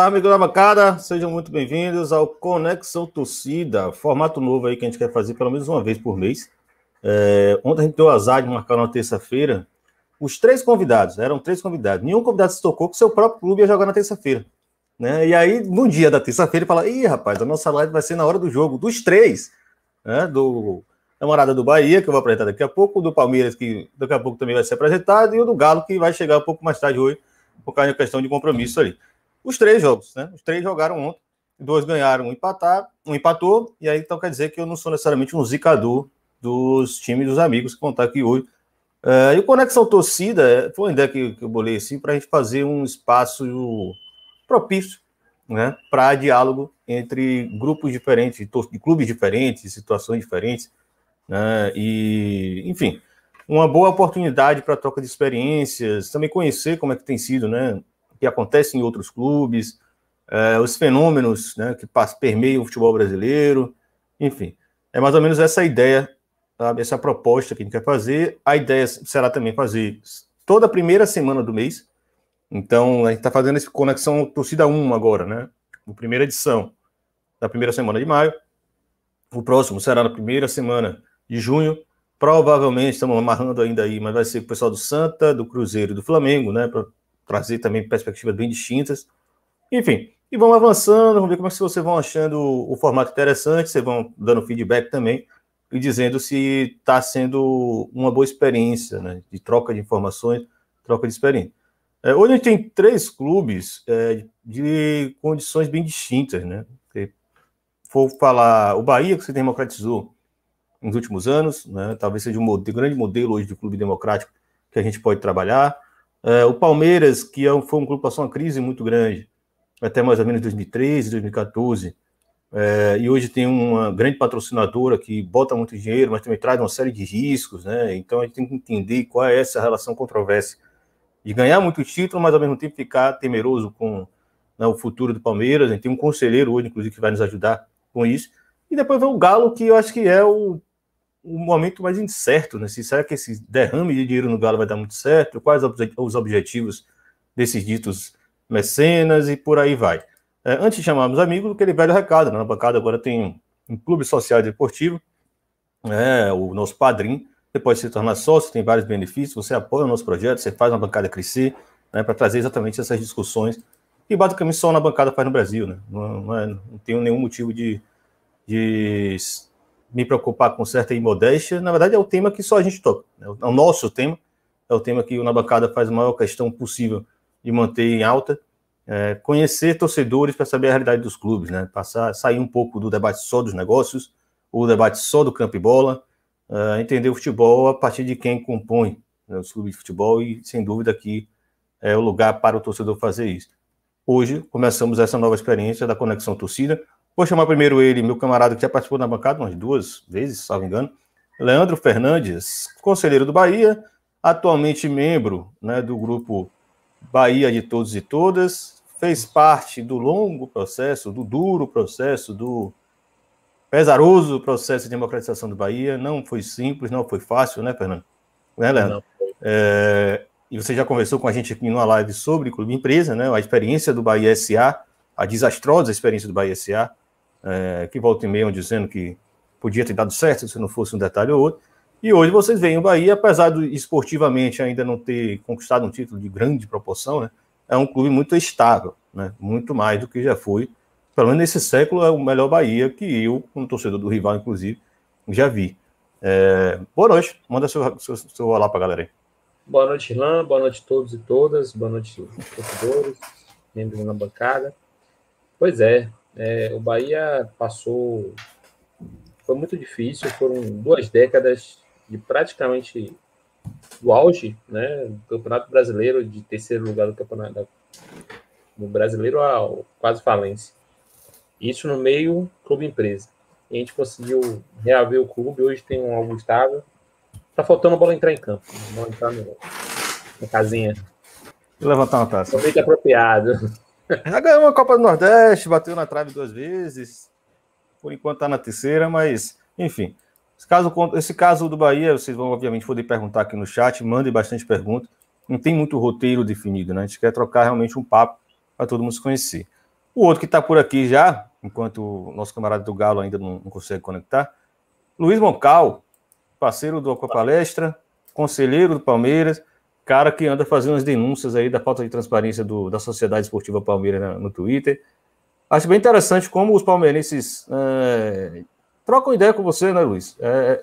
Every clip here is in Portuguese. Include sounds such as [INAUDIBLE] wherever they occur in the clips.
Salve, amigo da bancada, sejam muito bem-vindos ao Conexão Torcida, formato novo aí que a gente quer fazer pelo menos uma vez por mês. É, ontem a gente deu azar de marcar na terça-feira. Os três convidados, eram três convidados, nenhum convidado se tocou que seu próprio clube ia jogar na terça-feira. Né? E aí, no dia da terça-feira, fala: ih, rapaz, a nossa live vai ser na hora do jogo, dos três, né? do namorada do Bahia, que eu vou apresentar daqui a pouco, do Palmeiras, que daqui a pouco também vai ser apresentado, e o do Galo, que vai chegar um pouco mais tarde hoje, por causa da questão de compromisso ali. Os três jogos, né? Os três jogaram ontem, dois ganharam, um empatar, um empatou, e aí então quer dizer que eu não sou necessariamente um zicador dos times dos amigos que vão estar aqui hoje. Uh, e o Conexão Torcida é, foi uma ideia que, que eu bolei assim para a gente fazer um espaço propício né, para diálogo entre grupos diferentes, de clubes diferentes, situações diferentes, né, e enfim, uma boa oportunidade para troca de experiências, também conhecer como é que tem sido, né, que acontece em outros clubes, é, os fenômenos né, que permeiam o futebol brasileiro, enfim. É mais ou menos essa ideia, sabe, essa proposta que a gente quer fazer. A ideia será também fazer toda a primeira semana do mês. Então, a gente está fazendo essa conexão torcida 1 agora, né? A primeira edição da primeira semana de maio. O próximo será na primeira semana de junho. Provavelmente, estamos amarrando ainda aí, mas vai ser o pessoal do Santa, do Cruzeiro e do Flamengo, né? Trazer também perspectivas bem distintas. Enfim, e vamos avançando, vamos ver como é que vocês vão achando o formato interessante, vocês vão dando feedback também e dizendo se está sendo uma boa experiência né, de troca de informações, troca de experiência. É, hoje a gente tem três clubes é, de condições bem distintas, né? Se for falar o Bahia, que se democratizou nos últimos anos, né? talvez seja um grande modelo hoje de clube democrático que a gente pode trabalhar. É, o Palmeiras, que é, foi um clube que passou uma crise muito grande, até mais ou menos 2013, 2014, é, e hoje tem uma grande patrocinadora que bota muito dinheiro, mas também traz uma série de riscos, né? Então a gente tem que entender qual é essa relação controversa de ganhar muito título, mas ao mesmo tempo ficar temeroso com né, o futuro do Palmeiras. A gente tem um conselheiro hoje, inclusive, que vai nos ajudar com isso. E depois vem o Galo, que eu acho que é o um momento mais incerto, né? Se será que esse derrame de dinheiro no Galo vai dar muito certo? Quais os objetivos desses ditos mecenas e por aí vai. É, antes de chamarmos amigos, aquele velho recado, né? na bancada agora tem um, clube social e deportivo, é, o nosso padrinho, você pode se tornar sócio, tem vários benefícios, você apoia o nosso projeto, você faz uma bancada crescer, né, para trazer exatamente essas discussões que basicamente só na bancada faz no Brasil, né? Não, não, é, não nenhum motivo de, de me preocupar com certa imodéstia, na verdade é o tema que só a gente toca. É o nosso tema, é o tema que o Na Bancada faz a maior questão possível de manter em alta. É, conhecer torcedores para saber a realidade dos clubes, né? Passar, sair um pouco do debate só dos negócios, ou debate só do campo e bola, uh, entender o futebol a partir de quem compõe né, os clubes de futebol e, sem dúvida, aqui é o lugar para o torcedor fazer isso. Hoje, começamos essa nova experiência da Conexão Torcida, Vou chamar primeiro ele, meu camarada que já participou da bancada umas duas vezes, se não me engano. Leandro Fernandes, conselheiro do Bahia, atualmente membro né, do grupo Bahia de Todos e Todas, fez parte do longo processo, do duro processo, do pesaroso processo de democratização do Bahia. Não foi simples, não foi fácil, né, Fernando? Né, Leandro? É, e você já conversou com a gente aqui numa live sobre Clube Empresa, né? A experiência do Bahia SA, a desastrosa experiência do Bahia SA é, que volta e meia dizendo que podia ter dado certo se não fosse um detalhe ou outro. E hoje vocês veem o Bahia, apesar de esportivamente ainda não ter conquistado um título de grande proporção, né, é um clube muito estável, né, muito mais do que já foi. Pelo menos nesse século é o melhor Bahia que eu, como torcedor do rival, inclusive, já vi. É, boa noite, manda seu, seu, seu olá para a galera aí. Boa noite, Ilan, boa noite a todos e todas, boa noite, torcedores, membros da bancada. Pois é, é, o Bahia passou. Foi muito difícil, foram duas décadas de praticamente do auge né, do Campeonato Brasileiro, de terceiro lugar do Campeonato do Brasileiro a quase falência. Isso no meio clube empresa. E a gente conseguiu reaver o clube, hoje tem um algo estável. Tá faltando a bola entrar em campo. A bola entrar no, na casinha. Levantar uma taça. Momento apropriado. Já ganhou uma Copa do Nordeste, bateu na trave duas vezes. Por enquanto está na terceira, mas, enfim. Esse caso, esse caso do Bahia, vocês vão, obviamente, poder perguntar aqui no chat, mandem bastante perguntas. Não tem muito roteiro definido, né? A gente quer trocar realmente um papo para todo mundo se conhecer. O outro que está por aqui já, enquanto o nosso camarada do Galo ainda não, não consegue conectar, Luiz Moncal, parceiro do Palestra, conselheiro do Palmeiras, cara que anda fazendo as denúncias aí da falta de transparência do, da Sociedade Esportiva Palmeiras no, Twitter. Acho bem interessante como os palmeirenses é, trocam ideia com você, né, Luiz? É,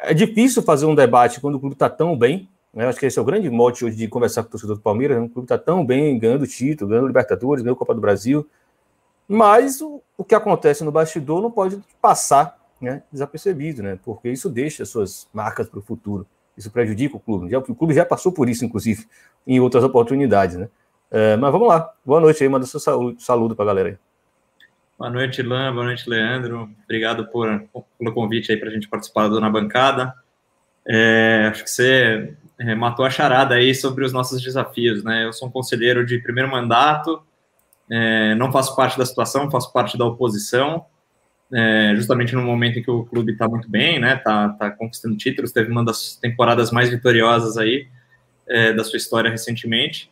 é, é difícil fazer um debate quando o clube está tão bem, né? Acho que esse é o grande mote hoje de conversar com o torcedor do Palmeiras. Né? O clube está tão bem, ganhando título, ganhando Libertadores, ganhando Copa do Brasil. Mas o, o que acontece no bastidor não pode passar né, desapercebido, né? Porque isso deixa suas marcas para o futuro. Isso prejudica o clube. Já, o clube já passou por isso, inclusive, em outras oportunidades, né? É, mas vamos lá. Boa noite aí, manda seu saludo, saludo para a galera aí. Boa noite, Lan. Boa noite, Leandro. Obrigado por, pelo convite aí para a gente participar do Na Bancada. É, acho que você é, matou a charada aí sobre os nossos desafios, né? Eu sou um conselheiro de primeiro mandato, é, não faço parte da situação, faço parte da oposição, é, justamente no momento em que o clube está muito bem, né? Tá, tá conquistando títulos, teve uma das temporadas mais vitoriosas aí é, da sua história recentemente.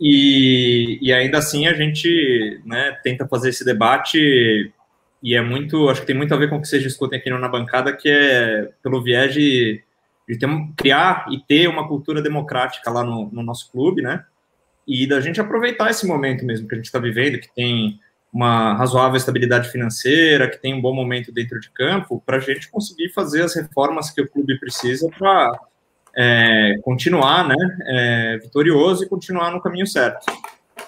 E, e ainda assim a gente né, tenta fazer esse debate e é muito, acho que tem muito a ver com o que vocês discutem aqui na bancada, que é pelo viés de de ter, criar e ter uma cultura democrática lá no, no, nosso clube, né? E da gente aproveitar esse momento mesmo que a gente está vivendo, que tem uma razoável estabilidade financeira, que tem um bom momento dentro de campo, para a gente conseguir fazer as reformas que o clube precisa para é, continuar, né, é, vitorioso e continuar no caminho certo.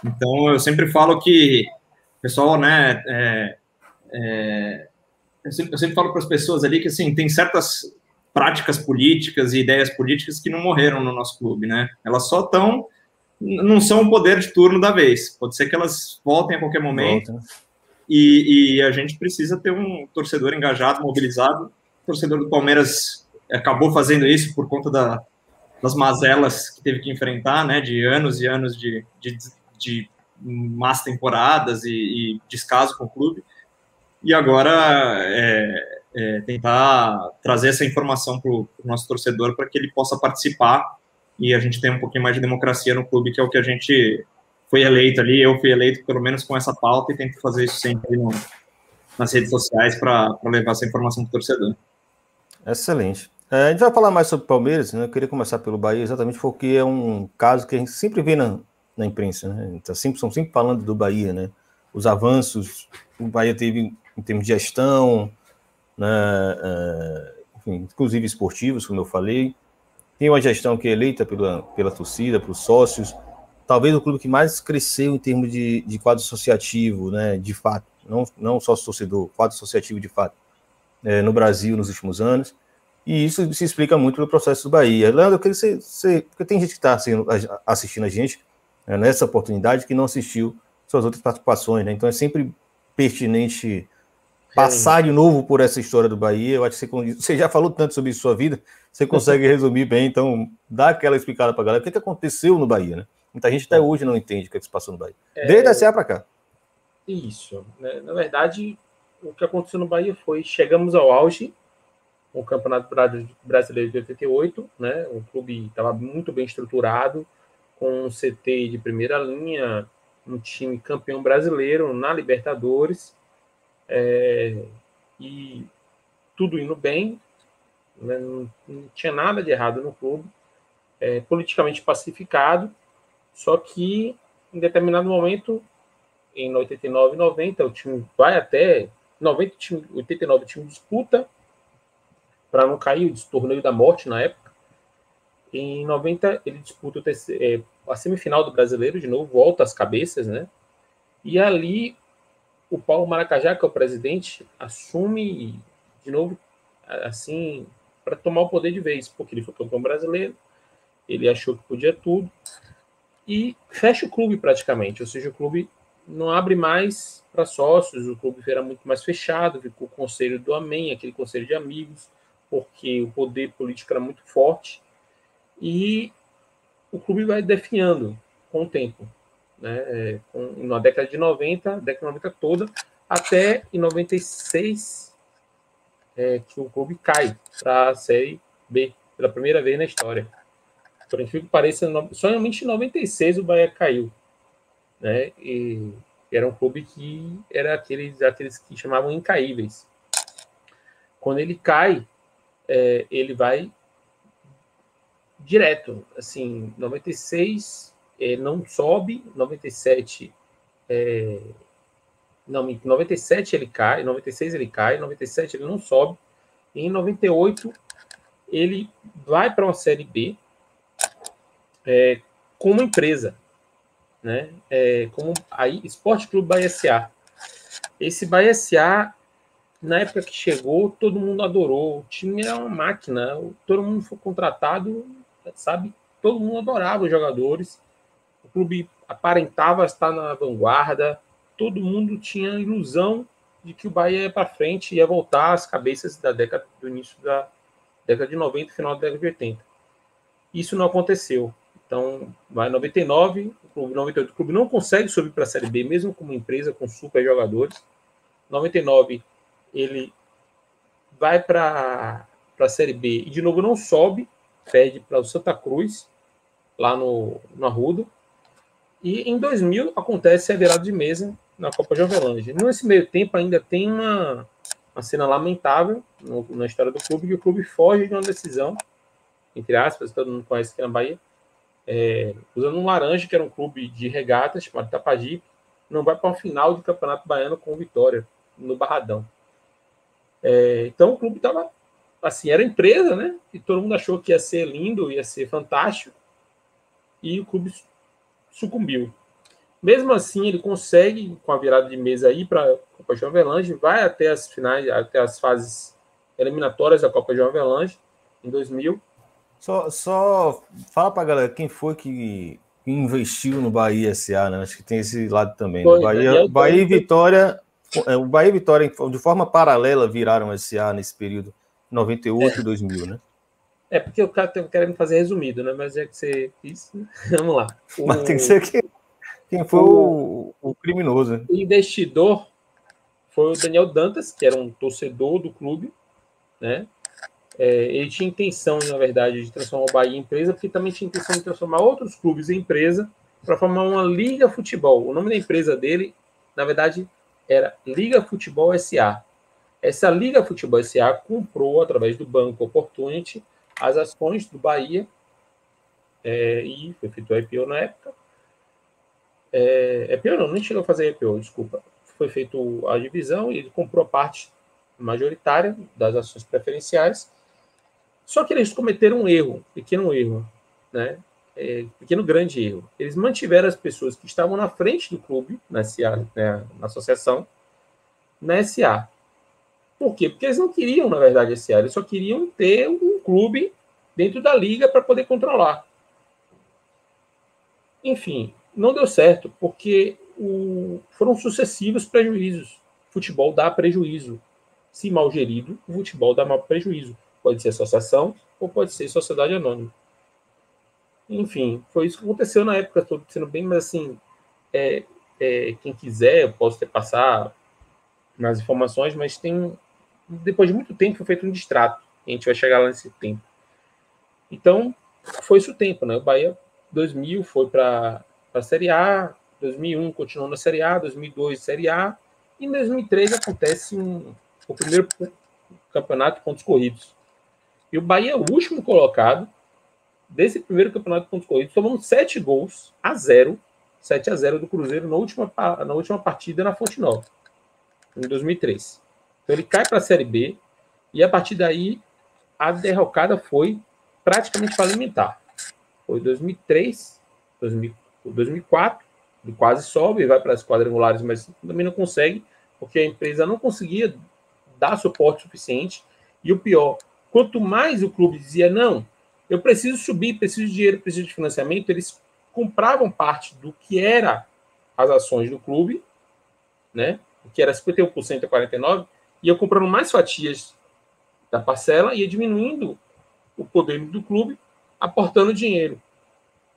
Então, eu sempre falo que, pessoal, né, é, é eu, sempre, eu sempre falo para as pessoas ali que, assim, tem certas práticas políticas e ideias políticas que não morreram no nosso clube, né? Elas só estão, não são o poder de turno da vez. Pode ser que elas voltem a qualquer momento. E, e, a gente precisa ter um torcedor engajado, mobilizado. O torcedor do Palmeiras acabou fazendo isso por conta da, das mazelas que teve que enfrentar, né? De anos e anos de, de, de más temporadas e, e descaso com o clube. E agora é, é, tentar trazer essa informação para o nosso torcedor para que ele possa participar e a gente tenha um pouquinho mais de democracia no clube, que é o que a gente foi eleito ali. Eu fui eleito pelo menos com essa pauta e tento fazer isso sempre no, nas redes sociais para levar essa informação para o torcedor. Excelente. É, a gente vai falar mais sobre o Palmeiras, né? Eu queria começar pelo Bahia, exatamente porque é um caso que a gente sempre vê na, na imprensa, né? Tá sempre, são sempre falando do Bahia, né? Os avanços, o Bahia teve em termos de gestão, né, uh, enfim, inclusive esportivos, como eu falei. Tem uma gestão que é eleita pela, pela torcida, pelos sócios. Talvez o clube que mais cresceu em termos de, de quadro associativo, né, de fato, não, não só torcedor, quadro associativo de fato, é, no Brasil nos últimos anos. E isso se explica muito pelo processo do Bahia. Leandro, eu queria você, você porque tem gente que está assistindo a gente né, nessa oportunidade que não assistiu suas outras participações, né? Então é sempre pertinente passar de novo por essa história do Bahia. Eu acho que você, você já falou tanto sobre sua vida, você consegue resumir bem, então dá aquela explicada para a galera. O que, que aconteceu no Bahia, né? Muita gente até hoje não entende o que, é que se passou no Bahia. É... Desde a CA para cá. Isso. Né? Na verdade, o que aconteceu no Bahia foi: chegamos ao auge, o Campeonato Brasileiro de 88, né? O clube estava muito bem estruturado, com um CT de primeira linha, um time campeão brasileiro na Libertadores é, e tudo indo bem, né, não, não, tinha nada de errado no clube, é, politicamente pacificado, só que em determinado momento, em 89 e 90, o time vai até 90, time, 89 o time disputa para não cair, o torneio da morte na época. Em 90 ele disputa terceiro, é, a semifinal do Brasileiro de novo, volta às cabeças, né? E ali o Paulo Maracajá, que é o presidente, assume de novo, assim, para tomar o poder de vez, porque ele foi campeão brasileiro, ele achou que podia tudo, e fecha o clube praticamente, ou seja, o clube não abre mais para sócios, o clube era muito mais fechado, ficou o conselho do Amém, aquele conselho de amigos, porque o poder político era muito forte, e o clube vai definhando com o tempo né, é, na década de 90, década de 90 toda, até em 96, é, que o clube cai para a Série B, pela primeira vez na história. Por incrível que pareça, somente em 96 o Bahia caiu. né? E era um clube que era aqueles, aqueles que chamavam incaíveis. Quando ele cai, é, ele vai direto, assim, 96 é, não sobe, 97 é, não, em 97 ele cai, 96 ele cai, 97 ele não sobe, em 98 ele vai para uma série B é, como empresa, né? É, como aí Esporte Clube Bahia SA. Esse Bahia SA, na época que chegou, todo mundo adorou. O time era uma máquina, todo mundo foi contratado, sabe? Todo mundo adorava os jogadores. Clube aparentava estar na vanguarda. Todo mundo tinha a ilusão de que o Bahia ia para frente, ia voltar às cabeças da década do início da década de 90 final da década de 80. Isso não aconteceu. Então, vai 99, o clube 98, o clube não consegue subir para a Série B, mesmo como empresa com super jogadores. 99, ele vai para a Série B e de novo não sobe, perde para o Santa Cruz, lá no, no Arruda. E em 2000 acontece a virada de mesa na Copa Jovelange. Nesse meio tempo ainda tem uma, uma cena lamentável no, na história do clube, que o clube foge de uma decisão, entre aspas, todo mundo conhece aqui na Bahia, é, usando um laranja, que era um clube de regatas, chamado Tapajipe, não vai para uma final de campeonato baiano com vitória no Barradão. É, então o clube estava assim, era empresa, né? E todo mundo achou que ia ser lindo, ia ser fantástico, e o clube sucumbiu. Mesmo assim, ele consegue, com a virada de mesa aí para a Copa João Avelange, vai até as finais, até as fases eliminatórias da Copa João Avelange em 2000 só, só fala pra galera quem foi que investiu no Bahia SA, né? Acho que tem esse lado também. Foi, Bahia, Bahia e Vitória, é, o Bahia e Vitória, de forma paralela, viraram SA nesse período 98 e é. 2000, né? É porque o cara tá querendo fazer resumido, né? Mas é que você isso, né? [LAUGHS] vamos lá. [LAUGHS] O, Mas tem que ser quem, quem foi o, o, o criminoso. Né? O investidor foi o Daniel Dantas, que era um torcedor do clube, né? É, ele tinha intenção, na verdade, de transformar o Bahia em empresa, porque também tinha intenção de transformar outros clubes em empresa para formar uma Liga Futebol. O nome da empresa dele, na verdade, era Liga Futebol SA. Essa Liga Futebol SA comprou, através do Banco Opportunity, as ações do Bahia é, e o IPO na época. É, IPO não, nem chegou a fazer IPO, desculpa. Foi feito a divisão e ele comprou a parte majoritária das ações preferenciais só que eles cometeram um erro, pequeno erro, né? É, pequeno grande erro. Eles mantiveram as pessoas que estavam na frente do clube, na, SA, né, na associação, na SA. Por quê? Porque eles não queriam, na verdade, SA, eles só queriam ter clube dentro da liga para poder controlar. Enfim, não deu certo, porque o, foram sucessivos prejuízos. Futebol dá prejuízo. Se mal gerido, o futebol dá mal prejuízo. Pode ser associação ou pode ser sociedade anônima. Enfim, foi isso que aconteceu na época, estou sendo bem, mas assim, é, é, quem quiser, eu posso ter passar mais informações, mas tem, depois de muito tempo, foi feito um distrato, a gente vai chegar lá nesse tempo. Então, foi isso o tempo, né? O Bahia 2000 foi para a Série A, 2001 continuou na Série A, 2002 Série A, e em 2003 acontece um, o primeiro campeonato de pontos corridos. E o Bahia é o último colocado desse primeiro campeonato de pontos corridos, tomando sete gols a zero, 7 a 0 do Cruzeiro na última, na última partida na Fonte Nova, em 2003. Então ele cai para a Série B e a partir daí a derrocada foi praticamente falimentar. Foi 2003, 2004, ele quase sobe, vai para as quadrangulares, mas também não consegue, porque a empresa não conseguia dar suporte suficiente. E o pior, Quanto mais o clube dizia, não, eu preciso subir, preciso de dinheiro, preciso de financiamento, eles compravam parte do que era as ações do clube, né? Que era 51% a 49%, ia comprando mais fatias da parcela e diminuindo o poder do clube, aportando dinheiro.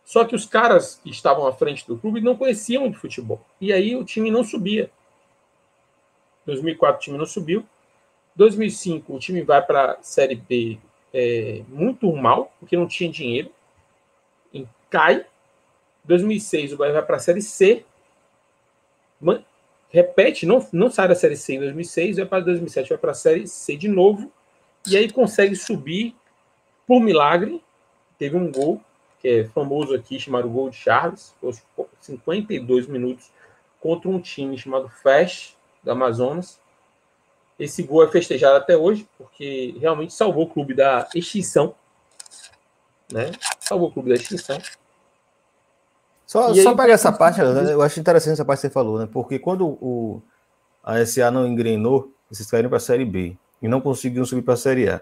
Só que os caras que estavam à frente do clube não conheciam de futebol. E aí o time não subia. 2004 o time não subiu. 2005, o time vai para a Série B é, muito mal, porque não tinha dinheiro, e cai. 2006, o Bahia vai para a Série C, repete, não, não sai da Série C em 2006, vai para 2007, vai para a Série C de novo, e aí consegue subir por milagre. Teve um gol, que é famoso aqui, chamado gol de Charles, 52 minutos contra um time chamado Fast, do Amazonas. Esse gol é festejado até hoje, porque realmente salvou o clube da extinção. Né? Salvou o clube da extinção. Só, só pegar essa parte, eu acho interessante essa parte que você falou, né? Porque quando o, a SA não engrenou, vocês caíram para a Série B e não conseguiram subir para a Série A.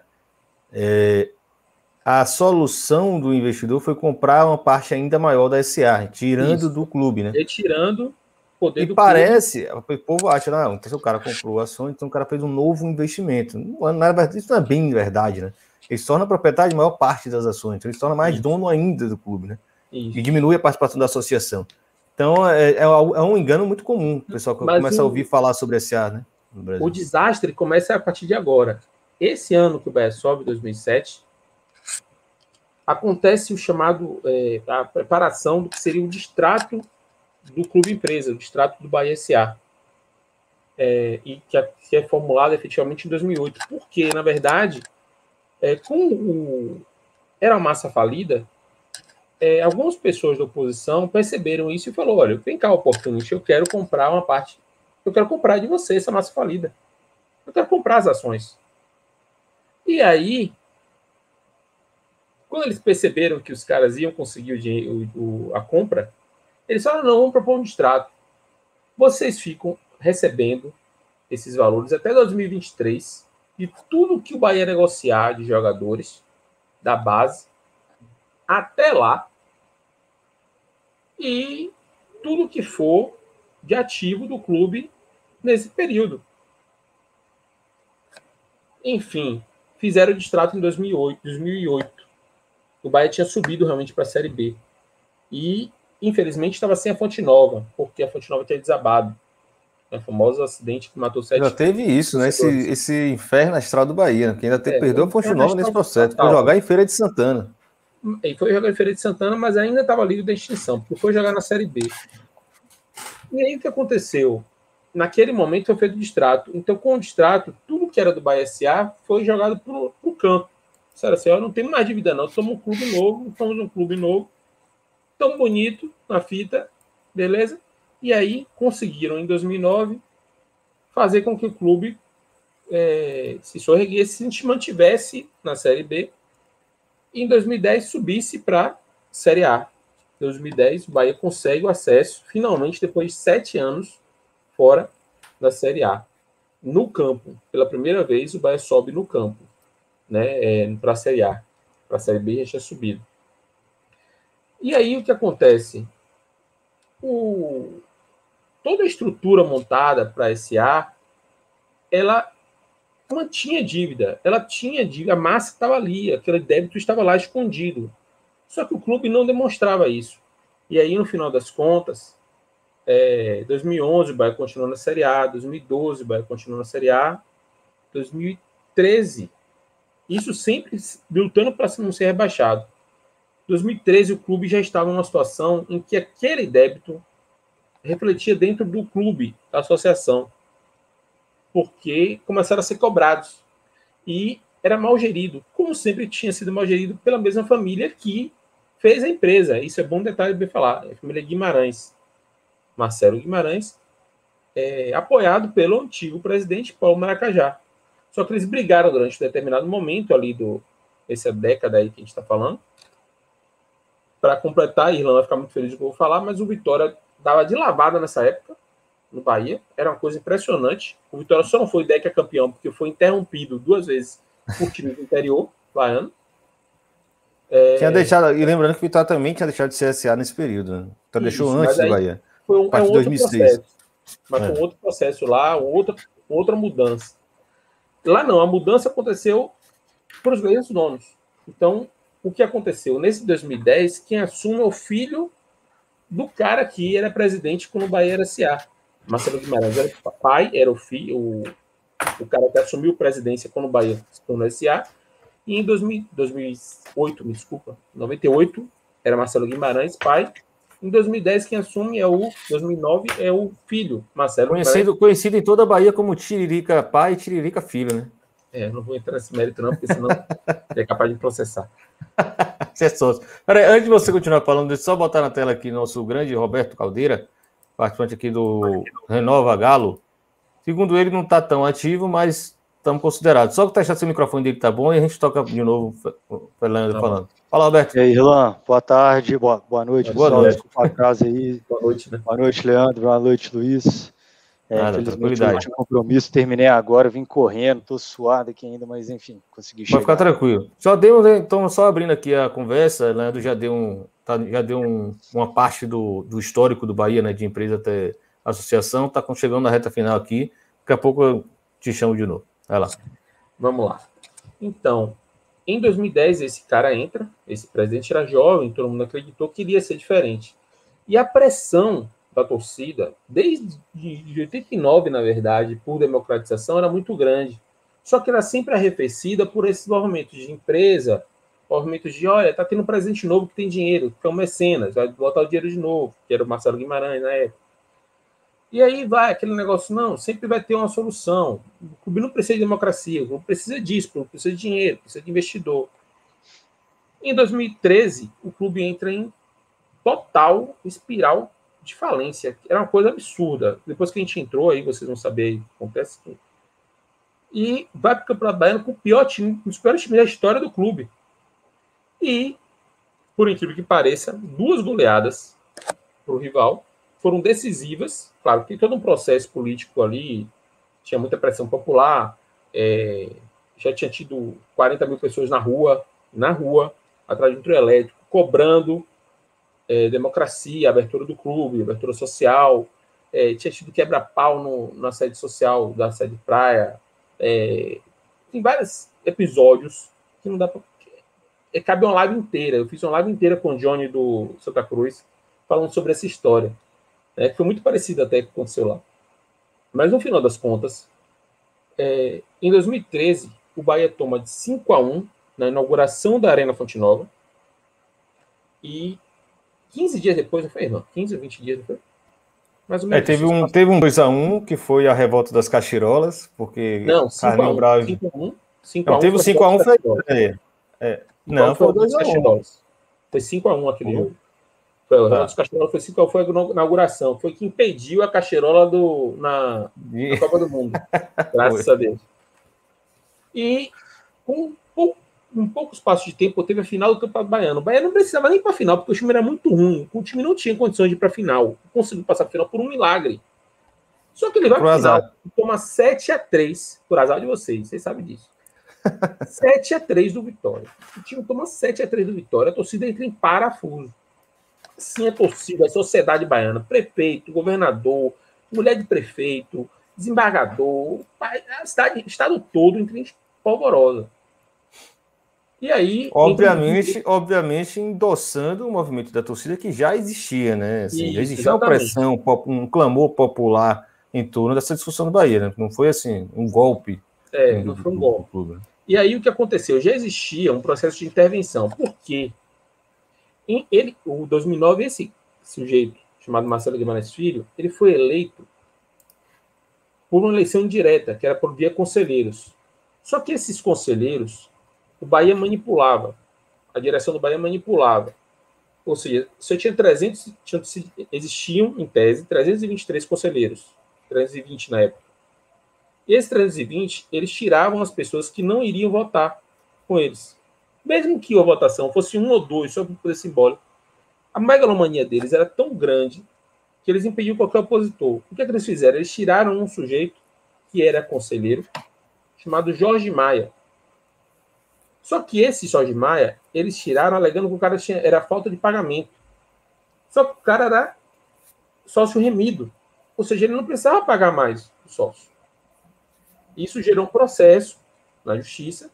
É, a solução do investidor foi comprar uma parte ainda maior da SA, tirando Isso. do clube, né? Retirando poder e do parece, clube. o povo acha, não, então o cara comprou ações, então o cara fez um novo investimento. Não, não é, isso não é bem verdade, né? Ele se torna proprietário de maior parte das ações, então ele se torna mais Isso. dono ainda do clube, né? Isso. E diminui a participação da associação. Então é, é, é um engano muito comum, o pessoal Mas começa o, a ouvir falar sobre SA, né? O desastre começa a partir de agora. Esse ano que o Bahia sobe, 2007, acontece o chamado, é, a preparação do que seria o distrato do clube empresa, o distrato do Bahia SA. É, e que é, que é, formulado efetivamente em 2008. Porque, na verdade, é, com o Era Massa falida, é, algumas pessoas da oposição perceberam isso e falou: olha, vem cá, oportunista, eu quero comprar uma parte, eu quero comprar de você essa massa falida. Eu quero comprar as ações. E aí, quando eles perceberam que os caras iam conseguir o dinheiro, o, a compra, eles falaram: não, vamos propor um distrato. Vocês ficam recebendo esses valores até 2023 de tudo que o Bahia negociar de jogadores da base até lá e tudo que for de ativo do clube nesse período. Enfim, fizeram o distrato em 2008, 2008. O Bahia tinha subido realmente para a Série B. E, infelizmente, estava sem a Fonte Nova, porque a Fonte Nova tinha desabado. O famoso acidente que matou sete. Já teve isso, né? Esse, esse inferno astral do Bahia, que ainda é, perdeu a Fonte Nova nesse processo. Foi jogar em Feira de Santana. Ele foi jogar em Feira de Santana, mas ainda estava livre da extinção, porque foi jogar na Série B. E aí o que aconteceu? Naquele momento foi feito distrato. Então, com o distrato, tudo que era do Bahia SA foi jogado para o campo. Disseram assim: não tem mais dívida, não. Somos um clube novo, somos um clube novo, tão bonito na fita, beleza? E aí conseguiram, em 2009, fazer com que o clube é, se sorreguesse, se mantivesse na Série B e em 2010 subisse para Série A. Em 2010, o Bahia consegue o acesso, finalmente, depois de sete anos fora da Série A. No campo, pela primeira vez, o Bahia sobe no campo, né, é, para a Série A. Para a Série B já tinha subido. E aí o que acontece? O... Toda a estrutura montada para a SA, ela mantinha dívida, ela tinha dívida, a massa estava ali, aquele débito estava lá escondido. Só que o clube não demonstrava isso. E aí, no final das contas, é, 2011 o Bahia continuou na Série A, 2012 o Bahia continuou na Série A, 2013, isso sempre lutando para não ser rebaixado. 2013 o clube já estava numa situação em que aquele débito refletia dentro do clube, da associação porque começaram a ser cobrados. E era mal gerido, como sempre tinha sido mal gerido pela mesma família que fez a empresa. Isso é bom detalhe bem falar. É a família Guimarães. Marcelo Guimarães, é, apoiado pelo antigo presidente Paulo Maracajá. Só que eles brigaram durante um determinado momento ali do essa década aí que a gente está falando. Para completar, a Irlanda vai ficar muito feliz com o que eu vou falar, mas o Vitória dava de lavada nessa época no Bahia. Era uma coisa impressionante. O Vitória só não foi deca campeão porque foi interrompido duas vezes por time do interior baiano. É... Tinha deixado, e lembrando que o Vitória também tinha deixado de ser SA nesse período. Né? Então Isso, deixou antes do Bahia. Foi um, é um 2006. Processo, mas é. foi um outro processo lá, outra, outra mudança. Lá não, a mudança aconteceu para os mesmos donos. Então, o que aconteceu? Nesse 2010, quem assume é o filho do cara que era presidente quando o Bahia era SA. Marcelo Guimarães era o pai, era o filho, o, o cara que assumiu a presidência quando o Bahia se tornou SA. E em 2000, 2008, me desculpa, 98, era Marcelo Guimarães, pai, Em 2010, quem assume é o 2009 é o filho, Marcelo. Conhecido, conhecido em toda a Bahia como Tiririca pai e Tiririca filho, né? É, não vou entrar nesse mérito, não, porque senão [LAUGHS] é capaz de processar. Você é sócio. Peraí, antes de você continuar falando, deixa eu só botar na tela aqui nosso grande Roberto Caldeira, participante aqui do Renova Galo. Segundo ele, não está tão ativo, mas estamos considerados. Só que testar se o microfone dele tá bom e a gente toca de novo o Fernando tá falando. Fala, Roberto. E aí, Irlan, boa tarde, boa, boa noite, boa noite. casa aí. [LAUGHS] boa noite, né? Boa noite, Leandro, boa noite, Luiz. É, Nada, infelizmente eu tinha compromisso, terminei agora, vim correndo, tô suado aqui ainda, mas enfim, consegui chegar. Pode ficar tranquilo. Só deu, então, só abrindo aqui a conversa, Leandro já deu, um, tá, já deu um, uma parte do, do histórico do Bahia, né, de empresa até associação, tá chegando na reta final aqui, daqui a pouco eu te chamo de novo. Vai lá. Vamos lá. Então, em 2010, esse cara entra, esse presidente era jovem, todo mundo acreditou que iria ser diferente. E a pressão da torcida, desde de 89, na verdade, por democratização, era muito grande. Só que era sempre arrefecida por esses movimentos de empresa, movimentos de, olha, tá tendo um presidente novo que tem dinheiro, que é o mecenas, vai botar o dinheiro de novo, que era o Marcelo Guimarães na época. E aí vai aquele negócio, não, sempre vai ter uma solução. O clube não precisa de democracia, o clube precisa disso, o clube precisa de dinheiro, precisa de investidor. Em 2013, o clube entra em total espiral de falência. Era uma coisa absurda. Depois que a gente entrou aí, vocês vão saber o que acontece. E vai para o Campeonato Baiano com o pior time, um dos piores times da história do clube. E, por incrível que pareça, duas goleadas para o rival foram decisivas. Claro que todo um processo político ali tinha muita pressão popular, é, já tinha tido 40 mil pessoas na rua, na rua, atrás de um trio elétrico, cobrando é, democracia, abertura do clube, abertura social, é, tinha tido quebra-pau na sede social da sede praia, é, tem vários episódios que não dá para. É, cabe uma live inteira. Eu fiz uma live inteira com o Johnny do Santa Cruz, falando sobre essa história, né, que foi muito parecida até com o que aconteceu lá. Mas no final das contas, é, em 2013, o Bahia toma de 5 a 1 na inauguração da Arena Fonte Nova. E 15 dias depois, não foi, irmão? 15 ou 20 dias, foi? Mais ou menos. É, teve, um, teve um 2x1, que foi a revolta das cachirolas, porque. Não, 5x1. Bravo... 5x1. 5 não, teve o 5x1 foi. É, é. Não, foi 2x1. Foi 5x1 aquele jogo. Foi, o tá. dos Cachirolas foi 5 foi a inauguração. Foi que impediu a cachirola do, na, na Copa do Mundo. [LAUGHS] Graças a Deus. E com pouco em poucos passos de tempo, teve a final do Campeonato Baiano. O Bahia não precisava nem para a final, porque o time era muito ruim. O time não tinha condições de ir para a final. Conseguiu passar a final por um milagre. Só que ele vai para final e toma 7 a 3 por azar de vocês, vocês sabem disso. [LAUGHS] 7 a 3 do Vitória. O time toma 7 a 3 do Vitória, a torcida entra em parafuso. Sim, a torcida, a sociedade baiana, prefeito, governador, mulher de prefeito, desembargador, a cidade, estado todo em polvorosa. E aí. Obviamente, obviamente, endossando o movimento da torcida que já existia, né? Assim, Isso, já existia exatamente. uma pressão, um clamor popular em torno dessa discussão do Bahia, né? Não foi assim, um golpe. É, não foi um golpe. E aí o que aconteceu? Já existia um processo de intervenção. Por quê? Em ele, o 2009, esse sujeito, chamado Marcelo Guimarães Filho, ele foi eleito por uma eleição indireta, que era por via conselheiros. Só que esses conselheiros o Bahia manipulava. A direção do Bahia manipulava. Ou seja, você tinha 300, tinha, existiam, em tese, 323 conselheiros. 320 na época. E esses 320, eles tiravam as pessoas que não iriam votar com eles. Mesmo que a votação fosse um ou dois, só por poder simbólico, a megalomania deles era tão grande que eles impediam qualquer opositor. O que, é que eles fizeram? Eles tiraram um sujeito que era conselheiro, chamado Jorge Maia, só que esse Jorge Maia, eles tiraram alegando que o cara tinha, era falta de pagamento. Só que o cara era sócio remido. Ou seja, ele não precisava pagar mais o sócio. Isso gerou um processo na justiça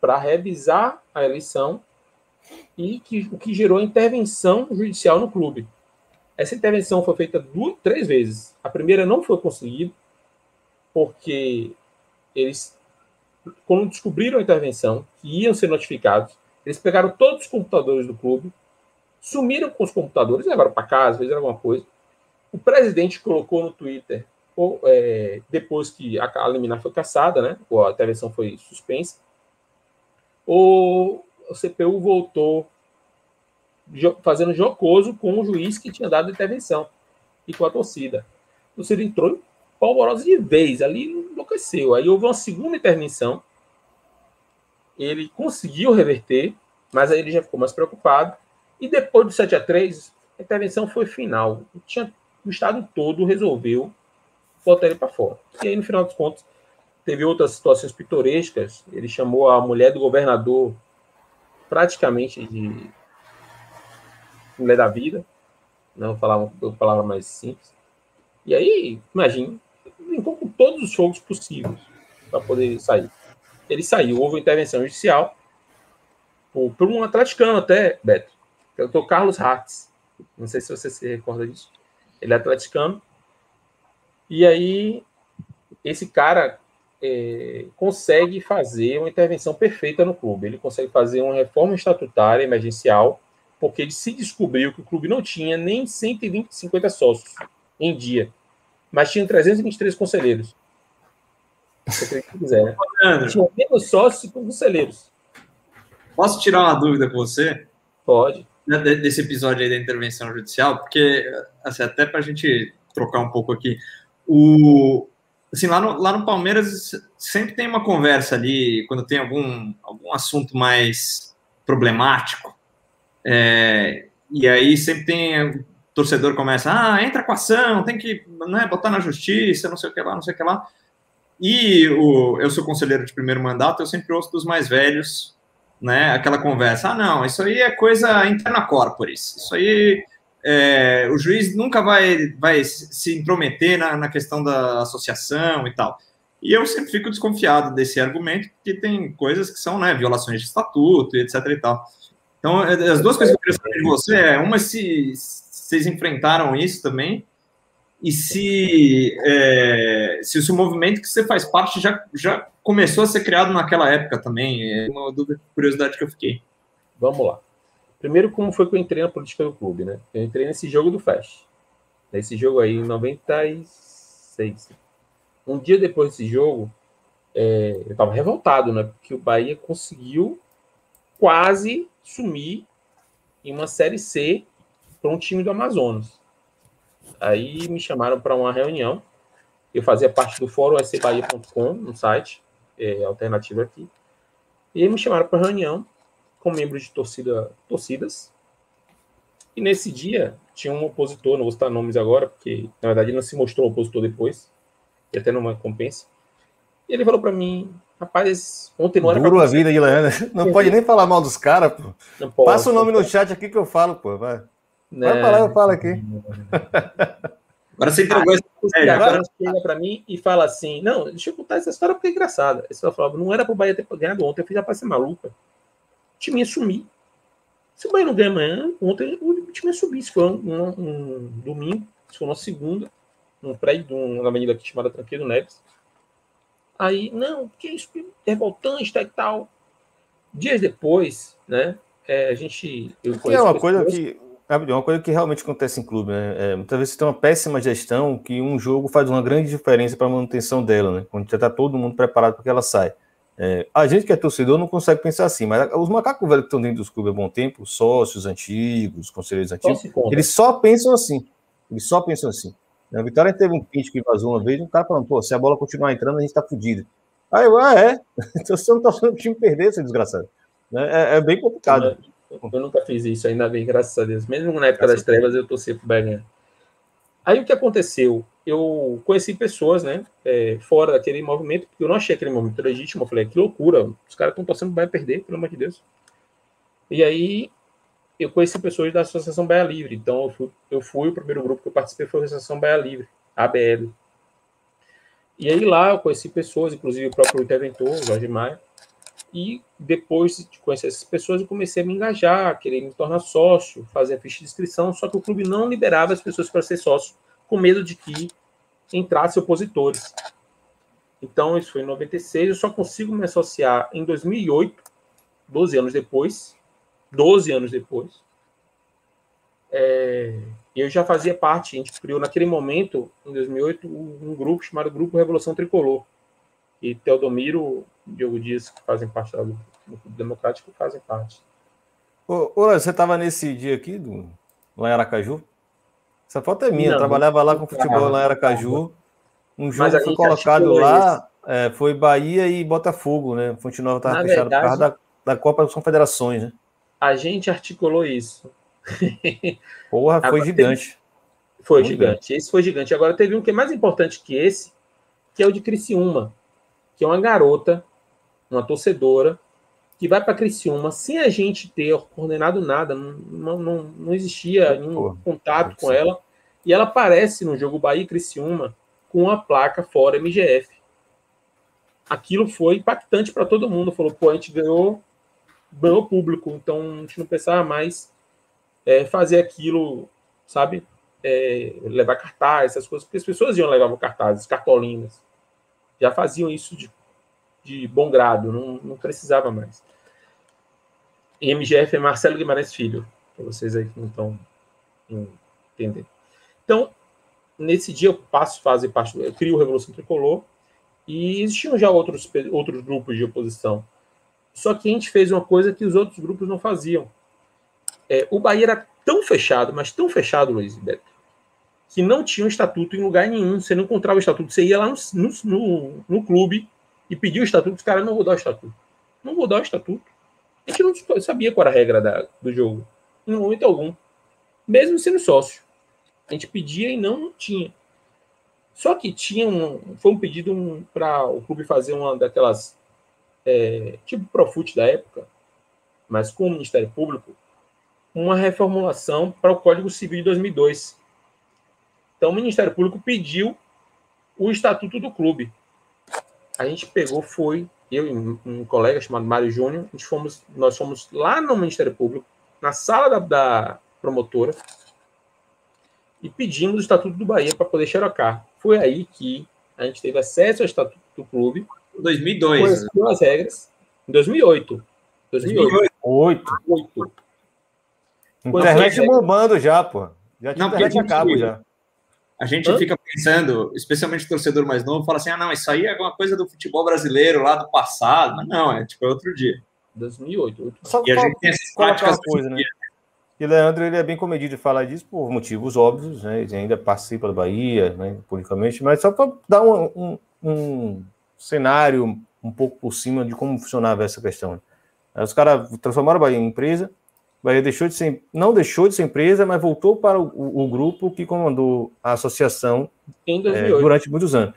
para revisar a eleição e que, o que gerou intervenção judicial no clube. Essa intervenção foi feita duas, três vezes. A primeira não foi conseguida, porque eles quando descobriram a intervenção, que iam ser notificados, eles pegaram todos os computadores do clube, sumiram com os computadores, levaram para casa, fizeram alguma coisa. O presidente colocou no Twitter, ou, é, depois que a, a liminar foi caçada, né, ou a intervenção foi suspensa, o, o CPU voltou fazendo jocoso com o juiz que tinha dado intervenção e com a torcida. A torcida entrou polvorosa de vez, ali enlouqueceu. Aí houve uma segunda intervenção, ele conseguiu reverter, mas aí ele já ficou mais preocupado. E depois do 7 a 3 a intervenção foi final. Tinha, o Estado todo resolveu botar ele para fora. E aí, no final dos contos, teve outras situações pitorescas. Ele chamou a mulher do governador praticamente de mulher da vida, não falar uma palavra mais simples. E aí, imagine, brincou com todos os fogos possíveis para poder sair. Ele saiu, houve intervenção judicial por, por um atleticano até, Beto, que é o Carlos Hatz. Não sei se você se recorda disso. Ele é atleticano. E aí, esse cara é, consegue fazer uma intervenção perfeita no clube. Ele consegue fazer uma reforma estatutária emergencial, porque ele se descobriu que o clube não tinha nem 120, 50 sócios em dia, mas tinha 323 conselheiros. Se quiser, né? Tinha menos sócios que conselheiros. Posso tirar uma dúvida com você? Pode. Né, desse episódio aí da intervenção judicial, porque assim, até para a gente trocar um pouco aqui, o, assim, lá no, lá no Palmeiras sempre tem uma conversa ali, quando tem algum, algum assunto mais problemático, é, e aí sempre tem torcedor começa, ah, entra com ação, tem que né, botar na justiça, não sei o que lá, não sei o que lá. E o, eu sou conselheiro de primeiro mandato, eu sempre ouço dos mais velhos, né, aquela conversa, ah, não, isso aí é coisa interna corporis, isso aí é, o juiz nunca vai, vai se intrometer na, na questão da associação e tal. E eu sempre fico desconfiado desse argumento, porque tem coisas que são né, violações de estatuto e etc e tal. Então, é, as duas coisas que eu queria saber de você é, uma, se vocês enfrentaram isso também, e se, é, se o movimento que você faz parte já, já começou a ser criado naquela época também. É uma dúvida, curiosidade que eu fiquei. Vamos lá. Primeiro, como foi que eu entrei na política do clube, né? Eu entrei nesse jogo do Flash. Nesse jogo aí, em 96. Um dia depois desse jogo, é, eu estava revoltado, né? Porque o Bahia conseguiu quase sumir em uma Série C para um time do Amazonas. Aí me chamaram para uma reunião. Eu fazia parte do fórum sbahia.com, um site é, alternativo aqui. E aí me chamaram para reunião com membros de torcida, torcidas. E nesse dia tinha um opositor, não vou citar nomes agora, porque na verdade ele não se mostrou opositor depois, e até numa compensa. E ele falou para mim, rapaz, ontem não era Duro a vida, Guilherme. [LAUGHS] Não pode nem falar mal dos caras, pô. Não posso, Passa o nome no chat aqui que eu falo, pô. Vai, vai né? falar, eu falo aqui. [LAUGHS] Agora você entregou essa história. Agora chega para mim e fala assim: Não, deixa eu contar essa história porque é engraçada. Esse falava, não era pro Bahia ter ganhado ontem, eu fiz a passe maluca time ia sumir. Se o Bahia não ganha amanhã, ontem o time ia subir. Se for um, um, um domingo, se for uma segunda, um prédio, uma avenida aqui chamada Tranquilo Neves. Aí, não, que isso, revoltante tá, e tal. Dias depois, né, é, a gente... Eu é uma coisa que... É uma coisa que realmente acontece em clube, né? É, muitas vezes você tem uma péssima gestão que um jogo faz uma grande diferença para a manutenção dela, né? Quando já está todo mundo preparado para que ela saia. É, a gente que é torcedor não consegue pensar assim, mas os macacos velhos que estão dentro dos clubes há bom tempo, sócios antigos, conselheiros antigos, eles só pensam assim. Eles só pensam assim. A Vitória teve um pitch que vazou uma vez, um cara falando, pô, se a bola continuar entrando, a gente tá fudido. Aí eu, ah, é? [LAUGHS] Então você não tá falando que o time perder, seu desgraçado. É, é, bem complicado. Eu, eu, nunca fiz isso, ainda bem, graças a Deus. Mesmo na época graças das trevas, eu torci pro Bahia Aí o que aconteceu? Eu conheci pessoas, né, é, fora daquele movimento, porque eu não achei aquele movimento legítimo. Eu falei, que loucura, os caras estão torcendo vai perder, pelo amor de Deus. E aí eu conheci pessoas da Associação Baia Livre. Então eu fui, eu fui o primeiro grupo que eu participei foi a Associação Baia Livre, ABL. E aí lá eu conheci pessoas, inclusive o próprio interventor, o Jorge Maia. E depois de conhecer essas pessoas, eu comecei a me engajar, querer me tornar sócio, fazer a ficha de inscrição, só que o clube não liberava as pessoas para ser sócio, com medo de que entrasse opositores. Então, isso foi em 96, eu só consigo me associar em 2008, 12 anos depois, 12 anos depois, é, eu já fazia parte, a gente criou naquele momento, em 2008, um grupo chamado Grupo Revolução Tricolor. E Teodomiro, Diogo Dias, que fazem parte do Grupo Democrático, fazem parte. Ô, ô você estava nesse dia aqui, do, lá em Aracaju? Essa foto é minha, não, eu trabalhava lá com futebol lá em Aracaju. Um jogo foi colocado lá, é, foi Bahia e Botafogo, né? Fonte Nova estava fechado verdade, por causa da, da Copa das Confederações, né? A gente articulou isso. [LAUGHS] Porra, foi Agora, gigante. Foi gigante. Esse foi gigante. Agora teve um que é mais importante que esse, que é o de Criciúma, que é uma garota, uma torcedora, que vai para Criciúma sem a gente ter coordenado nada, não, não, não existia nenhum contato com ela, e ela aparece no jogo Bahia Criciúma com a placa fora MGF. Aquilo foi impactante para todo mundo. Falou, pô, a gente ganhou, ganhou público, então a gente não pensava mais é, fazer aquilo, sabe? É, levar cartaz, essas coisas, porque as pessoas iam levar cartazes, cartolinas. Já faziam isso de de bom grado, não, não precisava mais. MGF é Marcelo Guimarães Filho, para vocês aí que não estão entendendo. Então, nesse dia eu passo fase parte, eu crio Revolução Tricolor e existiam já outros, outros grupos de oposição. Só que a gente fez uma coisa que os outros grupos não faziam. É, o Bahia era tão fechado, mas tão fechado, Luiz Beto, que não tinha um estatuto em lugar nenhum. Você não encontrava o estatuto. Você ia lá no, no, no clube, e pediu o estatuto, os caras não vou dar o estatuto. Não vou dar o estatuto. A gente não sabia qual era a regra da, do jogo, em momento algum. Mesmo sendo sócio. A gente pedia e não tinha. Só que tinha um, foi um pedido um, para o clube fazer uma daquelas é, tipo Profut da época, mas com o Ministério Público, uma reformulação para o Código Civil de 2002. Então o Ministério Público pediu o estatuto do clube a gente pegou, foi, eu e um colega chamado Mário Júnior, a gente fomos, nós fomos lá no Ministério Público, na sala da, da promotora, e pedimos o Estatuto do Bahia para poder xerocar. Foi aí que a gente teve acesso ao Estatuto do Clube. Em 2002. Conheceu as regras. Em 2008. 2008. 2008. Internet bombando já, pô. Já tinha internet a cabo já. A gente Hã? fica pensando, especialmente o torcedor mais novo, fala assim: ah, não, isso aí é alguma coisa do futebol brasileiro lá do passado. Mas não, é tipo é outro dia. 2008. Só e a gente tem essas práticas coisa, né? E Leandro ele é bem comedido de falar disso por motivos óbvios, né? Ele ainda participa da Bahia, né, publicamente, mas só para dar um, um, um, cenário um pouco por cima de como funcionava essa questão. Os caras transformaram a Bahia em empresa, Bahia deixou de ser, não deixou de ser empresa, mas voltou para o, o grupo que comandou a associação é, durante muitos anos.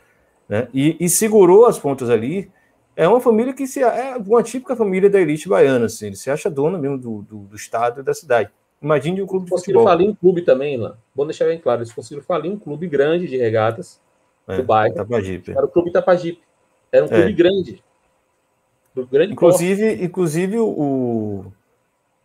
Né? E, e, segurou as pontas ali. É uma família que se, é uma típica família da elite baiana, assim, ele se acha dona mesmo do, do, do estado e da cidade. Imagine um clube de futebol. falir um clube também, lá. Vou deixar bem claro, eles conseguiram falir um clube grande de regatas é, do bairro. Itapajipe. Era o clube Itapajipe. Era um clube é. grande. Grande inclusive, inclusive o,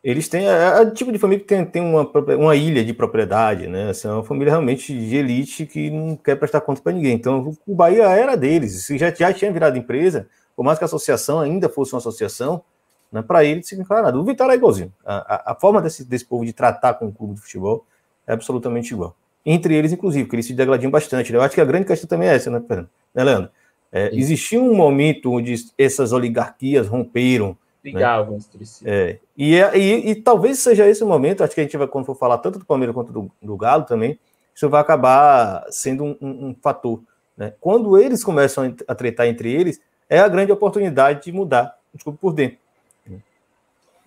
eles têm. É, é o tipo de família que tem, tem uma, uma ilha de propriedade, né? Assim, é uma família realmente de elite que não quer prestar conta para ninguém. Então, o Bahia era deles. Se já, já tinha virado empresa, por mais que a associação ainda fosse uma associação, né, para ele significa nada. O Vitória é igualzinho. A, a, a, forma desse, desse povo de tratar com o clube de futebol é absolutamente igual. Entre eles, inclusive, porque eles se degladiam bastante. Né? Eu acho que a grande questão também é essa, né, Fernando? Né, Leandro? É, existia um momento onde essas oligarquias romperam né? entre si. É. E, e, e, talvez seja esse o momento, acho que a gente vai, quando for falar tanto do Palmeiras quanto do, do Galo também, isso vai acabar sendo um, um, um fator. Né? Quando eles começam a tretar entre eles, é a grande oportunidade de mudar o clube por dentro.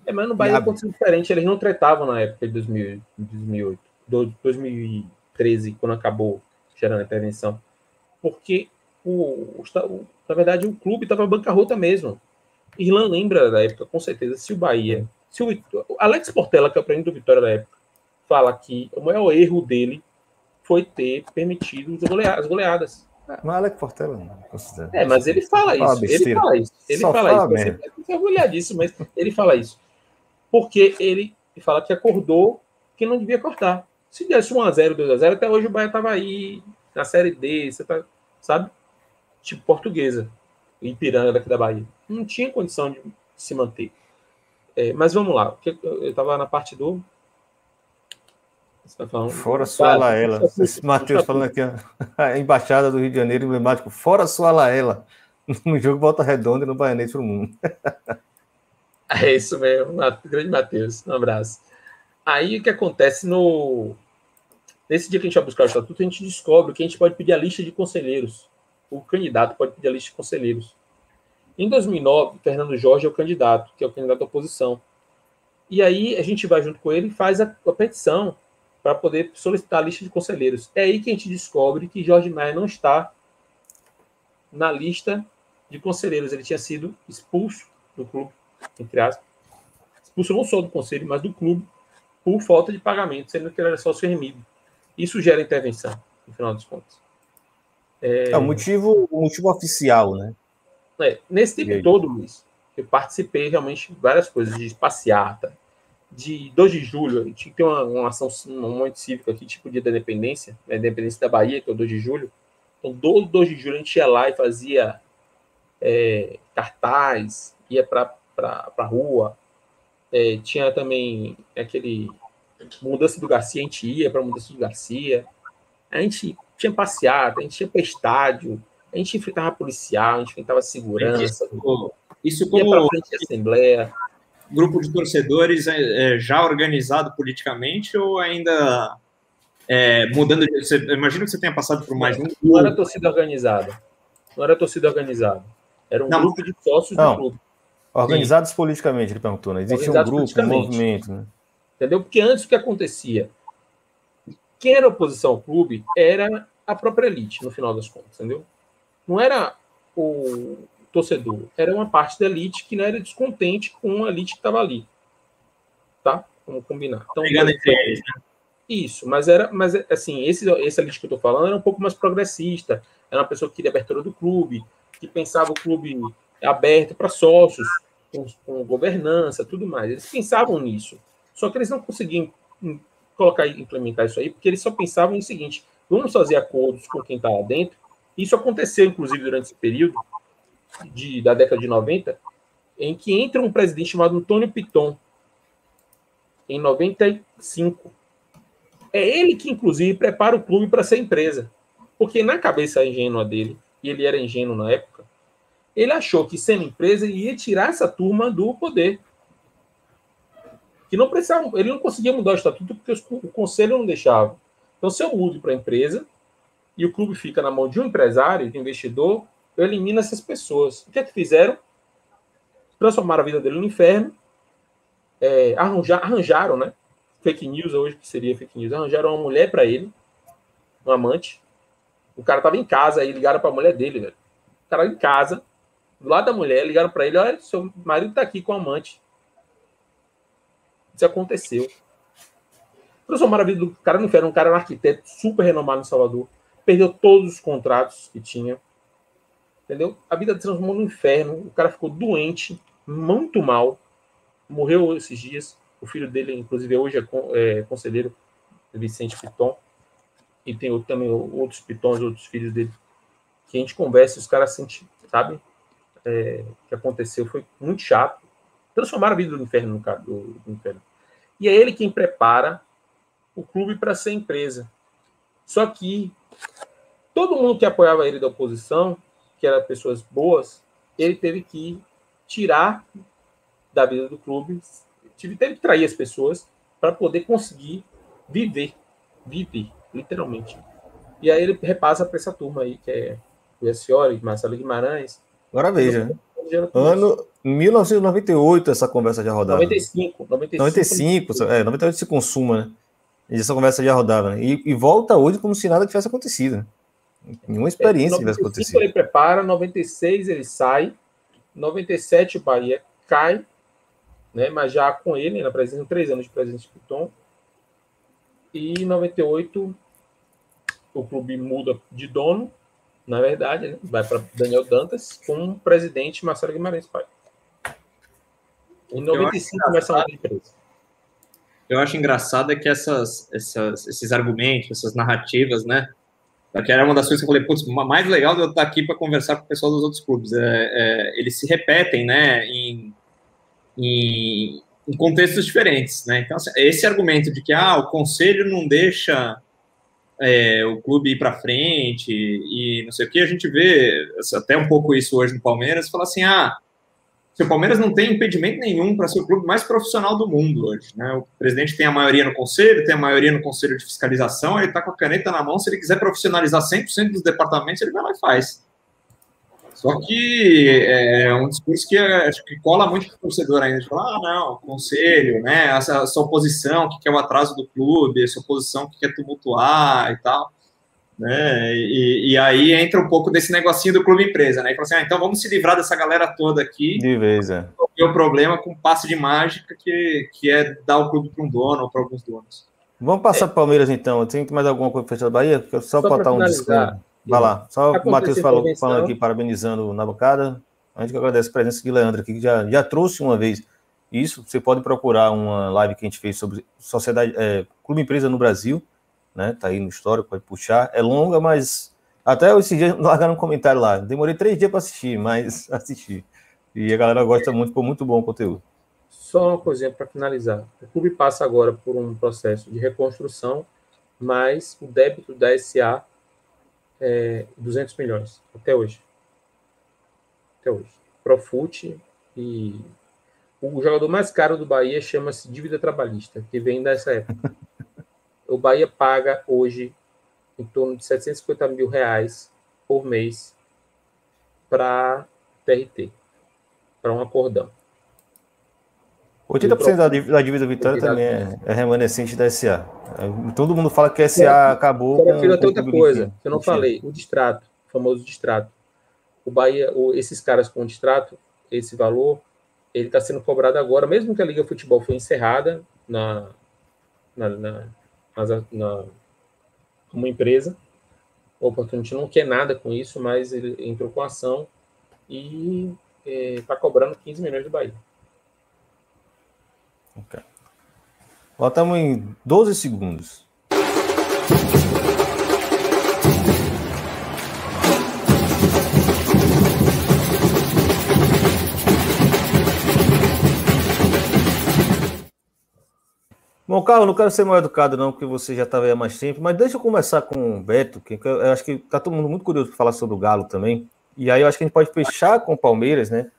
É, mas no Bahia aconteceu diferente, eles não tretavam na época de 2000, 2008, 2013, quando acabou gerando a intervenção, porque o, o, na verdade o clube estava bancarrota mesmo. Irlan lembra da época, com certeza, se o Bahia. Se o Alex Portela, que é o presidente do Vitória da época, fala que o maior erro dele foi ter permitido as goleadas. Não é Alex Portela, não. É, mas ele fala isso. ele fala isso. Ele Só fala, fala isso. Você disso, mas ele fala isso. Porque ele fala que acordou que não devia cortar. Se desse 1x0, 2x0, até hoje o Bahia tava aí na Série D, você tá, sabe? Tipo portuguesa. Ipiranga daqui da Bahia. Não tinha condição de se manter. É, mas vamos lá. Eu estava na parte do. Tá fora sua Laela. Esse Matheus falando aqui, a embaixada do Rio de Janeiro, emblemático, fora sua Laela. No jogo Volta Redonda e no Baianete pro Mundo. [LAUGHS] É isso mesmo, grande Matheus. Um abraço. Aí o que acontece no. Nesse dia que a gente vai buscar o estatuto, a gente descobre que a gente pode pedir a lista de conselheiros. O candidato pode pedir a lista de conselheiros. Em 2009, Fernando Jorge é o candidato, que é o candidato da oposição. E aí a gente vai junto com ele e faz a, a petição para poder solicitar a lista de conselheiros. É aí que a gente descobre que Jorge Maia não está na lista de conselheiros. Ele tinha sido expulso do clube, entre aspas. Expulso não só do conselho, mas do clube, por falta de pagamento, sendo que ele era sócio remido. Isso gera intervenção, no final dos contos. É, é o, motivo, o motivo oficial, né? É, nesse tempo todo, Luiz, eu participei realmente de várias coisas, de passeata, de 2 de julho, a gente tinha que ter uma, uma ação, um momento cívico aqui, tipo dia da independência, né, independência da Bahia, que é o 2 de julho. Então, 2 de julho a gente ia lá e fazia é, cartaz, ia para a rua. É, tinha também aquele mudança do Garcia, a gente ia para mudança do Garcia. A gente tinha passeado, a gente ia para estádio, a gente enfrentava policial, a gente enfrentava segurança. Isso, isso como ia frente assembleia. Grupo de torcedores é, é, já organizado politicamente ou ainda é, mudando de. Você, imagino que você tenha passado por mais um. Não era torcida organizada. Não era torcida organizada. Era um não, grupo de sócios não. do clube. Organizados Sim. politicamente, ele perguntou, né? Existia um grupo, um movimento, né? Entendeu? Porque antes o que acontecia? Quem era oposição ao clube era a própria elite, no final das contas, entendeu? Não era o torcedor, era uma parte da elite que não era descontente com a elite que estava ali. Tá? Vamos combinar. Então, eles, né? Isso, mas era, mas assim, esse, esse elite que eu estou falando era um pouco mais progressista, era uma pessoa que queria abertura do clube, que pensava o clube aberto para sócios, com, com, governança, tudo mais. Eles pensavam nisso. Só que eles não conseguiam colocar e implementar isso aí, porque eles só pensavam em seguinte: vamos fazer acordos com quem está lá dentro. Isso aconteceu, inclusive, durante esse período de, da década de 90, em que entra um presidente chamado Antônio Piton, em 95. É ele que, inclusive, prepara o clube para ser empresa. Porque na cabeça ingênua dele, e ele era ingênuo na época, ele achou que sendo empresa ia tirar essa turma do poder. Que não precisava, ele não conseguia mudar o estatuto porque o conselho não deixava. Então, se eu mudo para a empresa e o clube fica na mão de um empresário, de um investidor, eu elimino essas pessoas. O que é que fizeram? Transformaram a vida dele no inferno, é, arranjar, arranjaram, né? Fake news hoje, que seria fake news, arranjaram uma mulher para ele, um amante, o cara tava em casa, aí ligaram pra mulher dele, velho. O cara em casa, do lado da mulher, ligaram para ele: olha, seu marido tá aqui com a amante. Isso aconteceu. Transformaram a vida do cara no inferno. Um cara era um arquiteto super renomado em Salvador. Perdeu todos os contratos que tinha. Entendeu? A vida transformou no inferno. O cara ficou doente, muito mal. Morreu esses dias. O filho dele, inclusive, hoje é, é conselheiro Vicente Piton e tem outro, também outros pitons, outros filhos dele, que a gente conversa, os caras sentem, sabe? É, que aconteceu foi muito chato. Transformaram a vida do inferno no cara, do, do inferno. E é ele quem prepara o clube para ser empresa. Só que todo mundo que apoiava ele da oposição, que eram pessoas boas, ele teve que tirar da vida do clube, teve, teve que trair as pessoas para poder conseguir viver, viver literalmente. E aí ele repassa para essa turma aí, que é o Yacioli, Marcelo Guimarães. Agora veja, ano 1998 essa conversa já rodava. 95. 95, 95 é, 98 se consuma, né? E essa conversa já rodava, né? E, e, volta hoje como se nada tivesse acontecido. Né? Nenhuma experiência é, tivesse acontecido. ele prepara, 96 ele sai, 97 o Bahia cai, né? Mas já com ele, na presença, três anos de presença de Piton, e em 98, o clube muda de dono, na verdade, né? vai para Daniel Dantas, com o presidente Marcelo Guimarães Pai. Em 95 começa a empresa. Eu acho engraçado é que essas, essas, esses argumentos, essas narrativas, né? Que era uma das coisas que eu falei, putz, mais legal de eu estar aqui para conversar com o pessoal dos outros clubes. É, é, eles se repetem, né? Em, em, em contextos diferentes, né? Então, assim, esse argumento de que ah, o conselho não deixa é, o clube ir para frente e não sei o que, a gente vê até um pouco isso hoje no Palmeiras, fala assim, ah, se o Palmeiras não tem impedimento nenhum para ser o clube mais profissional do mundo hoje, né? O presidente tem a maioria no conselho, tem a maioria no conselho de fiscalização, ele está com a caneta na mão, se ele quiser profissionalizar 100% dos departamentos, ele vai lá e faz. Só que é, é um discurso que acho que cola muito para o torcedor ainda. De falar, ah, não, conselho, né? Essa, essa oposição que quer o atraso do clube, essa oposição que quer tumultuar e tal. Né? E, e, aí entra um pouco desse negocinho do clube empresa, né? E fala assim, ah, então vamos se livrar dessa galera toda aqui. De vez, é. O problema com passe de mágica, que, que é dar o clube para um dono ou para alguns donos. Vamos passar é. para o Palmeiras então. Tem mais alguma coisa para da Bahia? Só, só botar um disclaimer. Vai lá. Só o Matheus falou, falando aqui, parabenizando na bancada. A gente agradece a presença de Leandro aqui, que já, já trouxe uma vez isso. Você pode procurar uma live que a gente fez sobre sociedade, é, clube empresa no Brasil, né? Tá aí no histórico, pode puxar. É longa, mas até esse dia [LAUGHS] largaram um comentário lá. Demorei três dias para assistir, mas [LAUGHS] assisti. E a galera gosta muito, ficou muito bom o conteúdo. Só uma coisinha para finalizar. O clube passa agora por um processo de reconstrução, mas o débito da SA é, 200 milhões, até hoje. Até hoje. Profute e o jogador mais caro do Bahia chama-se dívida trabalhista, que vem dessa época. O Bahia paga hoje em torno de 750 mil reais por mês para TRT, para um acordão. 80% da dívida, da dívida Vitória também é, é, remanescente da SA. Todo mundo fala que a SA acabou. com, com outra coisa, que eu não falei, o distrato, o famoso distrato. O Bahia, o, esses caras com o distrato, esse valor, ele está sendo cobrado agora, mesmo que a Liga Futebol foi encerrada na, na, na, na como empresa. O Opportunity não quer nada com isso, mas ele entrou com ação e está é, cobrando 15 milhões de Bahia. Ok. Voltamos em 12 segundos. Bom, Carlos, não quero ser mal educado, não, porque você já estava aí há mais tempo, mas deixa eu começar com o Beto, que eu acho que está todo mundo muito curioso para falar sobre o Galo também. E aí eu acho que a gente pode fechar com o Palmeiras, né?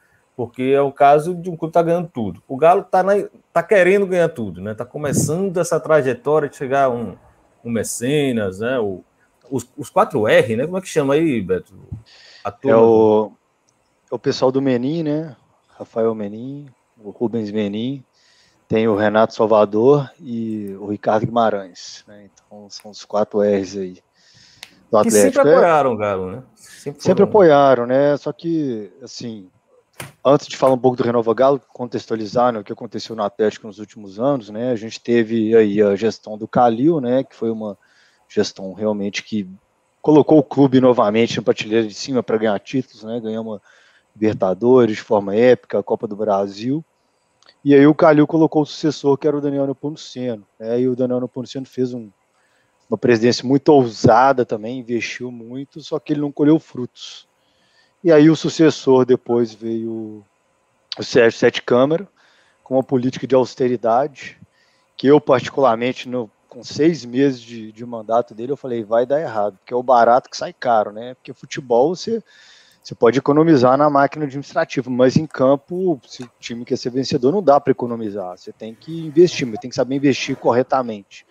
porque é o caso de um clube que está ganhando tudo. O Galo está tá querendo ganhar tudo, né? Está começando essa trajetória de chegar um, um mecenas, né? O, os, os 4R, né? Como é que chama aí, Beto? é o, é o pessoal do Menin, né? Rafael Menin, o Rubens Menin, tem o Renato Salvador e o Ricardo Guimarães, né? Então são os quatro R's aí. Do Atlético. Que sempre apoiaram o Galo, né? Sempre, sempre apoiaram, né? Só que, assim, Antes de falar um pouco do Renova Galo, contextualizar né, o que aconteceu no Atlético nos últimos anos, né? A gente teve aí a gestão do Calil, né? Que foi uma gestão realmente que colocou o clube novamente na prateleira de cima para ganhar títulos, né? Ganhamos Libertadores de forma épica, a Copa do Brasil. E aí o Calil colocou o sucessor, que era o Daniel Nepomuceno. Né? E o Daniel Nepomuceno fez um, uma presidência muito ousada também, investiu muito, só que ele não colheu frutos. E aí o sucessor depois veio o Sérgio Sete Câmara, com uma política de austeridade, que eu particularmente, no, com seis meses de, de mandato dele, eu falei, vai dar errado, porque é o barato que sai caro, né? Porque futebol você, você pode economizar na máquina administrativa, mas em campo, se o time quer ser vencedor, não dá para economizar. Você tem que investir, mas tem que saber investir corretamente.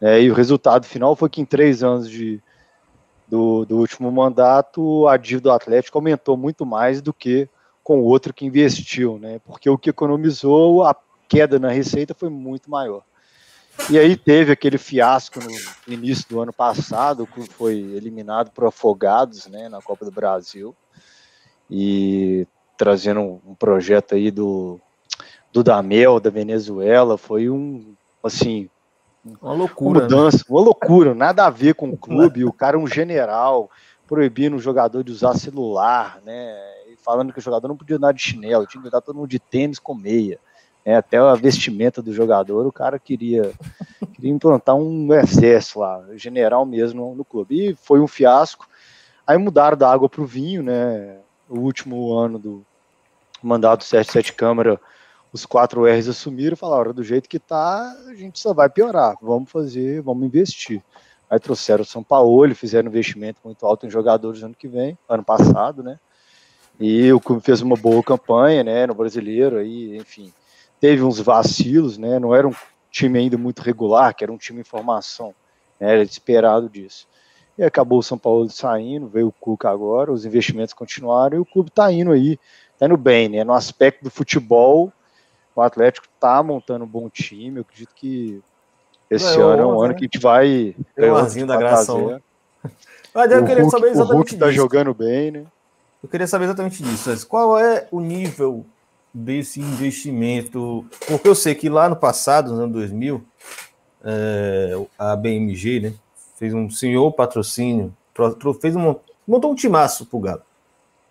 É, e o resultado final foi que em três anos de, do, do último mandato, a dívida do Atlético aumentou muito mais do que com o outro que investiu, né? Porque o que economizou, a queda na receita foi muito maior. E aí teve aquele fiasco no início do ano passado, que foi eliminado por Afogados, né, na Copa do Brasil, e trazendo um, projeto aí do, do Damel, da Venezuela, foi um, assim, uma loucura. Uma né? mudança, né? uma loucura, nada a ver com o [LAUGHS] clube. o cara é um general, proibindo o jogador de usar celular, né? E falando que o jogador não podia andar de chinelo, tinha que andar todo mundo de tênis com meia. Né? Até a vestimenta do jogador, o cara queria, queria implantar um excesso lá, general mesmo no clube. E foi um fiasco. Aí mudaram da água para o vinho, né? O último ano do mandato do 77 Câmara, os quatro R's assumiram e falaram: do jeito que tá, a gente só vai piorar. Vamos fazer, vamos investir. Aí trouxeram o São Paulo, fizeram um investimento muito alto em jogadores ano que vem, ano passado, né? E o clube fez uma boa campanha, né, no brasileiro, aí, enfim, teve uns vacilos, né? Não era um time ainda muito regular, que era um time em formação, né, era esperado disso. E acabou o São Paulo saindo, veio o Cuca agora, os investimentos continuaram e o clube está indo aí, está indo bem, né? No aspecto do futebol, o Atlético está montando um bom time. Eu acredito que esse ano é um ano né? que a gente vai. O da graça. Mas eu o queria Hulk, saber exatamente. O Hulk está jogando bem, né? Eu queria saber exatamente disso. Qual é o nível desse investimento? Porque eu sei que lá no passado, nos anos 2000, é, a BMG né, fez um senhor patrocínio, fez um, montou um timaço pro Galo.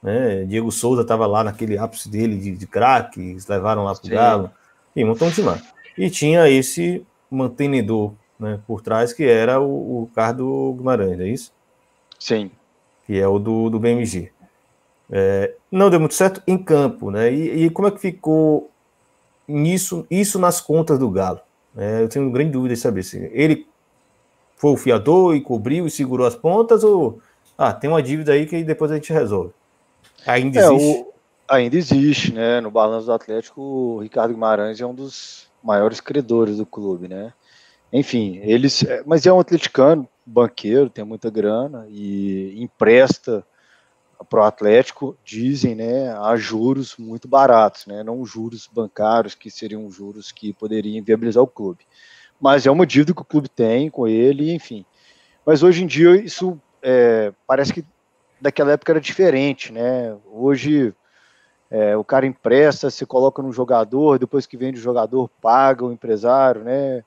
Né? Diego Souza estava lá naquele ápice dele de, de craque, levaram lá pro Sim. Galo. E montou um timaço. E tinha esse mantenedor né, por trás, que era o, o Cardo Guimarães, é isso? Sim. Que é o do, do BMG. É, não deu muito certo em campo, né? E, e, como é que ficou nisso, isso nas contas do Galo? É, eu tenho grande dúvida de saber se ele foi o fiador e cobriu e segurou as pontas ou ah, tem uma dívida aí que depois a gente resolve. Ainda é, existe? O, ainda existe, né? No balanço do Atlético, o Ricardo Guimarães é um dos maiores credores do clube, né? Enfim, eles, é, mas é um atleticano, banqueiro, tem muita grana e empresta para o Atlético, dizem, né, a juros muito baratos, né, não juros bancários, que seriam juros que poderiam viabilizar o clube. Mas é uma dívida que o clube tem com ele, enfim. Mas hoje em dia isso é, parece que daquela época era diferente, né? Hoje é, o cara empresta, se coloca no jogador, depois que vende o jogador, paga o empresário, né?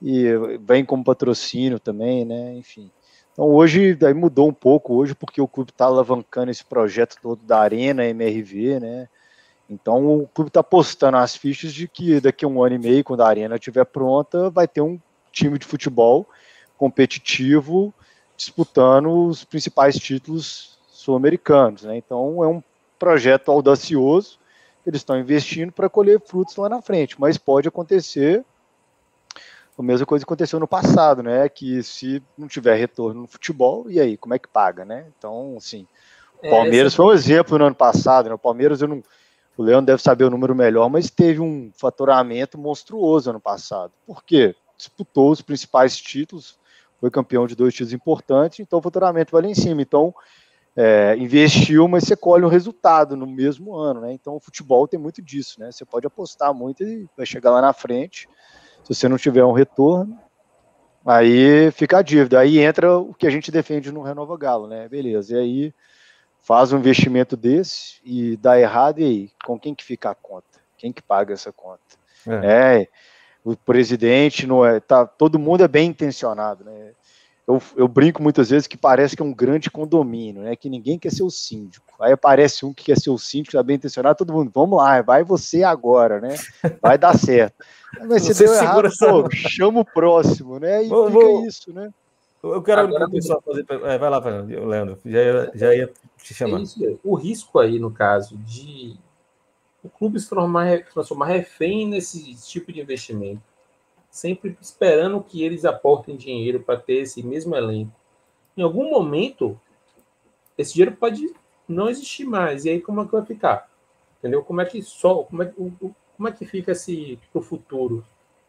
E vem como patrocínio também, né? Enfim. Então hoje daí mudou um pouco hoje porque o clube está alavancando esse projeto todo da Arena MRV, né? Então o clube está postando as fichas de que daqui a um ano e meio, quando a Arena estiver pronta, vai ter um time de futebol competitivo disputando os principais títulos sul-americanos, né? Então é um projeto audacioso eles estão investindo para colher frutos lá na frente, mas pode acontecer a mesma coisa aconteceu no passado, né? Que se não tiver retorno no futebol, e aí, como é que paga, né? Então, assim, o é, Palmeiras é, foi um exemplo no ano passado, né? O Palmeiras, eu não, o Leão deve saber o número melhor, mas teve um faturamento monstruoso ano passado. Por quê? Disputou os principais títulos, foi campeão de dois títulos importantes, então o faturamento vai lá em cima. Então, é, investiu, mas você colhe um resultado no mesmo ano, né? Então, o futebol tem muito disso, né? Você pode apostar muito e vai chegar lá na frente se você não tiver um retorno, aí fica a dívida. Aí entra o que a gente defende no Renova Galo, né? Beleza. E aí faz um investimento desse e dá errado, e aí? Com quem que fica a conta? Quem que paga essa conta? É. é o presidente não é. Tá, todo mundo é bem intencionado, né? Eu, eu, brinco muitas vezes que parece que é um grande condomínio, né? Que ninguém quer ser o síndico. Aí aparece um que quer ser o síndico, está bem intencionado, todo mundo, vamos lá, vai você agora, né? Vai dar [LAUGHS] certo. Mas se deu errado, pô, chama o próximo, né? E vou, fica vou, isso, né? Eu quero agora, o pessoal fazer. É, vai lá, Leandro, já ia, já ia te chamar. É o risco aí, no caso, de o clube se transformar, transformar refém nesse tipo de investimento sempre esperando que eles aportem dinheiro para ter esse mesmo elenco. Em algum momento, esse dinheiro pode não existir mais. E aí como é que vai ficar? Entendeu? Como é que só, como é, como é que fica esse pro futuro?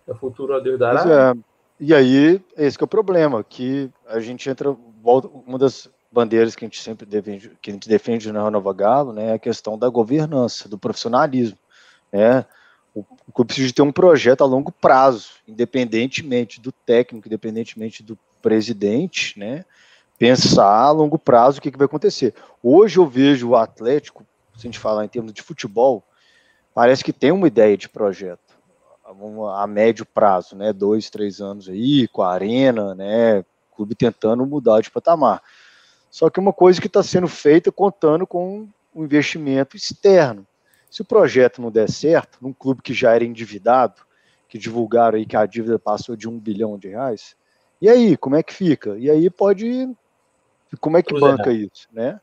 É o futuro a Deus dará? É. E aí, esse que é o problema, que a gente entra, volta, uma das bandeiras que a gente sempre defende, que a gente defende na Nova Galo, né, é a questão da governança, do profissionalismo, né? O, o clube precisa ter um projeto a longo prazo, independentemente do técnico, independentemente do presidente, né? Pensar a longo prazo o que, que vai acontecer. Hoje eu vejo o Atlético, se a gente falar em termos de futebol, parece que tem uma ideia de projeto a médio prazo, né? Dois, três anos aí, com a arena, né? clube tentando mudar de patamar. Só que uma coisa que está sendo feita contando com um investimento externo. Se o projeto não der certo, num clube que já era endividado, que divulgaram aí que a dívida passou de um bilhão de reais, e aí, como é que fica? E aí pode. Como é que banca isso, né?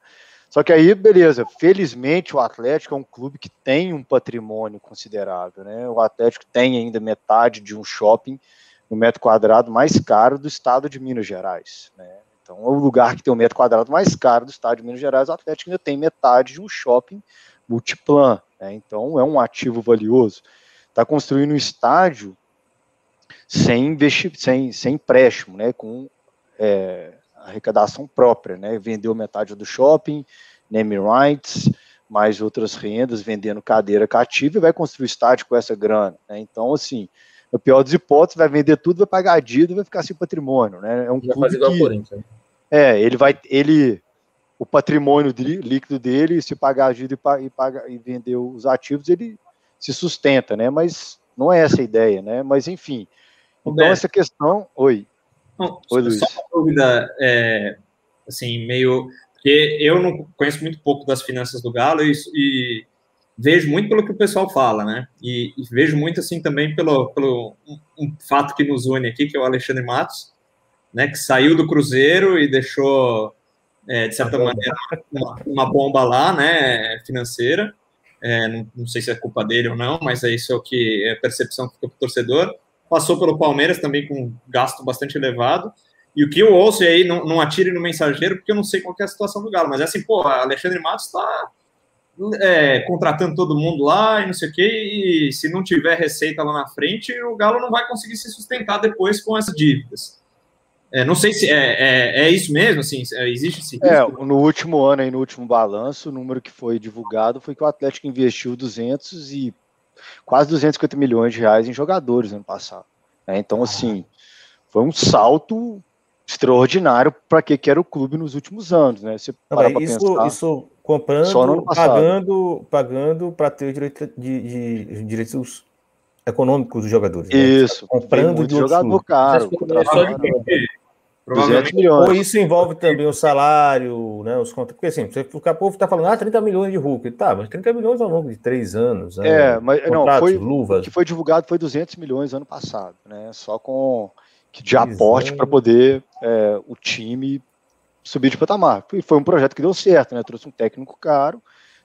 Só que aí, beleza, felizmente o Atlético é um clube que tem um patrimônio considerável, né? O Atlético tem ainda metade de um shopping no metro quadrado mais caro do estado de Minas Gerais, né? Então, é o lugar que tem o metro quadrado mais caro do estado de Minas Gerais, o Atlético ainda tem metade de um shopping multiplan, né? Então, é um ativo valioso. Está construindo um estádio sem, investi sem, sem empréstimo, né? Com é, arrecadação própria, né? Vendeu metade do shopping, name rights, mais outras rendas, vendendo cadeira cativa e vai construir o estádio com essa grana. Né? Então, assim, no pior das hipóteses, vai vender tudo, vai pagar a dívida e vai ficar sem patrimônio. Né? É um clube fazer igual que, Corinthians. É, ele vai, ele, o patrimônio líquido dele, se pagar a dívida e, paga, e vender os ativos, ele se sustenta, né? Mas não é essa a ideia, né? Mas enfim. Então, essa questão. Oi. Não, Oi, Luiz. Só uma dúvida, é, assim, meio. Porque eu não conheço muito pouco das finanças do Galo e, e vejo muito pelo que o pessoal fala, né? E, e vejo muito, assim, também pelo, pelo um, um, fato que nos une aqui, que é o Alexandre Matos, né? Que saiu do Cruzeiro e deixou, é, de certa maneira, uma, uma, bomba lá, né? Financeira. É, não, não, sei se é culpa dele ou não, mas é isso é o que é a percepção que fica para o torcedor passou pelo Palmeiras também com gasto bastante elevado. E o que eu ouço aí, não, não atire no mensageiro, porque eu não sei qual é a situação do Galo, mas é assim, pô, Alexandre Matos está é, contratando todo mundo lá e não sei o quê, e se não tiver receita lá na frente, o Galo não vai conseguir se sustentar depois com essas dívidas. É, não sei se é, é, é, isso mesmo, assim, é, existe esse é, risco? É, no último ano aí, no último balanço, o número que foi divulgado foi que o Atlético investiu 200 e quase 250 milhões de reais em jogadores ano passado. Né? Então, assim, foi um salto extraordinário para que, que era o clube nos últimos anos, né? Você Não, isso, pensar, isso comprando, pagando, pagando para ter direito de, de, de, direitos econômicos dos jogadores. Né? Isso, né? comprando de jogador caro. Só de 200 milhões. Ou isso envolve também o salário, né, os contos. Porque assim, o povo está falando, ah, 30 milhões de Hulk. Tá, mas 30 milhões ao longo de três anos. Né, é, mas não, foi, luvas. o que foi divulgado foi 200 milhões ano passado, né? Só com de aporte para poder é, o time subir de patamar. E foi um projeto que deu certo, né? Trouxe um técnico caro,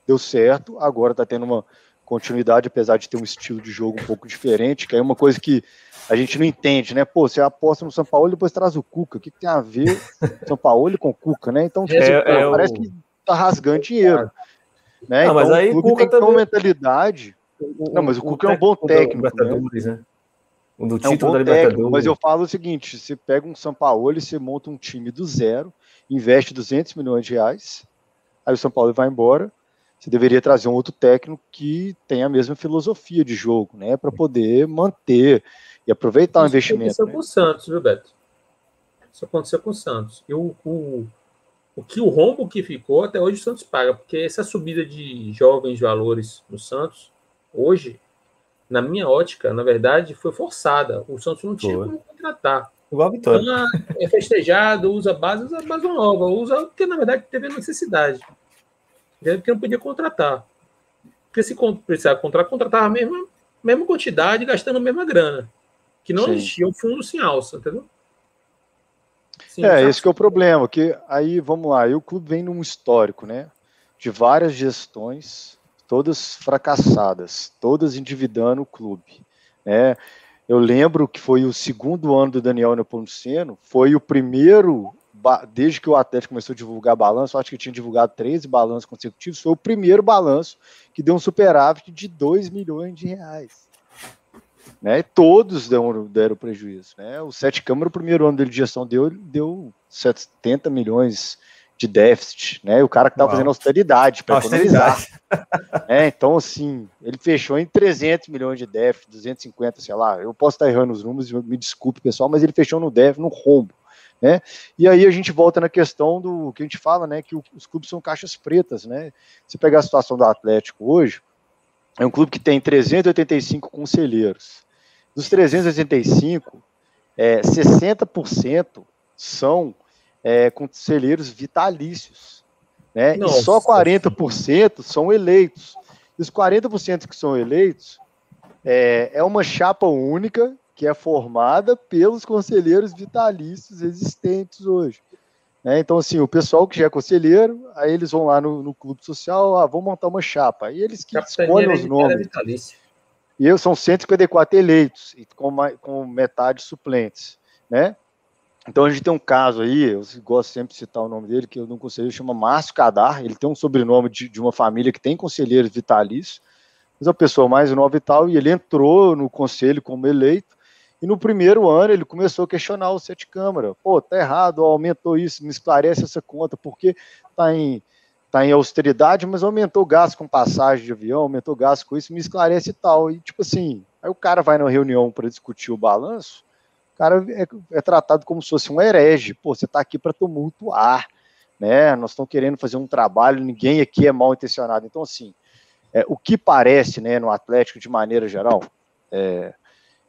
deu certo, agora está tendo uma continuidade, apesar de ter um estilo de jogo um pouco diferente, que é uma coisa que a gente não entende, né? Pô, você aposta no São Paulo e depois traz o Cuca. O que, que tem a ver [LAUGHS] São Paulo com o Cuca, né? Então, tipo, é, é parece o... que tá rasgando dinheiro. Né? Não, então, mas aí o Cuca tem também... uma mentalidade. O, não, mas o, o Cuca é um bom técnico. Né? O do título é um da técnico, mas eu falo o seguinte: você pega um São Paulo e você monta um time do zero, investe 200 milhões de reais, aí o São Paulo vai embora. Você deveria trazer um outro técnico que tenha a mesma filosofia de jogo, né, para poder manter e aproveitar Isso o investimento. Isso aconteceu né? com o Santos, viu, Beto? Isso aconteceu com o Santos. E o, o, o que o rombo que ficou, até hoje o Santos paga, porque essa subida de jovens valores no Santos, hoje, na minha ótica, na verdade, foi forçada. O Santos não tinha como contratar. Igual a Vitória. Ah, é festejado, usa base, usa base nova, usa porque na verdade teve necessidade. Porque não podia contratar. Porque se precisar contratar, contratava a mesma, mesma quantidade, gastando a mesma grana que não Sim. existia um fundo sem alça, entendeu? Sim, é, esse que é o problema, que aí, vamos lá, aí o clube vem num histórico, né, de várias gestões, todas fracassadas, todas endividando o clube, né, eu lembro que foi o segundo ano do Daniel Nepomuceno, foi o primeiro, desde que o Atlético começou a divulgar balanço, acho que tinha divulgado 13 balanços consecutivos, foi o primeiro balanço que deu um superávit de 2 milhões de reais né? Todos deram, deram prejuízo, né? O Sete Câmara, o primeiro ano dele de gestão deu, deu 70 milhões de déficit, né? O cara que estava fazendo austeridade para economizar. [LAUGHS] é, então, assim, ele fechou em 300 milhões de déficit, 250, sei lá. Eu posso estar errando os números, me desculpe, pessoal, mas ele fechou no déficit, no rombo. Né? E aí a gente volta na questão do que a gente fala, né? Que os clubes são caixas pretas, né? Se pegar a situação do Atlético hoje, é um clube que tem 385 conselheiros. Dos 385, é, 60% são é, conselheiros vitalícios. Né? E só 40% são eleitos. E os 40% que são eleitos é, é uma chapa única que é formada pelos conselheiros vitalícios existentes hoje. Né? Então, assim, o pessoal que já é conselheiro, aí eles vão lá no, no clube social, ah, vão montar uma chapa. Aí eles que escolhem os nomes. E eu são 154 eleitos, com, com metade suplentes, né? Então a gente tem um caso aí, eu gosto sempre de citar o nome dele, que eu não conselheiro chama Márcio Cadar, ele tem um sobrenome de, de uma família que tem conselheiros vitalícios, mas é uma pessoa mais nova e tal, e ele entrou no conselho como eleito, e no primeiro ano ele começou a questionar o Sete Câmara. Pô, tá errado, aumentou isso, me esclarece essa conta, porque tá em, tá em austeridade, mas aumentou o gasto com passagem de avião, aumentou o gasto com isso, me esclarece e tal. E tipo assim, aí o cara vai na reunião para discutir o balanço, o cara é, é, tratado como se fosse um herege. Pô, você tá aqui para tumultuar, né? Nós estamos querendo fazer um trabalho, ninguém aqui é mal intencionado. Então, assim, é, o que parece, né, no Atlético de maneira geral, é,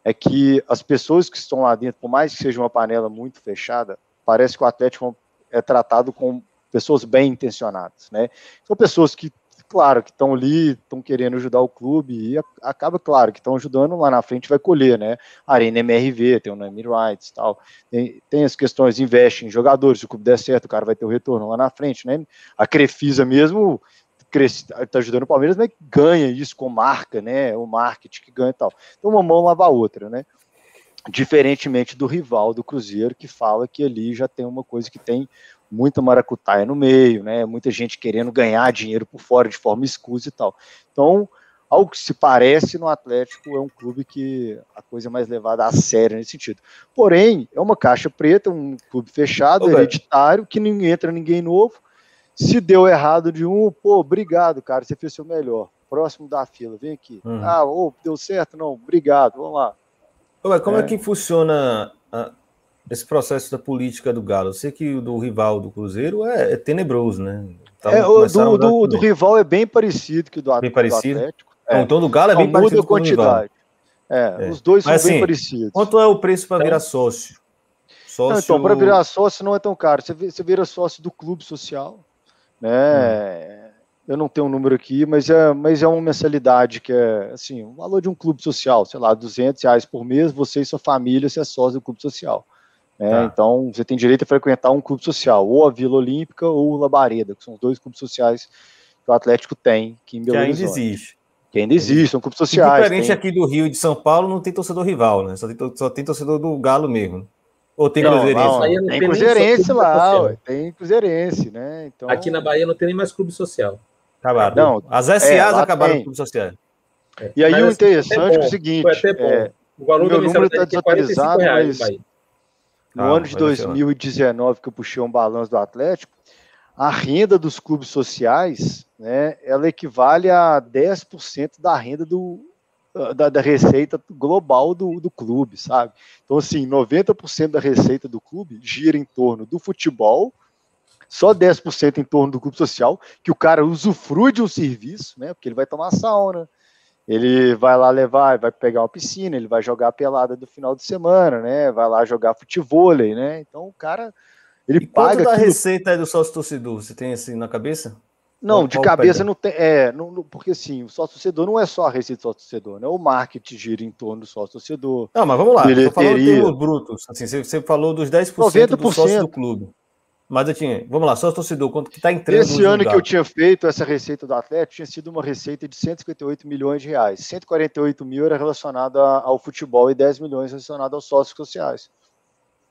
é que as pessoas que estão lá dentro, por mais que seja uma panela muito fechada, parece que o Atlético é tratado com pessoas bem intencionadas, né? São pessoas que, claro, que estão ali, estão querendo ajudar o clube e acaba, claro, que estão ajudando lá na frente vai colher, né? Arena MRV, tem o Name Rights tal, tem, tem as questões, investe em jogadores, se o clube der certo, o cara vai ter o retorno lá na frente, né? A Crefisa mesmo está ajudando o Palmeiras, mas ganha isso com marca, né? O marketing que ganha e tal. Então uma mão lava a outra, né? Diferentemente do rival do Cruzeiro, que fala que ali já tem uma coisa que tem muita maracutaia no meio, né? Muita gente querendo ganhar dinheiro por fora de forma escusa e tal. Então, ao que se parece no Atlético, é um clube que a coisa é mais levada a sério nesse sentido. Porém, é uma caixa preta, um clube fechado, Ô, hereditário, que não entra ninguém novo, se deu errado de um, pô, obrigado, cara, você fez seu melhor. Próximo da fila, vem aqui. Uhum. Ah, oh, deu certo? Não, obrigado, vamos lá. Ué, como é. é, que funciona a, esse processo da política do Galo? Eu sei que o do rival do Cruzeiro é, é tenebroso, né? Tá é, o do, do, do, rival é bem parecido que do, bem parecido? do Atlético. É. Então, do Galo é bem parecido a quantidade. É, é, os dois Mas, são assim, bem parecidos. Quanto é o preço para então, virar sócio? sócio... Não, então, para virar sócio não é tão caro. Você vira sócio do clube social, né? Hum. Eu não tenho um número aqui, mas é, mas é uma mensalidade que é assim, o valor de um clube social, sei lá, 200 reais por mês, você e sua família se é sócio do clube social. Né? Tá. Então, você tem direito a frequentar um clube social, ou a Vila Olímpica ou o Labareda, que são os dois clubes sociais que o Atlético tem que em Belo que ainda existe. Que ainda existe, são clubes sociais. E diferente tem... aqui do Rio e de São Paulo, não tem torcedor rival, né? Só tem, só tem torcedor do Galo mesmo. Ou tem não, cruzeirense? Não, tem, tem cruzeirense lá, ué, tem cruzeirense, né? Então... Aqui na Bahia não tem nem mais clube social. Acabaram. Não, As SAs é, acabaram com clube social. É. E aí mas, o assim, interessante é, o seguinte, é, o valor meu número está desatualizado, mas no ah, ano de 2019 que eu puxei um balanço do Atlético, a renda dos clubes sociais, né, ela equivale a 10% da renda do, da, da, receita global do, do clube, sabe? Então, assim, 90% da receita do clube gira em torno do futebol, só 10% em torno do clube social, que o cara usufrui de um serviço, né? Porque ele vai tomar sauna, ele vai lá levar, vai pegar uma piscina, ele vai jogar a pelada do final de semana, né? Vai lá jogar futebol, né? Então o cara ele e paga. Quanto da receita é do sócio torcedor? Você tem assim na cabeça? Não, de cabeça não tem. É, não, porque assim, o sócio torcedor não é só a receita do sócio torcedor, né? O marketing gira em torno do sócio torcedor. Não, mas vamos lá, bilheteria. falando em termos brutos. Assim, você, você falou dos 10% 90%. do sócio do clube. Mas eu tinha, vamos lá, sócio torcedor, quanto que está entrando? Esse ano que eu tinha feito essa receita do Atlético tinha sido uma receita de 158 milhões de reais. 148 mil era relacionado ao futebol e 10 milhões relacionado aos sócios sociais.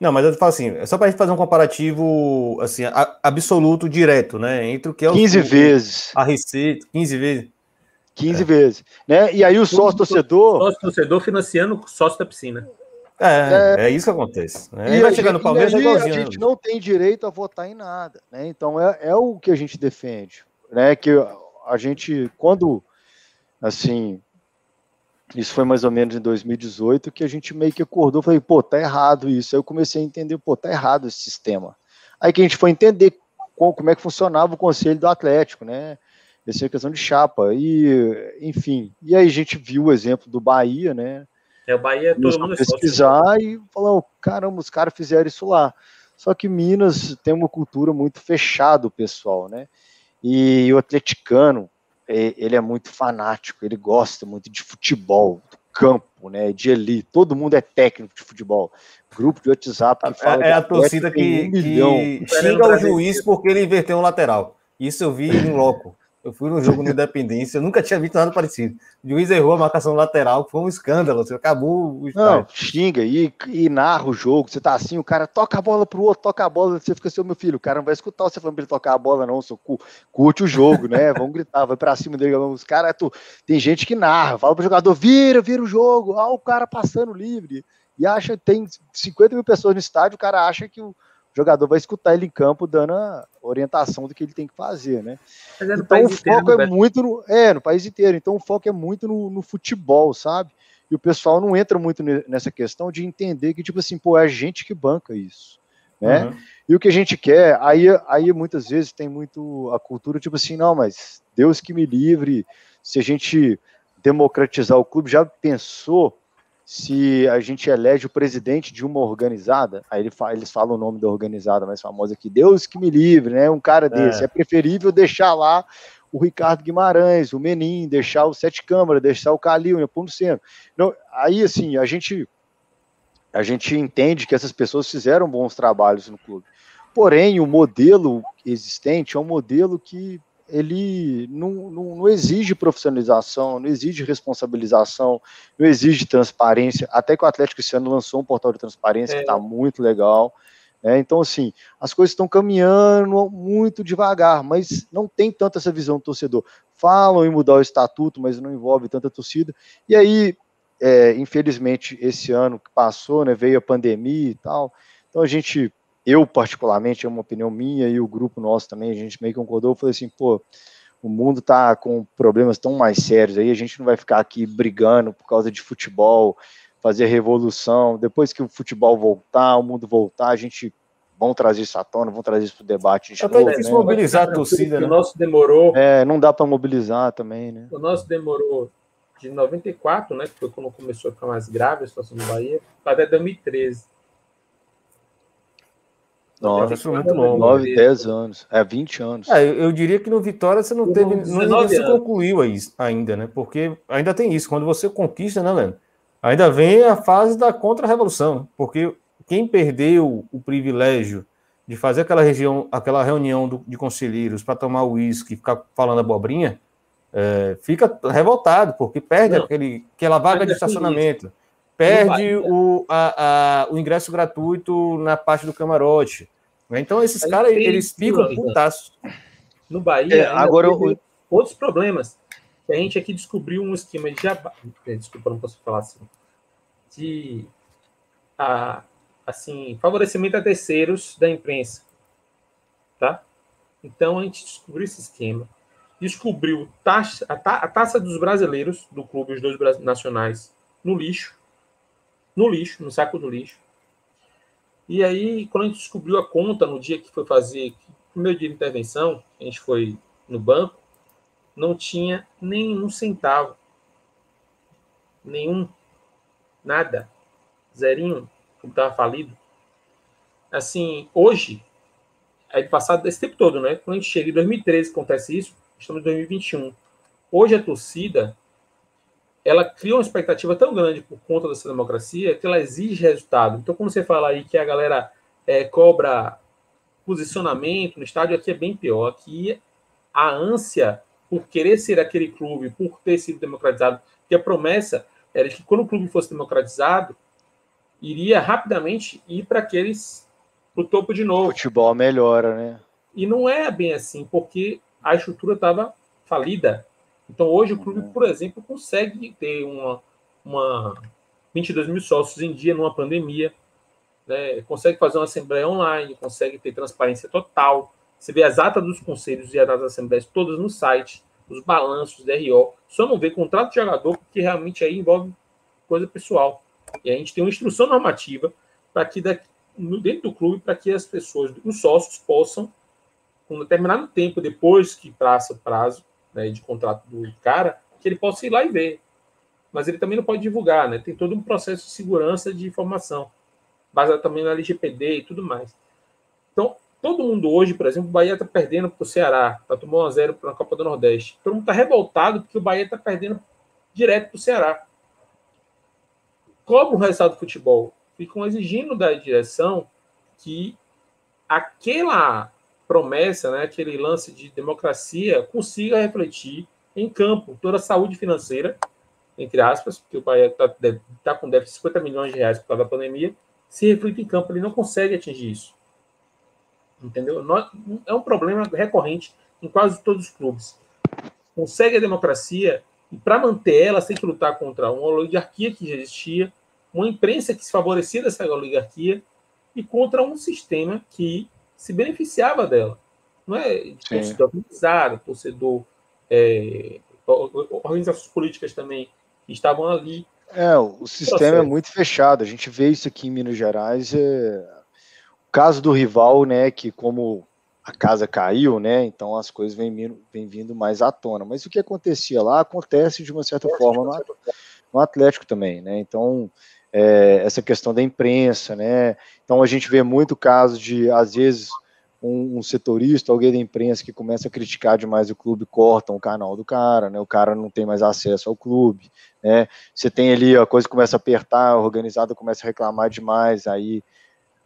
Não, mas eu falo assim, é só para a gente fazer um comparativo assim, absoluto, direto, né? Entre o que é o 15 vezes. A receita, 15 vezes. 15 é. vezes. Né? E aí o sócio torcedor. Sócio torcedor financiando o sócio da piscina. É, é, é isso que acontece. Né? E vai chegar no Palmeiras, é igualzinho. A gente não tem direito a votar em nada. Né? Então é, é o que a gente defende. Né? Que a gente, quando assim, isso foi mais ou menos em 2018 que a gente meio que acordou, falei, pô, tá errado isso. Aí eu comecei a entender, pô, tá errado esse sistema. Aí que a gente foi entender como é que funcionava o conselho do Atlético, né? Essa é questão de chapa. E, enfim, e aí a gente viu o exemplo do Bahia, né? É, o Bahia todo mundo é pesquisar e falar, caramba, os caras fizeram isso lá. Só que Minas tem uma cultura muito fechada, o pessoal, né? E o atleticano, ele é muito fanático, ele gosta muito de futebol, campo, né? De elite. Todo mundo é técnico de futebol. Grupo de WhatsApp que fala. É, é a torcida que, um que xinga o juiz porque ele inverteu um lateral. Isso eu vi em loco. Eu fui no jogo no Independência, eu nunca tinha visto nada parecido. O juiz errou a marcação lateral, foi um escândalo. Você acabou o Não, xinga e, e, narra o jogo. Você tá assim, o cara toca a bola pro outro, toca a bola, você fica assim, meu filho, o cara não vai escutar você falando pra ele tocar a bola, não. Seu curte o jogo, né? [LAUGHS] Vamos gritar, vai pra cima dele. Os caras, tem gente que narra, fala pro jogador, vira, vira o jogo, ó, o cara passando livre. E acha, tem 50 mil pessoas no estádio, o cara acha que o o jogador vai escutar ele em campo dando a orientação do que ele tem que fazer, né? É então o foco inteiro, é muito no, é, no país inteiro. Então o foco é muito no, no, futebol, sabe? E o pessoal não entra muito nessa questão de entender que, tipo assim, pô, é a gente que banca isso, né? Uhum. E o que a gente quer, aí, aí muitas vezes tem muito a cultura, tipo assim, não, mas Deus que me livre, se a gente democratizar o clube, já pensou se a gente elege o presidente de uma organizada, aí ele fala, eles falam o nome da organizada mais famosa aqui, Deus que me livre, né? Um cara desse. É, é preferível deixar lá o Ricardo Guimarães, o Menin, deixar o Sete Câmara, deixar o Calil, né, Ponto Centro. Não, aí, assim, a gente, a gente entende que essas pessoas fizeram bons trabalhos no clube. Porém, o modelo existente é um modelo que ele não, não, não, exige profissionalização, não exige responsabilização, não exige transparência. Até que o Atlético esse ano lançou um portal de transparência é. que está muito legal. Né? Então, assim, as coisas estão caminhando muito devagar, mas não tem tanta essa visão do torcedor. Falam em mudar o estatuto, mas não envolve tanta torcida. E aí, é, infelizmente, esse ano que passou, né, veio a pandemia e tal. Então a gente eu particularmente, é uma opinião minha e o grupo nosso também, a gente meio que concordou, falei assim, pô, o mundo está com problemas tão mais sérios aí, a gente não vai ficar aqui brigando por causa de futebol, fazer revolução, depois que o futebol voltar, o mundo voltar, a gente vão trazer isso à tona, vão trazer isso para o debate. De Até difícil né? mobilizar a torcida, né? O nosso demorou... É, não dá para mobilizar também, né? O nosso demorou de 94, né, que foi quando começou a ficar mais grave a situação do Bahia, até 2013. Nossa, isso é muito longo. 9, 10 anos. É, 20 anos. É, eu diria que no Vitória você não teve. Não se concluiu ainda, né? Porque ainda tem isso. Quando você conquista, né, Leandro? Ainda vem a fase da contra-revolução. Porque quem perdeu o privilégio de fazer aquela região, aquela reunião do, de conselheiros para tomar uísque e ficar falando abobrinha, é, fica revoltado, porque perde aquele, aquela vaga de estacionamento perde o, a, a, o ingresso gratuito na parte do camarote. Né? Então, esses caras, eles ficam putaços. No Bahia, é, agora eu... outros problemas. A gente aqui descobriu um esquema de jabá. Desculpa, não posso falar assim. De a, assim, favorecimento a terceiros da imprensa. Tá? Então, a gente descobriu esse esquema. Descobriu taxa, a, ta, a taça dos brasileiros, do clube, os dois nacionais, no lixo no lixo, no saco do lixo. E aí, quando a gente descobriu a conta no dia que foi fazer o meu dia de intervenção, a gente foi no banco, não tinha nenhum centavo. Nenhum. Nada. Zerinho, como estava falido. Assim, hoje, aí passado esse tempo todo, né? Quando a gente chega em 2013, acontece isso, estamos em 2021. Hoje a torcida ela cria uma expectativa tão grande por conta dessa democracia que ela exige resultado. Então, quando você fala aí que a galera é, cobra posicionamento no estádio, aqui é bem pior. Aqui a ânsia por querer ser aquele clube, por ter sido democratizado, que a promessa era que quando o clube fosse democratizado, iria rapidamente ir para aqueles o topo de novo. O futebol melhora, né? E não é bem assim, porque a estrutura estava falida. Então, hoje, o clube, por exemplo, consegue ter uma, uma 22 mil sócios em dia numa pandemia, né? consegue fazer uma assembleia online, consegue ter transparência total. Você vê as atas dos conselhos e as das assembleias todas no site, os balanços, DRO. Só não vê contrato de jogador, porque realmente aí envolve coisa pessoal. E a gente tem uma instrução normativa para que daqui, dentro do clube, para que as pessoas, os sócios, possam, com um determinado tempo depois que passa o prazo, né, de contrato do cara, que ele possa ir lá e ver. Mas ele também não pode divulgar, né? Tem todo um processo de segurança de informação, baseado também na LGPD e tudo mais. Então, todo mundo hoje, por exemplo, o Bahia está perdendo para o Ceará, está tomando 1 a 0 para a Copa do Nordeste. Todo mundo está revoltado porque o Bahia está perdendo direto para o Ceará. cobram o resultado do futebol, ficam exigindo da direção que aquela promessa, né, aquele lance de democracia consiga refletir em campo toda a saúde financeira, entre aspas, porque o Bahia está tá com déficit de 50 milhões de reais por causa da pandemia, se reflete em campo, ele não consegue atingir isso. Entendeu? É um problema recorrente em quase todos os clubes. Consegue a democracia e para manter ela, tem que lutar contra uma oligarquia que já existia, uma imprensa que se favorecia dessa oligarquia e contra um sistema que se beneficiava dela. Não é torcedor organizado, torcedor, é, organizações políticas também que estavam ali. É, o sistema é muito fechado. A gente vê isso aqui em Minas Gerais. É... O caso do rival, né, que como a casa caiu, né, então as coisas vêm vindo, vêm vindo mais à tona. Mas o que acontecia lá acontece de uma certa forma no, no Atlético também, né? Então é, essa questão da imprensa, né? Então a gente vê muito caso de, às vezes, um, um, setorista, alguém da imprensa que começa a criticar demais o clube, cortam o canal do cara, né? O cara não tem mais acesso ao clube, né? Você tem ali a coisa começa a apertar, a organizada começa a reclamar demais, aí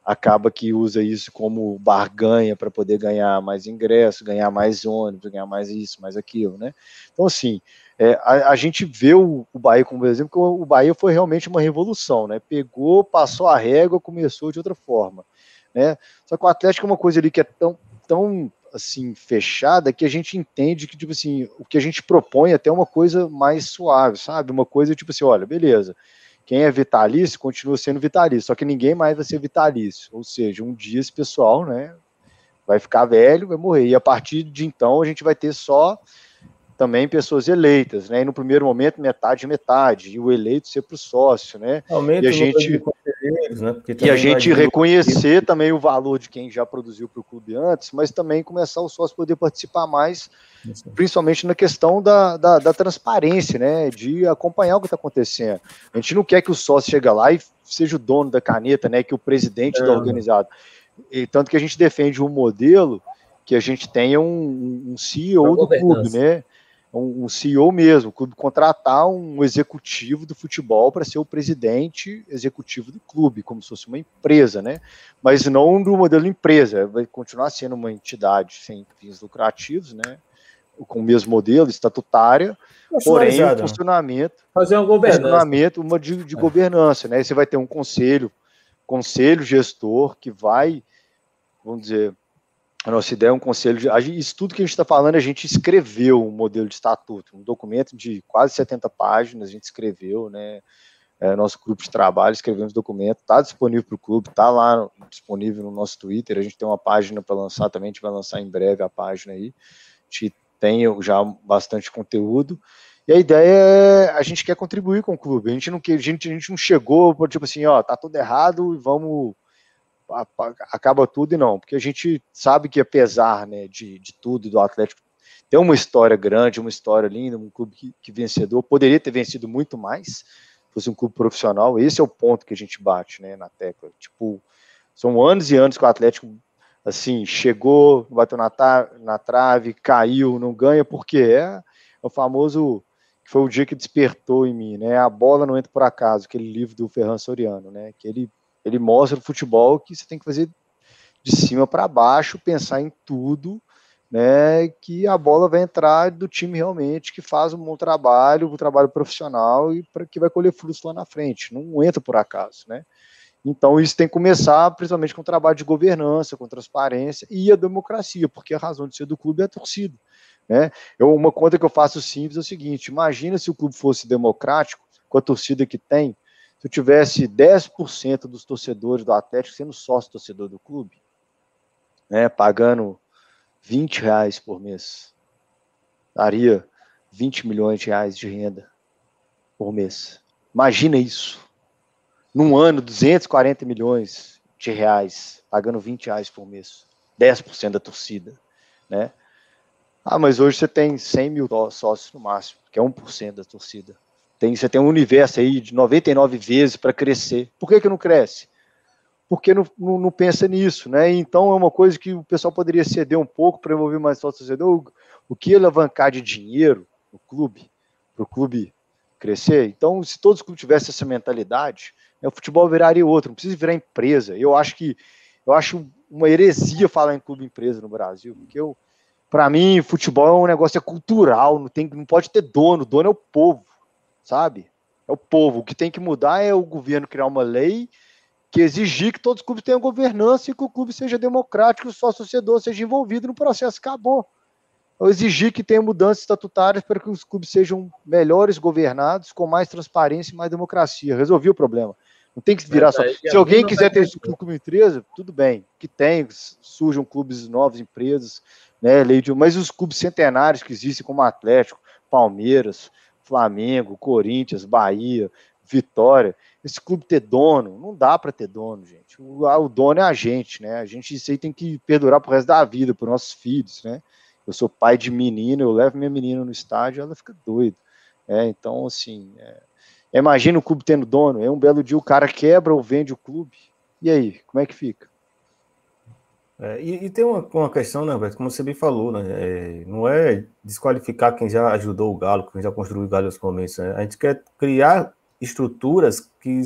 acaba que usa isso como barganha para poder ganhar mais ingresso, ganhar mais ônibus, ganhar mais isso, mais aquilo, né? Então assim, é, a, a, gente vê o, o Bahia como exemplo, que o, o Bahia foi realmente uma revolução, né? Pegou, passou a régua, começou de outra forma, né? Só que o Atlético é uma coisa ali que é tão, tão assim fechada que a gente entende que tipo assim o que a gente propõe é até uma coisa mais suave, sabe? Uma coisa tipo assim, olha, beleza. Quem é vitalício continua sendo vitalício, só que ninguém mais vai ser vitalício. Ou seja, um dia esse pessoal, né, vai ficar velho, vai morrer. E a partir de então a gente vai ter só também pessoas eleitas, né? E no primeiro momento, metade metade, e o eleito ser para o sócio, né? Aumenta e a gente, né? e a gente reconhecer também o valor de quem já produziu para o clube antes, mas também começar o sócio poder participar mais, Isso. principalmente na questão da, da, da, transparência, né? De acompanhar o que está acontecendo. A gente não quer que o sócio chegue lá e seja o dono da caneta, né? Que o presidente é. da organizado. E tanto que a gente defende um modelo que a gente tenha um, um CEO do clube, né? Um, um CEO mesmo, o clube contratar um executivo do futebol para ser o presidente executivo do clube, como se fosse uma empresa, né? Mas não do modelo empresa, vai continuar sendo uma entidade sem fins lucrativos, né? Com o mesmo modelo, estatutária, porém um funcionamento. Fazer uma governança. Funcionamento, uma de, de é. governança, né? Você vai ter um conselho, conselho gestor que vai, vamos dizer, a nossa ideia é um conselho de. Isso tudo que a gente está falando, a gente escreveu um modelo de estatuto, um documento de quase 70 páginas, a gente escreveu, né? É, nosso grupo de trabalho, escrevemos documento, está disponível para o clube, está lá disponível no nosso Twitter, a gente tem uma página para lançar também, a gente vai lançar em breve a página aí, a gente tem já bastante conteúdo, e a ideia é, a gente quer contribuir com o clube, a gente não, a gente, a gente não chegou, tipo assim, ó, tá tudo errado e vamos acaba tudo e não, porque a gente sabe que apesar né, de, de tudo do Atlético tem uma história grande, uma história linda, um clube que, que vencedor, poderia ter vencido muito mais, fosse um clube profissional, esse é o ponto que a gente bate né, na tecla, tipo, são anos e anos que o Atlético assim, chegou, bateu na, na trave, caiu, não ganha, porque é, é o famoso que foi o dia que despertou em mim, né? A bola não entra por acaso, aquele livro do Ferran Soriano, né? Que ele ele mostra o futebol que você tem que fazer de cima para baixo, pensar em tudo, né, que a bola vai entrar do time realmente que faz um bom trabalho, um trabalho profissional e para que vai colher frutos lá na frente. Não entra por acaso, né? Então isso tem que começar principalmente com o trabalho de governança, com transparência e a democracia, porque a razão de ser do clube é a torcida. Né? Eu, uma conta que eu faço simples é o seguinte: imagina se o clube fosse democrático, com a torcida que tem, se eu tivesse 10% dos torcedores do Atlético sendo sócio torcedor do clube, né, pagando 20 reais por mês, daria 20 milhões de reais de renda por mês. Imagina isso. Num ano, 240 milhões de reais, pagando 20 reais por mês. 10% da torcida, né? Ah, mas hoje você tem 100 mil sócios no máximo, que é 1% da torcida. Tem, você tem um universo aí de 99 vezes para crescer. Por que, que não cresce? Porque não, não, não, pensa nisso, né? Então é uma coisa que o pessoal poderia ceder um pouco para envolver mais sócio torcedor. O, o que alavancar de dinheiro no clube, para o clube crescer. Então, se todos os clubes tivessem essa mentalidade, né, o futebol viraria outro, não precisa virar empresa. Eu acho que eu acho uma heresia falar em clube empresa no Brasil, porque eu para mim, futebol é um negócio é cultural, não tem não pode ter dono, dono é o povo, sabe? É o povo. O que tem que mudar é o governo criar uma lei que exigir que todos os clubes tenham governança e que o clube seja democrático e o sócio-torcedor seja envolvido no processo. Acabou. Eu exigir que tenha mudanças estatutárias para que os clubes sejam melhores governados, com mais transparência e mais democracia. Resolvi o problema. Não tem que virar só. Se alguém quiser ter esse clube empresa, tudo bem. Que tem, surjam clubes novos, empresas, né? Lei de... Mas os clubes centenários que existem, como Atlético, Palmeiras, Flamengo, Corinthians, Bahia, Vitória, esse clube ter dono, não dá para ter dono, gente. O, o, dono é a gente, né? A gente isso aí tem que perdurar pro resto da vida, para nossos filhos, né? Eu sou pai de menina, eu levo minha menina no estádio, ela fica doida. É, então, assim, é, imagina o clube tendo dono, é um belo dia o cara quebra ou vende o clube. E aí, como é que fica? É, e, e, tem uma, uma questão, né, Roberto, como você bem falou, né, é, não é desqualificar quem já ajudou o Galo, quem já construiu o Galo nos começos. Né? A gente quer criar estruturas que,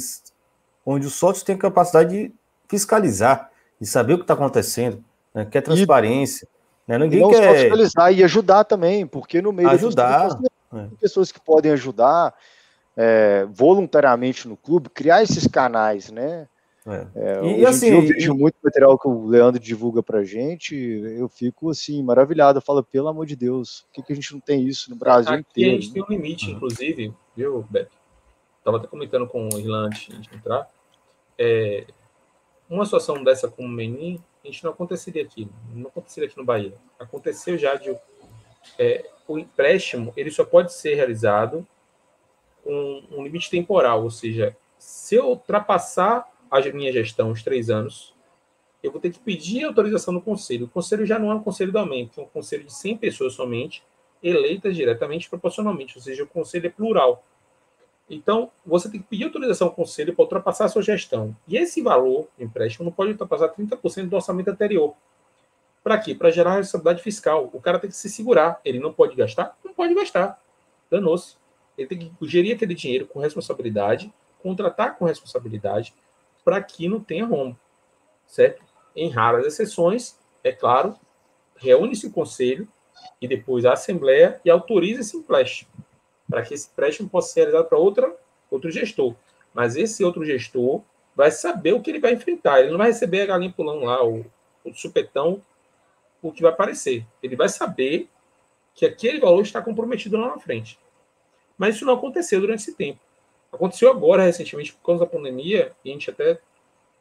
onde os sócios têm capacidade de fiscalizar, de saber o que está acontecendo, né, quer transparência. E, né? Ninguém não quer fiscalizar e ajudar também, porque no meio ajudar, tem é. pessoas que podem ajudar é, voluntariamente no clube, criar esses canais, né? É. É, e assim, eu vejo e... muito material que o Leandro divulga pra gente, eu fico assim, maravilhado. Eu falo, pelo amor de Deus, por que, que a gente não tem isso no Brasil Aqui inteiro? a gente tem um limite, inclusive, viu, Beto? Tava até comentando com o Irlanda antes de entrar. É, uma situação dessa com o Menin, a gente não aconteceria aqui, não aconteceria aqui no Bahia. Aconteceu já de é, o empréstimo, ele só pode ser realizado com um limite temporal, ou seja, se eu ultrapassar a minha gestão, os três anos, eu vou ter que pedir autorização no conselho. O conselho já não é um conselho do aumento, é um conselho de 100 pessoas somente, eleitas diretamente proporcionalmente, ou seja, o conselho é plural. Então, você tem que pedir autorização ao conselho para ultrapassar a sua gestão. E esse valor de empréstimo não pode ultrapassar 30% do orçamento anterior. Para quê? Para gerar responsabilidade fiscal. O cara tem que se segurar. Ele não pode gastar? Não pode gastar. Danou-se. Ele tem que gerir aquele dinheiro com responsabilidade, contratar com responsabilidade, para que não tenha rombo, certo? Em raras exceções, é claro, reúne-se o conselho e depois a assembleia e autoriza esse empréstimo, para que esse empréstimo possa ser realizado para outra outro gestor. Mas esse outro gestor vai saber o que ele vai enfrentar. Ele não vai receber a galinha pulando lá, o, o supetão, o que vai aparecer. Ele vai saber que aquele valor está comprometido lá na frente. Mas isso não aconteceu durante esse tempo. Aconteceu agora, recentemente, por causa da pandemia, e a gente até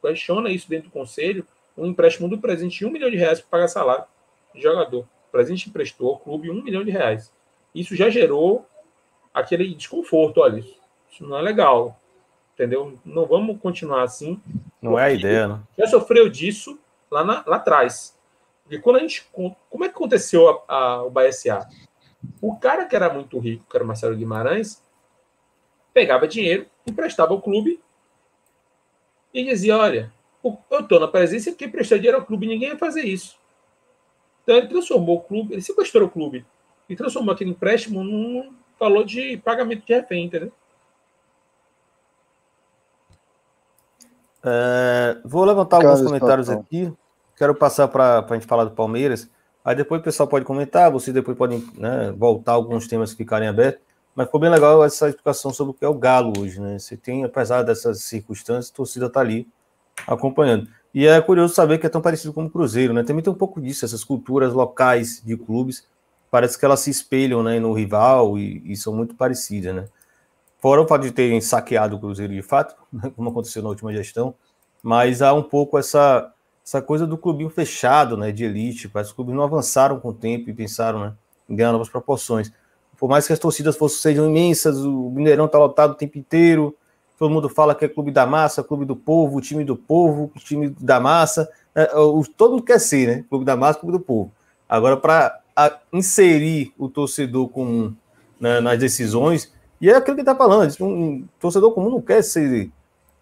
questiona isso dentro do conselho, um empréstimo do presente de um milhão de reais para pagar salário de jogador. O presente emprestou ao clube um milhão de reais. Isso já gerou aquele desconforto, olha, isso não é legal, entendeu? Não vamos continuar assim. Não é a ideia, né? Já sofreu disso lá, na, lá atrás. E quando a gente. Como é que aconteceu a, a, o BSA? O cara que era muito rico, que era Marcelo Guimarães, pegava dinheiro, emprestava ao clube e dizia: Olha, eu estou na presença porque emprestar dinheiro ao clube, ninguém ia fazer isso. Então ele transformou o clube, ele sequestrou o clube e transformou aquele empréstimo num valor de pagamento de refém, entendeu? É, vou levantar alguns comentários aqui. Quero passar para a gente falar do Palmeiras. Aí depois o pessoal pode comentar, vocês depois podem né, voltar alguns temas que ficarem abertos. Mas ficou bem legal essa explicação sobre o que é o Galo hoje, né? Você tem, apesar dessas circunstâncias, a torcida está ali acompanhando. E é curioso saber que é tão parecido como o Cruzeiro, né? Também tem um pouco disso, essas culturas locais de clubes, parece que elas se espelham né, no rival e, e são muito parecidas, né? Fora o fato de terem saqueado o Cruzeiro de fato, [LAUGHS] né, como aconteceu na última gestão, mas há um pouco essa, essa coisa do clubinho fechado, né, de elite, parece que os clubes não avançaram com o tempo e pensaram né, em ganhar novas proporções por mais que as torcidas fossem, sejam imensas, o Mineirão está lotado o tempo inteiro, todo mundo fala que é clube da massa, clube do povo, time do povo, time da massa, é, todo mundo quer ser, né? Clube da massa, clube do povo. Agora, para inserir o torcedor comum né, nas decisões, e é aquilo que está falando, um torcedor comum não quer ser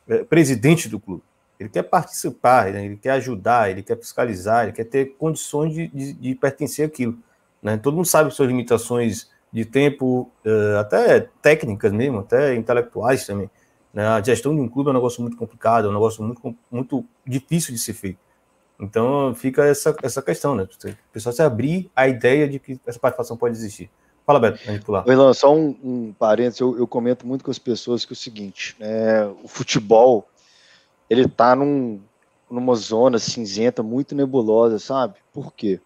é, presidente do clube, ele quer participar, né? ele quer ajudar, ele quer fiscalizar, ele quer ter condições de, de, de pertencer àquilo. Né? Todo mundo sabe suas limitações de tempo, uh, até técnicas mesmo, até intelectuais também. Né? A gestão de um clube é um negócio muito complicado, é um negócio muito, muito difícil de ser feito. Então fica essa, essa questão, né? O pessoal se abrir a ideia de que essa participação pode existir. Fala, Beto, gente pular. Irlan, só um, um parênteses, eu, eu, comento muito com as pessoas que é o seguinte, né, o futebol, ele está num, numa zona cinzenta muito nebulosa, sabe? Por quê?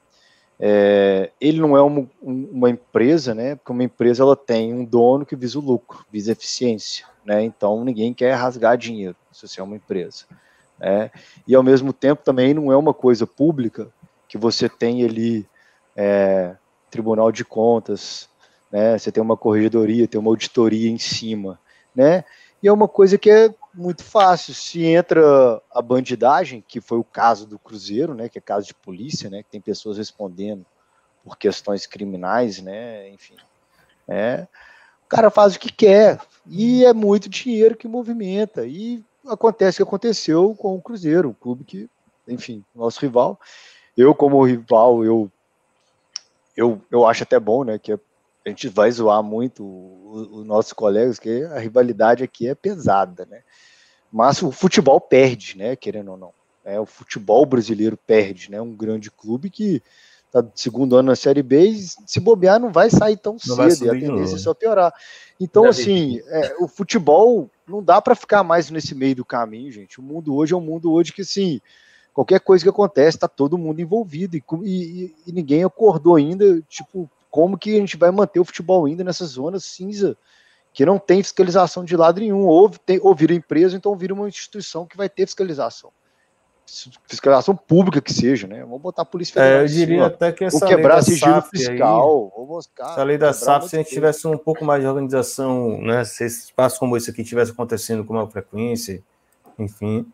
É, ele não é uma, uma, empresa, né? Porque uma empresa ela tem um dono que visa o lucro, visa eficiência, né? Então ninguém quer rasgar dinheiro se você é uma empresa. Né? E ao mesmo tempo também não é uma coisa pública que você tem ali é, Tribunal de Contas, né? Você tem uma corregedoria, tem uma auditoria em cima, né? E é uma coisa que é muito fácil. Se entra a bandidagem, que foi o caso do Cruzeiro, né, que é caso de polícia, né, que tem pessoas respondendo por questões criminais, né, enfim. É, o cara faz o que quer e é muito dinheiro que movimenta. E acontece o que aconteceu com o Cruzeiro, um clube que, enfim, nosso rival. Eu, como rival, eu, eu, eu acho até bom, né, que é a gente vai zoar muito os nossos colegas, que a rivalidade aqui é pesada, né? Mas o futebol perde, né? Querendo ou não. É, o futebol brasileiro perde, né? Um grande clube que tá segundo ano na Série B e se bobear não vai sair tão não cedo, e a tendência é só piorar. Então, assim, é, o futebol não dá para ficar mais nesse meio do caminho, gente. O mundo hoje é um mundo hoje que, assim, qualquer coisa que acontece, tá todo mundo envolvido e, e, e ninguém acordou ainda, tipo, como que a gente vai manter o futebol ainda nessa zona cinza que não tem fiscalização de lado nenhum, ou, tem, ou vira empresa, então vira uma instituição que vai ter fiscalização. Fiscalização pública que seja, né? Vamos botar a Polícia Federal. É, eu diria até que essa quebrar lei sigilo fiscal. Aí, cara, essa lei da SAF, se a gente tivesse um pouco mais de organização, né? Se espaços como esse aqui tivesse acontecendo com maior frequência, enfim,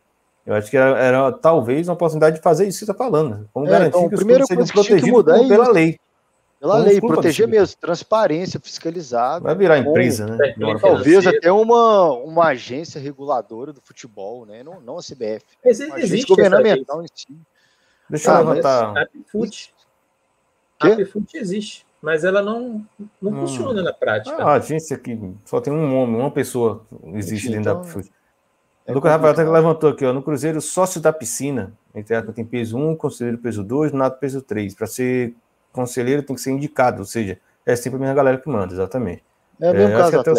eu acho que era, era, talvez uma oportunidade de fazer isso que você está falando. Né? Como é, garantir então, que os clubes sejam protegidos pela lei. Pela lei, proteger mesmo, transparência, fiscalizado. Vai virar empresa, né? Talvez até uma, uma agência reguladora do futebol, né? Não, não a CBF. Mas uma existe governamental em si. Deixa ah, eu levantar. A Apfut. A Apfut existe, mas ela não, não hum. funciona na prática. Ah, a agência aqui só tem um homem, uma pessoa existe dentro então, da Apfut. É Lucas Rafael até levantou aqui, ó, no Cruzeiro, sócio da piscina, entre aspas, tem peso 1, conselheiro peso 2, nato peso 3. Para ser conselheiro tem que ser indicado, ou seja, é sempre a minha galera que manda, exatamente. É, é caso até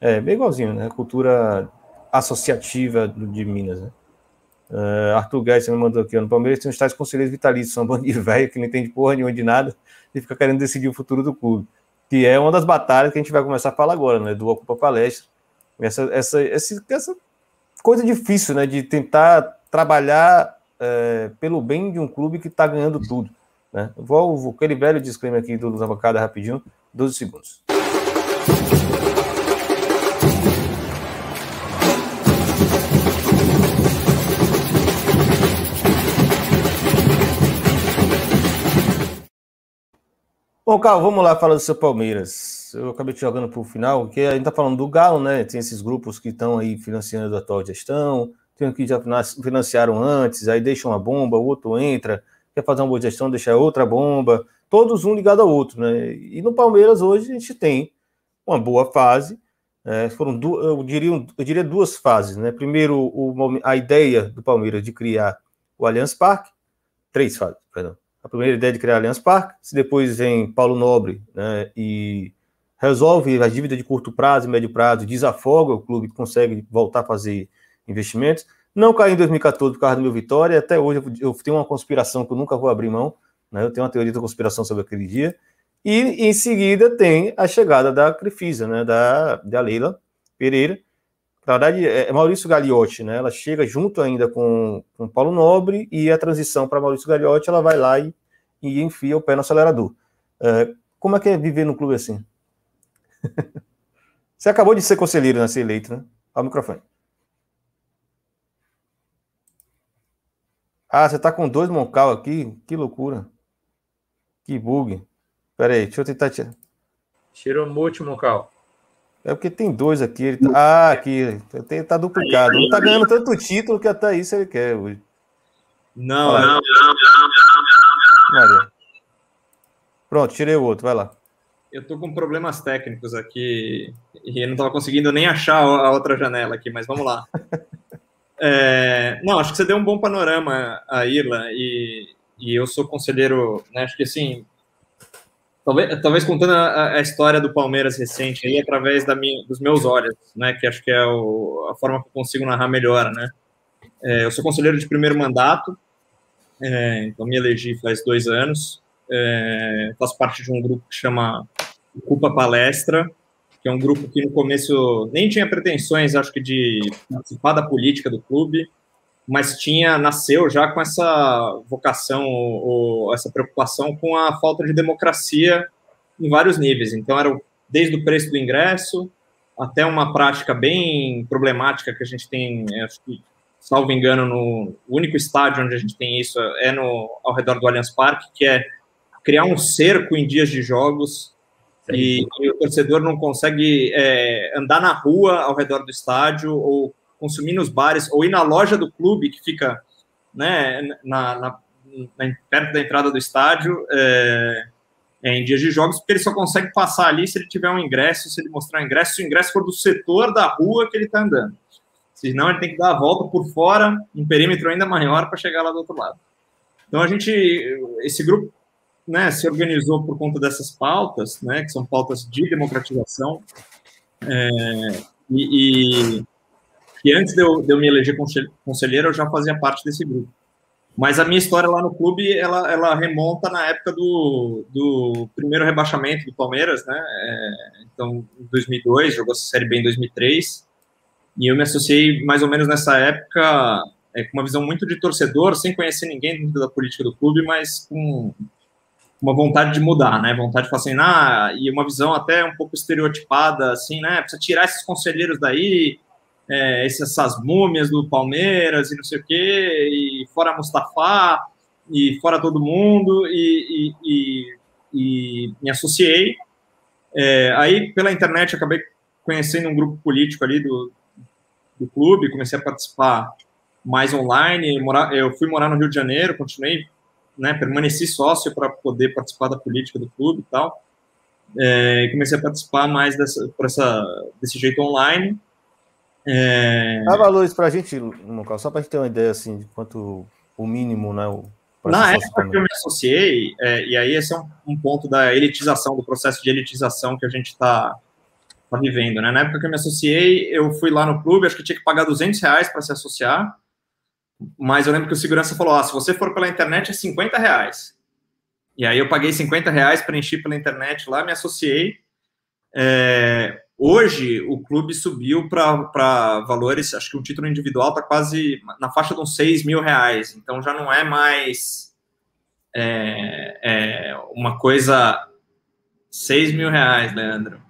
é bem igualzinho, né? Cultura associativa de Minas, né? Uh, Arthur Guedes me mandou aqui, no Palmeiras tem uns tais conselheiros vitalícios, são um bando de velho que não entende porra nenhuma de nada e fica querendo decidir o futuro do clube. Que é uma das batalhas que a gente vai começar a falar agora, né? Do Ocupa Palestra. Essa, essa, essa, essa coisa difícil, né? De tentar trabalhar é, pelo bem de um clube que está ganhando tudo. Né? Vou, vou aquele velho disclaimer aqui do Bancada rapidinho, 12 segundos. Bom, Carl, vamos lá falar do seu Palmeiras. Eu acabei te jogando para o final, porque a gente está falando do Galo, né? Tem esses grupos que estão aí financiando a atual gestão, tem que já financiaram antes, aí deixam uma bomba, o outro entra, quer fazer uma boa gestão, deixar outra bomba, todos um ligado ao outro, né? E no Palmeiras hoje a gente tem uma boa fase, é, foram duas, eu diria, eu diria duas fases, né? Primeiro, o, a ideia do Palmeiras de criar o Allianz Parque, três fases, perdão. A primeira ideia de criar o Allianz Parque, se depois vem Paulo Nobre, né? E resolve a dívida de curto prazo e médio prazo, desafoga o clube, consegue voltar a fazer investimentos. Não caí em 2014 por causa do meu Vitória. Até hoje eu tenho uma conspiração que eu nunca vou abrir mão. Né? Eu tenho uma teoria da conspiração sobre aquele dia. E em seguida tem a chegada da Crefisa, né? da, da Leila Pereira. Na verdade, é, é Maurício Gagliotti, né? Ela chega junto ainda com, com Paulo Nobre e a transição para Maurício Gagliotti, ela vai lá e, e enfia o pé no acelerador. É, como é que é viver no clube assim? [LAUGHS] Você acabou de ser conselheiro, né? Ser eleito, né? Ao microfone. Ah, você tá com dois Moncal aqui? Que loucura. Que bug. Pera aí, deixa eu tentar tirar. Tirou mute, Moncal. É porque tem dois aqui. Tá... Ah, aqui. Tá duplicado. Não tá ganhando tanto título que até isso ele quer hoje. Não, não, não, não, Maria. Pronto, tirei o outro, vai lá. Eu estou com problemas técnicos aqui e eu não estava conseguindo nem achar a outra janela aqui, mas vamos lá. [LAUGHS] É, não, acho que você deu um bom panorama, a Irla, e, e eu sou conselheiro, né, acho que assim, talvez, talvez contando a, a, história do Palmeiras recente aí através da minha, dos meus olhos, né, que acho que é o, a forma que eu consigo narrar melhor, né. É, eu sou conselheiro de primeiro mandato, é, então me elegi faz dois anos, é, faço parte de um grupo que chama Culpa Palestra, que é um grupo que no começo nem tinha pretensões, acho que, de participar da política do clube, mas tinha nasceu já com essa vocação ou essa preocupação com a falta de democracia em vários níveis. Então era desde o preço do ingresso até uma prática bem problemática que a gente tem, acho que, salvo engano, no único estádio onde a gente tem isso é no ao redor do Allianz Parque, que é criar um cerco em dias de jogos e, e, o torcedor não consegue é, andar na rua ao redor do estádio, ou consumir nos bares, ou ir na loja do clube, que fica né, na, na, na perto da entrada do estádio, é, é, em dias de jogos, porque ele só consegue passar ali se ele tiver um ingresso, se ele mostrar um ingresso, se o ingresso for do setor da rua que ele está andando. Senão ele tem que dar a volta por fora, um perímetro ainda maior, para chegar lá do outro lado. Então a gente, esse grupo né, se organizou por conta dessas pautas, né, que são pautas de democratização, é, e, e, antes de eu, de eu, me eleger conselheiro, eu já fazia parte desse grupo. Mas a minha história lá no clube, ela, ela remonta na época do, do primeiro rebaixamento do Palmeiras, né, é, então, em 2002, jogou a Série B em 2003, e eu me associei mais ou menos nessa época é, com uma visão muito de torcedor, sem conhecer ninguém dentro da política do clube, mas com uma vontade de mudar, né? Vontade de falar assim, ah, e uma visão até um pouco estereotipada, assim, né? Precisa tirar esses conselheiros daí, é, essas múmias do Palmeiras e não sei o quê, e fora Mustafa, e fora todo mundo, e, e, e, e me associei. É, aí, pela internet, acabei conhecendo um grupo político ali do, do clube, comecei a participar mais online. Eu fui morar no Rio de Janeiro, continuei né, permaneci sócio para poder participar da política do clube e tal. É, comecei a participar mais dessa, por essa, desse jeito online. É... Dá valores para a gente, Lucas, só para a gente ter uma ideia assim, de quanto o mínimo, né? O Na época que eu me associei, é, e aí esse é um, um, ponto da elitização, do processo de elitização que a gente está tá vivendo, né? Na época que eu me associei, eu fui lá no clube, acho que tinha que pagar 200 reais para se associar, mas eu lembro que o segurança falou: ah, se você for pela internet é 50 reais. E aí eu paguei 50 reais, preenchi pela internet lá, me associei. É, hoje o clube subiu para valores, acho que o título individual está quase na faixa de uns 6 mil reais. Então já não é mais é, é uma coisa 6 mil reais, Leandro.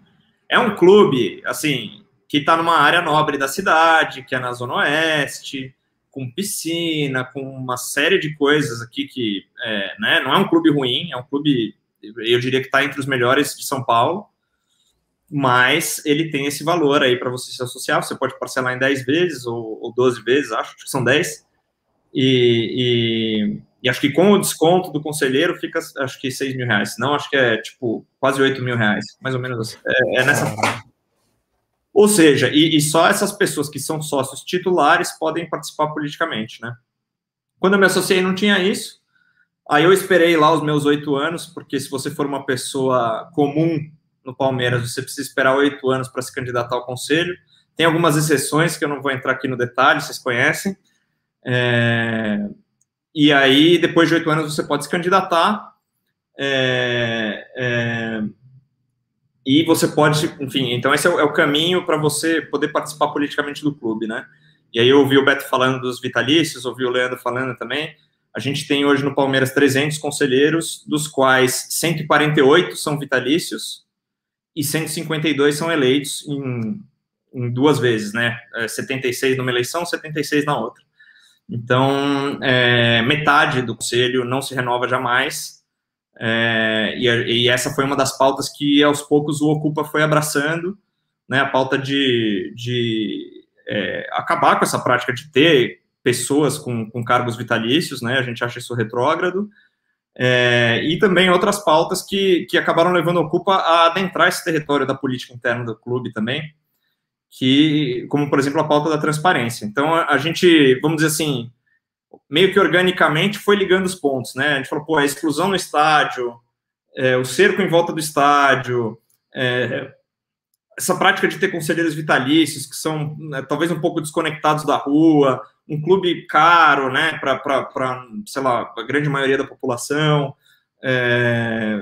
É um clube, assim, que está numa área nobre da cidade, que é na Zona Oeste, com piscina, com uma série de coisas aqui que é, né, não é um clube ruim, é um clube, eu diria que está entre os melhores de São Paulo, mas ele tem esse valor aí para você se associar, você pode parcelar em 10 vezes ou, ou 12 vezes, acho que são 10, e, e, e, acho que com o desconto do conselheiro fica, acho que 6 mil reais, não, acho que é tipo quase 8 mil reais, mais ou menos assim, é, é nessa ou seja, e, e, só essas pessoas que são sócios titulares podem participar politicamente, né? Quando eu me associei não tinha isso. Aí eu esperei lá os meus oito anos, porque se você for uma pessoa comum no Palmeiras, você precisa esperar oito anos para se candidatar ao conselho. Tem algumas exceções que eu não vou entrar aqui no detalhe, vocês conhecem. É... E aí, depois de oito anos, você pode se candidatar. É... É e você pode, enfim, então esse é o, é o caminho para você poder participar politicamente do clube, né? E aí eu ouvi o Beto falando dos vitalícios, ouvi o Leandro falando também. A gente tem hoje no Palmeiras 300 conselheiros, dos quais 148 são vitalícios e 152 são eleitos em, em duas vezes, né? 76 é, numa eleição, 76 na outra. Então, é, metade do conselho não se renova jamais é, e, e, essa foi uma das pautas que aos poucos o Ocupa foi abraçando, né, a pauta de, de é, acabar com essa prática de ter pessoas com, com cargos vitalícios, né, a gente acha isso retrógrado, é, e também outras pautas que, que acabaram levando o Cupa a adentrar esse território da política interna do clube também, que, como por exemplo a pauta da transparência. Então a, a gente, vamos dizer assim, meio que organicamente foi ligando os pontos, né? A gente falou, pô, a exclusão no estádio, é, o cerco em volta do estádio, é, essa prática de ter conselheiros vitalícios que são né, talvez um pouco desconectados da rua, um clube caro, né, para, sei lá, a grande maioria da população, é,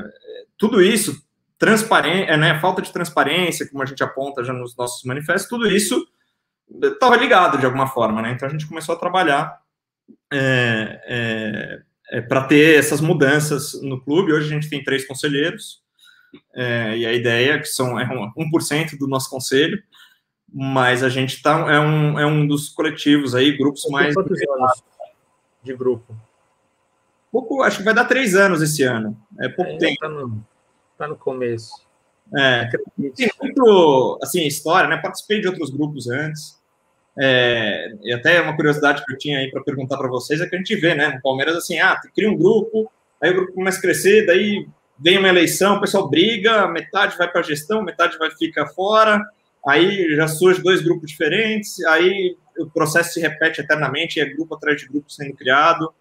tudo isso, transparência, né, falta de transparência, como a gente aponta já nos nossos manifestos, tudo isso estava ligado de alguma forma, né, então a gente começou a trabalhar é, é, é para ter essas mudanças no clube, hoje a gente tem três conselheiros, é, e a ideia é que são é um, 1% do nosso conselho, mas a gente tá, é, um, é um dos coletivos aí, grupos mais. Quantos anos de grupo? Pouco, acho que vai dar três anos esse ano. É pouco é, tempo. Tá no, tá no começo. É, tem muito, assim, história, né? Participei de outros grupos antes. É, e até uma curiosidade que eu tinha aí para perguntar para vocês é que a gente vê, né? No Palmeiras, assim, ah, cria um grupo, aí o grupo começa a crescer, daí vem uma eleição, o pessoal briga, metade vai para a gestão, metade vai ficar fora, aí já surge dois grupos diferentes, aí o processo se repete eternamente, é grupo atrás de grupo sendo criado,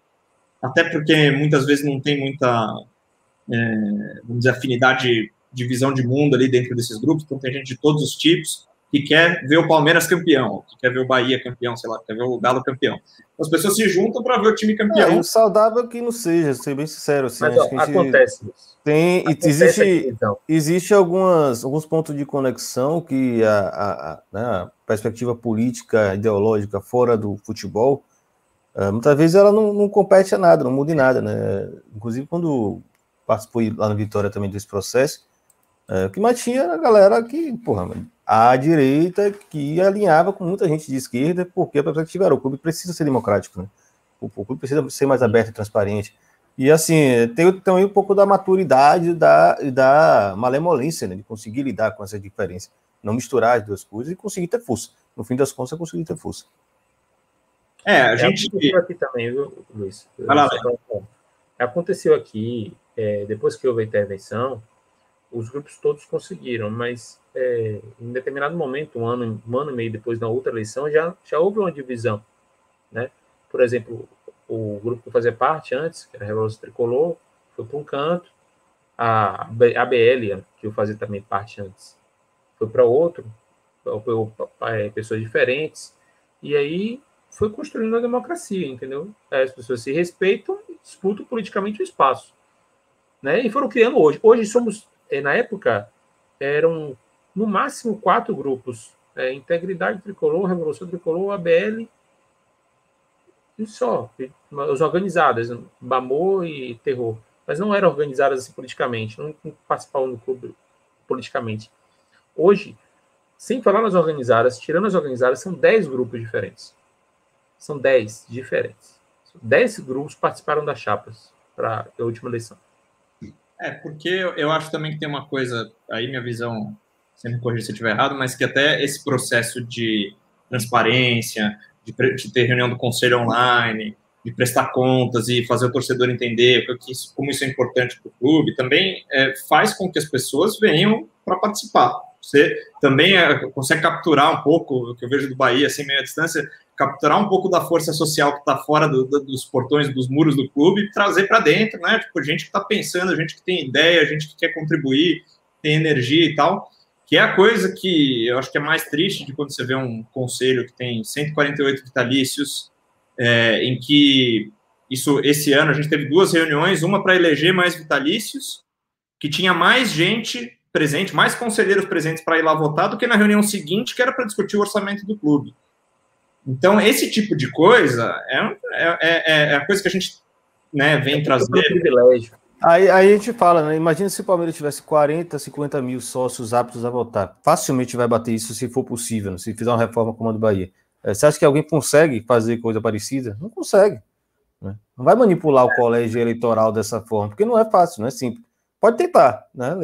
até porque muitas vezes não tem muita, é, vamos dizer, afinidade de visão de mundo ali dentro desses grupos, então tem gente de todos os tipos, que quer ver o Palmeiras campeão, que quer ver o Bahia campeão, sei lá, que quer ver o Galo campeão. As pessoas se juntam para ver o time campeão. É, o saudável que não seja, ser bem sincero. Assim, Mas, ó, acontece isso. Tem, acontece existe, aqui, então. existe algumas, alguns pontos de conexão que a, a, a, né, a perspectiva política, ideológica fora do futebol, uh, muitas vezes ela não, não compete a nada, não muda em nada. Né? Inclusive, quando participei lá no Vitória também desse processo, uh, o que mais tinha era a galera que, porra, a direita que alinhava com muita gente de esquerda, porque a perspectiva era o clube precisa ser democrático, né? o, o clube precisa ser mais aberto e transparente. E assim, tem também um pouco da maturidade da, da malemolência, né? de conseguir lidar com essa diferença, não misturar as duas coisas e conseguir ter força. No fim das contas, conseguir ter força. É, a é, gente. Aconteceu aqui também, viu, Luiz? Vai lá, Aconteceu aqui, é, depois que houve a intervenção, os grupos todos conseguiram, mas é, em determinado momento, um ano, um ano e meio depois da outra eleição, já, já houve uma divisão. Né? Por exemplo, o grupo que fazia parte antes, que era a Revolução Tricolor, foi para um canto, a, a BL, que eu fazia também parte antes, foi para outro, é, pessoas diferentes, e aí foi construindo a democracia, entendeu? As pessoas se respeitam e disputam politicamente o espaço. Né? E foram criando hoje. Hoje somos, é, na época, eram no máximo quatro grupos: é, Integridade Tricolor, Revolução Tricolor, ABL e só. Os organizadas, Bamor e Terror. Mas não eram organizadas assim, politicamente, não participavam do clube politicamente. Hoje, sem falar nas organizadas, tirando as organizadas, são dez grupos diferentes. São dez diferentes. Dez grupos participaram das chapas para a última eleição. É, porque eu acho também que tem uma coisa, aí minha visão sempre corrigir se eu estiver errado, mas que até esse processo de transparência, de, de, ter reunião do conselho online, de prestar contas e fazer o torcedor entender isso, como isso é importante para o clube, também é, faz com que as pessoas venham para participar. Você também é, consegue capturar um pouco, o que eu vejo do Bahia, assim, meio à distância, capturar um pouco da força social que está fora do, do, dos portões, dos muros do clube, e trazer para dentro, né? Tipo, gente que está pensando, gente que tem ideia, gente que quer contribuir, tem energia e tal que é a coisa que eu acho que é mais triste de quando você vê um conselho que tem 148 vitalícios, é, em que isso esse ano a gente teve duas reuniões, uma para eleger mais vitalícios, que tinha mais gente presente, mais conselheiros presentes para ir lá votar do que na reunião seguinte, que era para discutir o orçamento do clube. Então, esse tipo de coisa é, é, é, é a coisa que a gente né, vem é trazer. privilégio. Aí, aí a gente fala, né? Imagina se o Palmeiras tivesse 40, 50 mil sócios aptos a votar. Facilmente vai bater isso se for possível, né? se fizer uma reforma como a do Bahia. É, você acha que alguém consegue fazer coisa parecida? Não consegue. Né? Não vai manipular o colégio eleitoral dessa forma, porque não é fácil, não é simples. Pode tentar, né?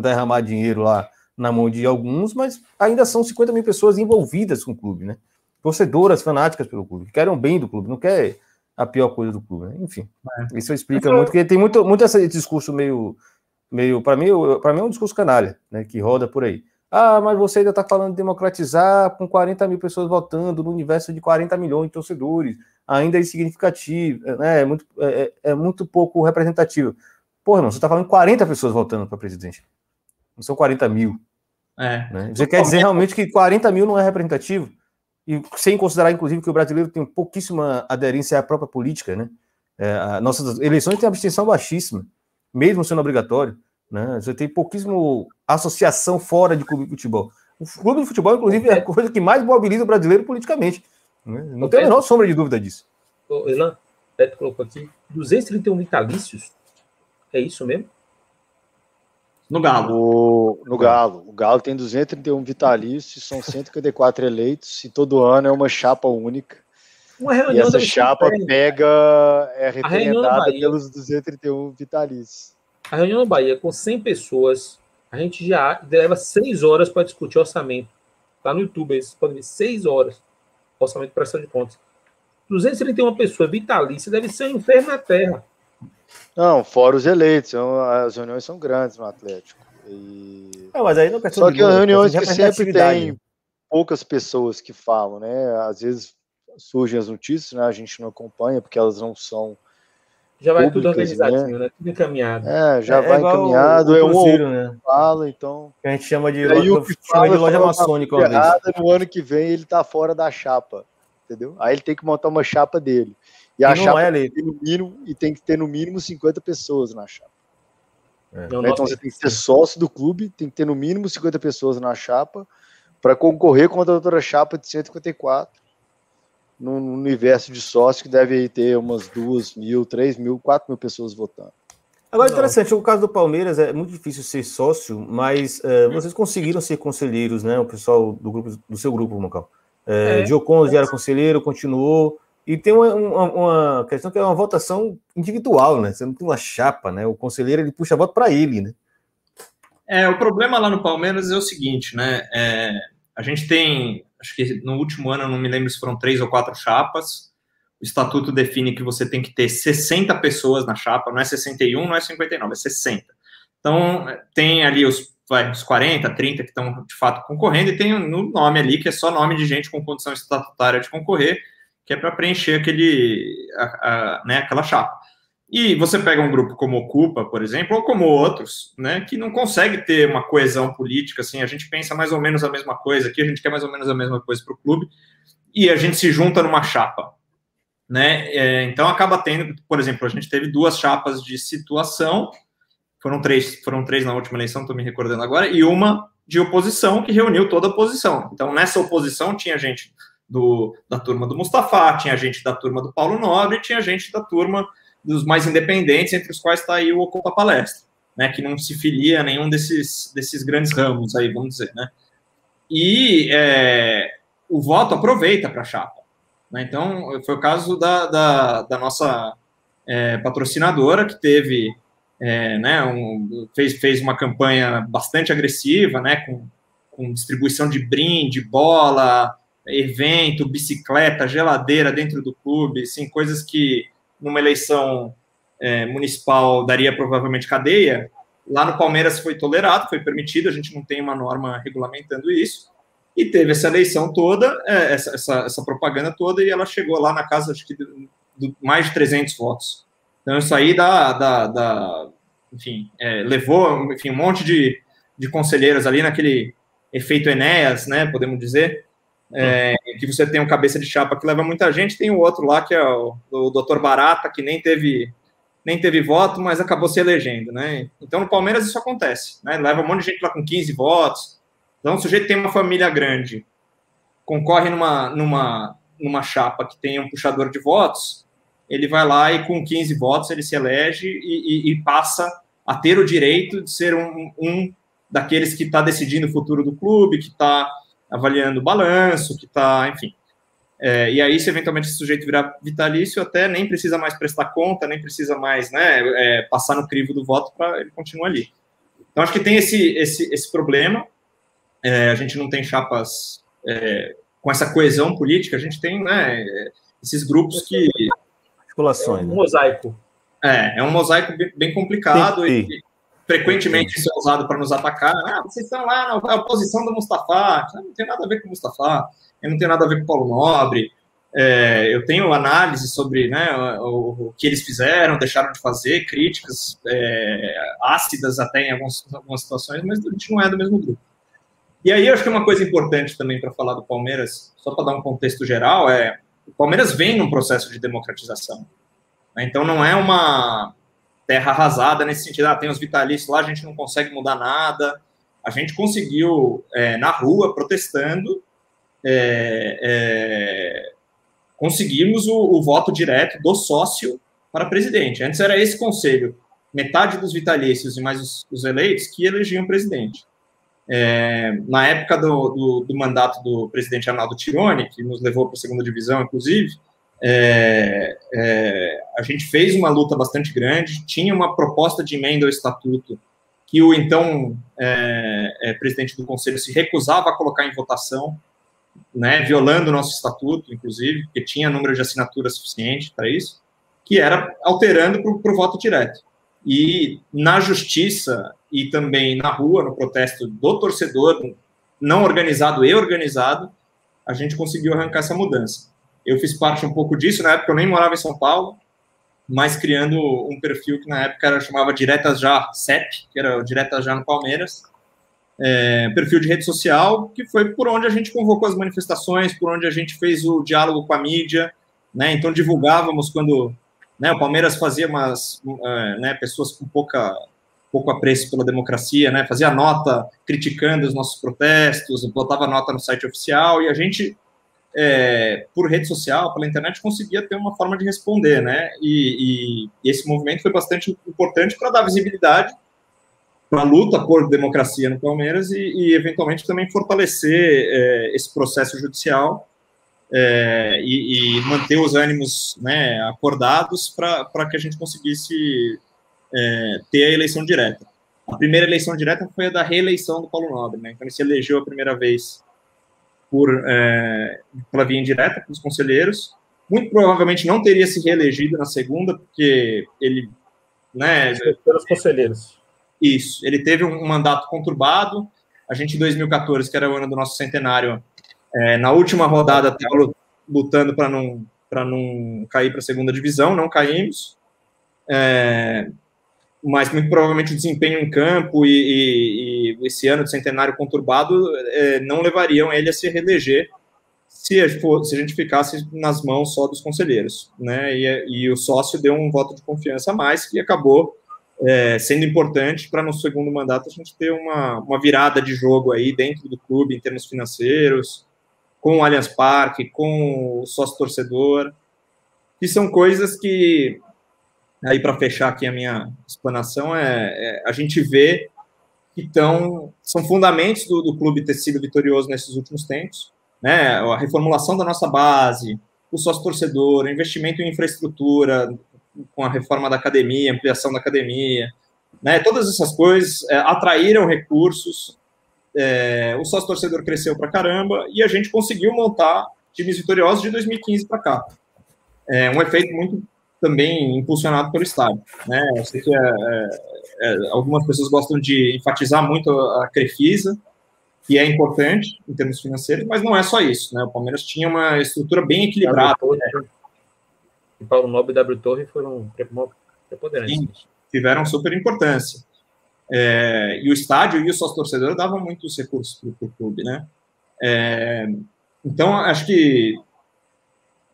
Derramar dinheiro lá na mão de alguns, mas ainda são 50 mil pessoas envolvidas com o clube, né? Torcedoras fanáticas pelo clube, que querem bem do clube, não quer a pior coisa do clube. Né? Enfim, é. isso explica muito, porque tem muito, muito esse discurso meio, meio para mim, para mim é um discurso canalha, né, que roda por aí. Ah, mas você ainda está falando de democratizar com 40 mil pessoas votando no universo de 40 milhões de torcedores. Ainda é insignificativo, né? é, muito, é, é, é muito pouco representativo. Porra, não, você está falando de 40 pessoas votando para presidente. Não são 40 mil. É. Né? Você quer dizer realmente que 40 mil não é representativo? E sem considerar, inclusive, que o brasileiro tem pouquíssima aderência à própria política, né? É, nossas eleições têm abstenção baixíssima, mesmo sendo obrigatório. Né? Você tem pouquíssimo associação fora de clube de futebol. O clube de futebol, inclusive, é a coisa que mais mobiliza o brasileiro politicamente. Né? Não tem a menor sombra de dúvida disso. Elan, Beto colocou aqui 231 vitalícios. É isso mesmo? No Galo. O, no Galo. O Galo tem 231 vitalícios, são 154 eleitos, e todo ano é uma chapa única. Uma e essa chapa pega, é referendada pelos 231 vitalícios. A reunião na Bahia com 100 pessoas, a gente já leva 6 horas para discutir orçamento. Tá no YouTube, vocês podem ver 6 horas. Orçamento de prestação de contas. 231 pessoas vitalícia deve ser um inferno na terra. Não, fora os eleitos, as reuniões são grandes no Atlético. E... Não, mas aí não Só que as reuniões que sempre tem poucas pessoas que falam, né? Às vezes surgem as notícias, né? A gente não acompanha porque elas não são já vai tudo organizadinho, né? né? Tudo encaminhado. É, já é, vai é encaminhado, é um né? fala, então. Que a gente chama de, loja, chama de loja maçônica. Errada, no ano que vem ele tá fora da chapa, entendeu? Aí ele tem que montar uma chapa dele. E, e a chapa é tem no mínimo, e tem que ter no mínimo 50 pessoas na chapa. É. Então você tem que ser sócio do clube, tem que ter no mínimo 50 pessoas na chapa para concorrer contra a outra chapa de 154 num universo de sócios que deve ter umas duas mil, três mil, quatro mil pessoas votando. Agora, interessante, o caso do Palmeiras é muito difícil ser sócio, mas uh, vocês conseguiram ser conselheiros, né? O pessoal do grupo do seu grupo, Mocal. Uh, é, Gioconzi era conselheiro, continuou. E tem uma, uma, uma, questão que é uma votação individual, né? Você não tem uma chapa, né? O conselheiro ele puxa voto para ele, né? É, o problema lá no Palmeiras é o seguinte, né? É, a gente tem acho que no último ano, não me lembro se foram três ou quatro chapas. O estatuto define que você tem que ter 60 pessoas na chapa, não é 61, não é 59, é 60. Então, tem ali os, vai, os 40, 30 que estão de fato concorrendo, e tem no nome ali, que é só nome de gente com condição estatutária de concorrer, que é para preencher aquele, a, a, né, aquela chapa. E você pega um grupo como Ocupa, por exemplo, ou como outros, né, que não consegue ter uma coesão política, assim, a gente pensa mais ou menos a mesma coisa aqui, a gente quer mais ou menos a mesma coisa para o clube, e a gente se junta numa chapa, né, é, então acaba tendo, por exemplo, a gente teve duas chapas de situação, foram três, foram três na última eleição, estou me recordando agora, e uma de oposição que reuniu toda a oposição. Então, nessa oposição tinha gente do, da turma do Mustafa, tinha gente da turma do Paulo Nobre, tinha gente da turma dos mais independentes, entre os quais está aí o Ocupa Palestra, né, que não se filia a nenhum desses, desses grandes ramos aí, vamos dizer, né. E é, o voto aproveita para a chapa. Né, então, foi o caso da, da, da nossa é, patrocinadora, que teve, é, né, um, fez, fez uma campanha bastante agressiva, né, com, com distribuição de brinde, bola, evento, bicicleta, geladeira dentro do clube, assim, coisas que numa eleição é, municipal daria provavelmente cadeia, lá no Palmeiras foi tolerado, foi permitido, a gente não tem uma norma regulamentando isso, e teve essa eleição toda, é, essa, essa, essa, propaganda toda, e ela chegou lá na casa, acho que, mais de 300 votos. Então, isso aí dá, dá, dá enfim, é, levou, enfim, um monte de, de conselheiros ali naquele efeito Enéas, né, podemos dizer, é, que você tem um cabeça de chapa que leva muita gente, tem o outro lá que é o, o Dr. Barata, que nem teve nem teve voto, mas acabou se elegendo, né? Então no Palmeiras isso acontece, né? Leva um monte de gente lá com 15 votos. Então o sujeito tem uma família grande, concorre numa numa numa chapa que tem um puxador de votos, ele vai lá e com 15 votos ele se elege e, e, e passa a ter o direito de ser um, um daqueles que está decidindo o futuro do clube, que está avaliando o balanço, que está, enfim. É, e aí, se eventualmente esse sujeito virar vitalício, até nem precisa mais prestar conta, nem precisa mais né, é, passar no crivo do voto para ele continuar ali. Então, acho que tem esse, esse, esse problema. É, a gente não tem chapas é, com essa coesão política, a gente tem né, esses grupos que. articulações. É um né? mosaico. É, é um mosaico bem complicado e, e frequentemente isso é usado para nos atacar. Ah, vocês estão lá na oposição do Mustafa. Não tem nada a ver com o Mustafa, eu não tenho nada a ver com o Paulo Nobre. É, eu tenho análise sobre né, o, o, que eles fizeram, deixaram de fazer, críticas é, ácidas até em algumas, algumas situações, mas a gente não é do mesmo grupo. E aí, eu acho que uma coisa importante também para falar do Palmeiras, só para dar um contexto geral, é o Palmeiras vem num processo de democratização. Né? Então, não é uma terra arrasada nesse sentido, ah, tem os vitalícios lá, a gente não consegue mudar nada. A gente conseguiu, é, na rua, protestando, é, é, conseguimos o, o, voto direto do sócio para presidente. Antes era esse conselho, metade dos vitalícios e mais os, os eleitos que elegiam presidente. É, na época do, do, do, mandato do presidente Arnaldo Tironi, que nos levou para a segunda divisão, inclusive, é, é, a gente fez uma luta bastante grande, tinha uma proposta de emenda ao estatuto que o então é, é, presidente do conselho se recusava a colocar em votação, né, violando o nosso estatuto, inclusive, porque tinha número de assinaturas suficiente para isso, que era alterando para o voto direto. E na justiça e também na rua, no protesto do torcedor, não organizado e organizado, a gente conseguiu arrancar essa mudança. Eu fiz parte um pouco disso, na época eu nem morava em São Paulo, mas criando um perfil que na época era, chamava Diretas Já CEP, que era o Diretas Já no Palmeiras, é, perfil de rede social, que foi por onde a gente convocou as manifestações, por onde a gente fez o diálogo com a mídia, né? Então divulgávamos quando né, o Palmeiras fazia umas é, né, pessoas com pouca pouco apreço pela democracia, né? Fazia nota criticando os nossos protestos, botava nota no site oficial e a gente é, por rede social, pela internet, conseguia ter uma forma de responder, né? E, e, esse movimento foi bastante importante para dar visibilidade para a luta por democracia no Palmeiras e, e eventualmente, também fortalecer é, esse processo judicial é, e, e, manter os ânimos né, acordados para que a gente conseguisse é, ter a eleição direta. A primeira eleição direta foi a da reeleição do Paulo Nobre, né? Então ele se elegeu a primeira vez por é, pela via indireta pelos conselheiros. Muito provavelmente não teria se reelegido na segunda, porque ele, né? Pelos conselheiros. Isso. Ele teve um mandato conturbado. A gente em 2014, que era o ano do nosso centenário, é, na última rodada estava lutando para não não cair para a segunda divisão, não caímos. É, mas muito provavelmente o desempenho em campo e, e, e esse ano de centenário conturbado é, não levariam ele a se reeleger se a, se a gente ficasse nas mãos só dos conselheiros, né? E, e, o sócio deu um voto de confiança a mais que acabou é, sendo importante para no segundo mandato a gente ter uma, uma virada de jogo aí dentro do clube em termos financeiros, com o Allianz Parque, com o sócio torcedor, que são coisas que aí para fechar aqui a minha explanação, é, é, a gente vê que tão, são fundamentos do, do clube ter sido vitorioso nesses últimos tempos, né? A reformulação da nossa base, o sócio-torcedor, o investimento em infraestrutura, com a reforma da academia, ampliação da academia, né? Todas essas coisas é, atraíram recursos, é, o sócio-torcedor cresceu para caramba e a gente conseguiu montar times vitoriosos de 2015 para cá. É um efeito muito também impulsionado pelo Estado. Né? Eu sei que é, é, é, algumas pessoas gostam de enfatizar muito a Crefisa, que é importante em termos financeiros, mas não é só isso. Né? O Palmeiras tinha uma estrutura bem equilibrada. Torre, né? E Paulo Nobre e W Torre foram preponderantes. Tiveram super importância. É, e o estádio e o sócio-torcedor davam muitos recursos para o clube, né? É, então, acho que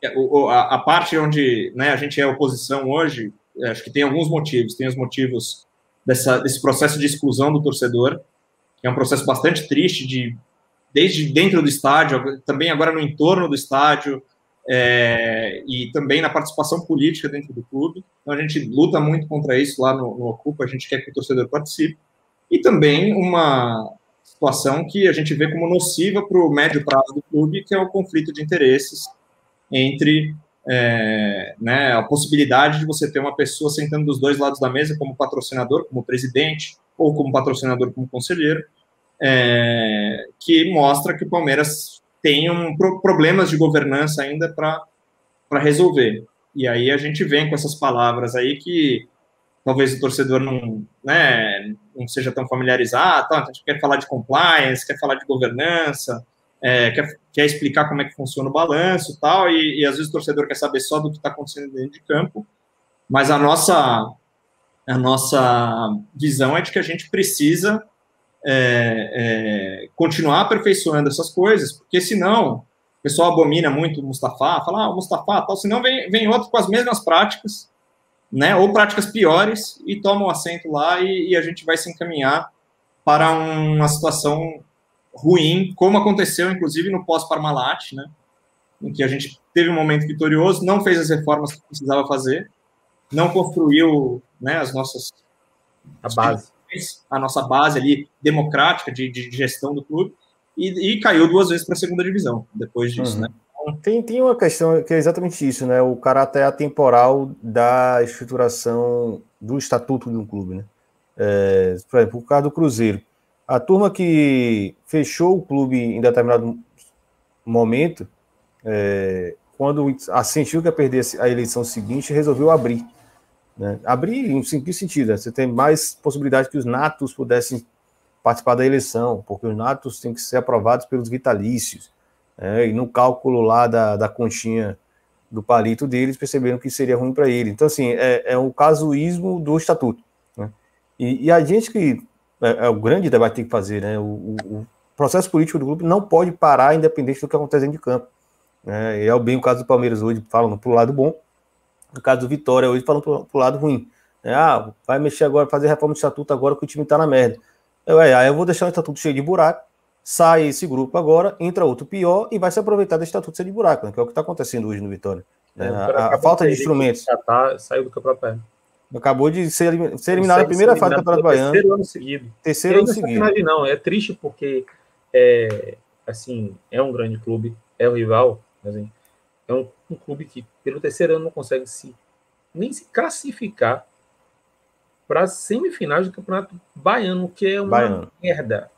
a, a parte onde né, a gente é oposição hoje, é, acho que tem alguns motivos. Tem os motivos dessa, desse processo de exclusão do torcedor, que é um processo bastante triste, de, desde dentro do estádio, também agora no entorno do estádio, é, e também na participação política dentro do clube. Então a gente luta muito contra isso lá no, no Ocupa, a gente quer que o torcedor participe. E também uma situação que a gente vê como nociva para o médio prazo do clube, que é o conflito de interesses entre é, né, a possibilidade de você ter uma pessoa sentando dos dois lados da mesa, como patrocinador, como presidente, ou como patrocinador, como conselheiro, é, que mostra que o Palmeiras tem um, problemas de governança ainda para resolver. E aí a gente vem com essas palavras aí que talvez o torcedor não, né, não seja tão familiarizado, tá? então a gente quer falar de compliance, quer falar de governança, é, quer, quer explicar como é que funciona o balanço tal, e, e às vezes o torcedor quer saber só do que está acontecendo dentro de campo, mas a nossa, a nossa visão é de que a gente precisa é, é, continuar aperfeiçoando essas coisas, porque senão o pessoal abomina muito o Mustafa, fala, ah, o Mustafa tal, senão vem, vem outro com as mesmas práticas, né, ou práticas piores, e toma o um assento lá e, e, a gente vai se encaminhar para uma situação ruim, como aconteceu, inclusive, no pós-Parmalat, né, em que a gente teve um momento vitorioso, não fez as reformas que precisava fazer, não construiu né, as nossas... A base. A nossa base ali democrática de, de gestão do clube, e, e caiu duas vezes para a segunda divisão, depois disso, uhum. né. Tem, tem uma questão que é exatamente isso, né? O caráter atemporal da estruturação do estatuto de um clube, né? É, por exemplo, o caso do Cruzeiro. A turma que fechou o clube em determinado momento, é, quando sentiu que ia perder a eleição seguinte, resolveu abrir. Né? Abrir em simples sentido, né? você tem mais possibilidade que os natos pudessem participar da eleição, porque os natos têm que ser aprovados pelos vitalícios. É, e no cálculo lá da, da conchinha do palito deles, perceberam que seria ruim para ele. Então, assim, é, é um casuísmo do estatuto. Né? E, e, a gente que. É, é, o grande debate que tem que fazer, né? O, o, processo político do grupo não pode parar independente do que acontece dentro de campo. Né? E é bem o caso do Palmeiras hoje, falando para o lado bom, o caso do Vitória hoje, falando para o lado ruim. Né? Ah, vai mexer agora, fazer reforma de estatuto agora que o time está na merda. Eu, é, aí eu vou deixar o estatuto cheio de buraco sai esse grupo agora, entra outro pior e vai se aproveitar do estatuto de buraco, né, que é o que está acontecendo hoje no Vitória. É, a, a falta de instrumentos. Tá, saiu do campeonato Acabou de ser, ser eliminado na primeira fase do Campeonato Baiano. Terceiro ano seguido. Terceiro ano seguido. Não, é triste porque é, assim, é um grande clube, é um rival, mas, assim, é um, um, clube que pelo terceiro ano não consegue se nem se classificar para semifinais do Campeonato Baiano, que é uma Baiano. merda.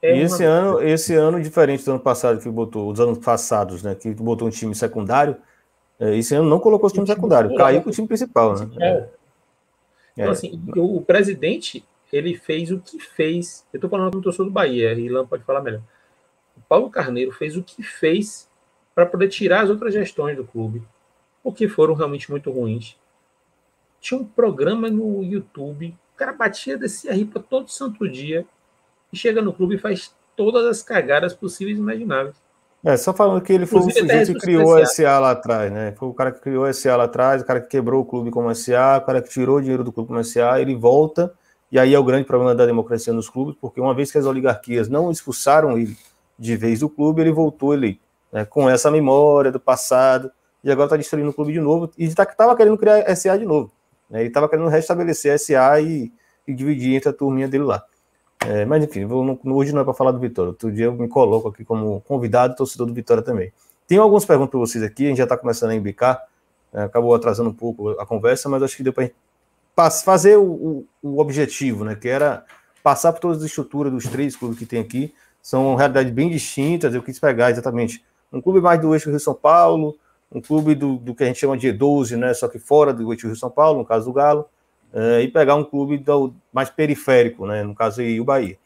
É e esse ano, esse ano, diferente do ano passado, que botou, os anos passados, né? Que botou um time secundário, é, esse ano não colocou o time secundário, caiu com o time principal, né? É. é. Então, assim, o, presidente, ele fez o que fez. Eu estou falando com o torcedor do Bahia, e Ilan pode falar melhor. O Paulo Carneiro fez o que fez para poder tirar as outras gestões do clube, porque foram realmente muito ruins. Tinha um programa no YouTube, o cara batia, descia a ripa todo santo dia e chega no clube e faz todas as cagadas possíveis e imagináveis. É, só falando que ele foi Inclusive, o sujeito que criou a SA lá atrás, né? Foi o cara que criou a SA lá atrás, o cara que quebrou o clube como SA, o cara que tirou o dinheiro do clube como SA, ele volta, e aí é o grande problema da democracia nos clubes, porque uma vez que as oligarquias não expulsaram ele de vez do clube, ele voltou ele né, com essa memória do passado, e agora está destruindo o clube de novo, e estava tá, querendo criar SA de novo. Né? Ele estava querendo restabelecer a SA e, e dividir entre a turminha dele lá. É, mas enfim, vou, hoje não é para falar do Vitória. Outro dia eu me coloco aqui como convidado torcedor do Vitória também. Tem algumas perguntas para vocês aqui, a gente já está começando a embicar, é, acabou atrasando um pouco a conversa, mas acho que deu para fazer o, o, o, objetivo, né? Que era passar por todas as estruturas dos três clubes que tem aqui. São realidades bem distintas. Eu quis pegar exatamente um clube mais do eixo Rio São Paulo, um clube do, do que a gente chama de E12, né? Só que fora do eixo Rio São Paulo, no caso do Galo uh, e pegar um clube do, mais periférico, né? No caso aí, o Bahia.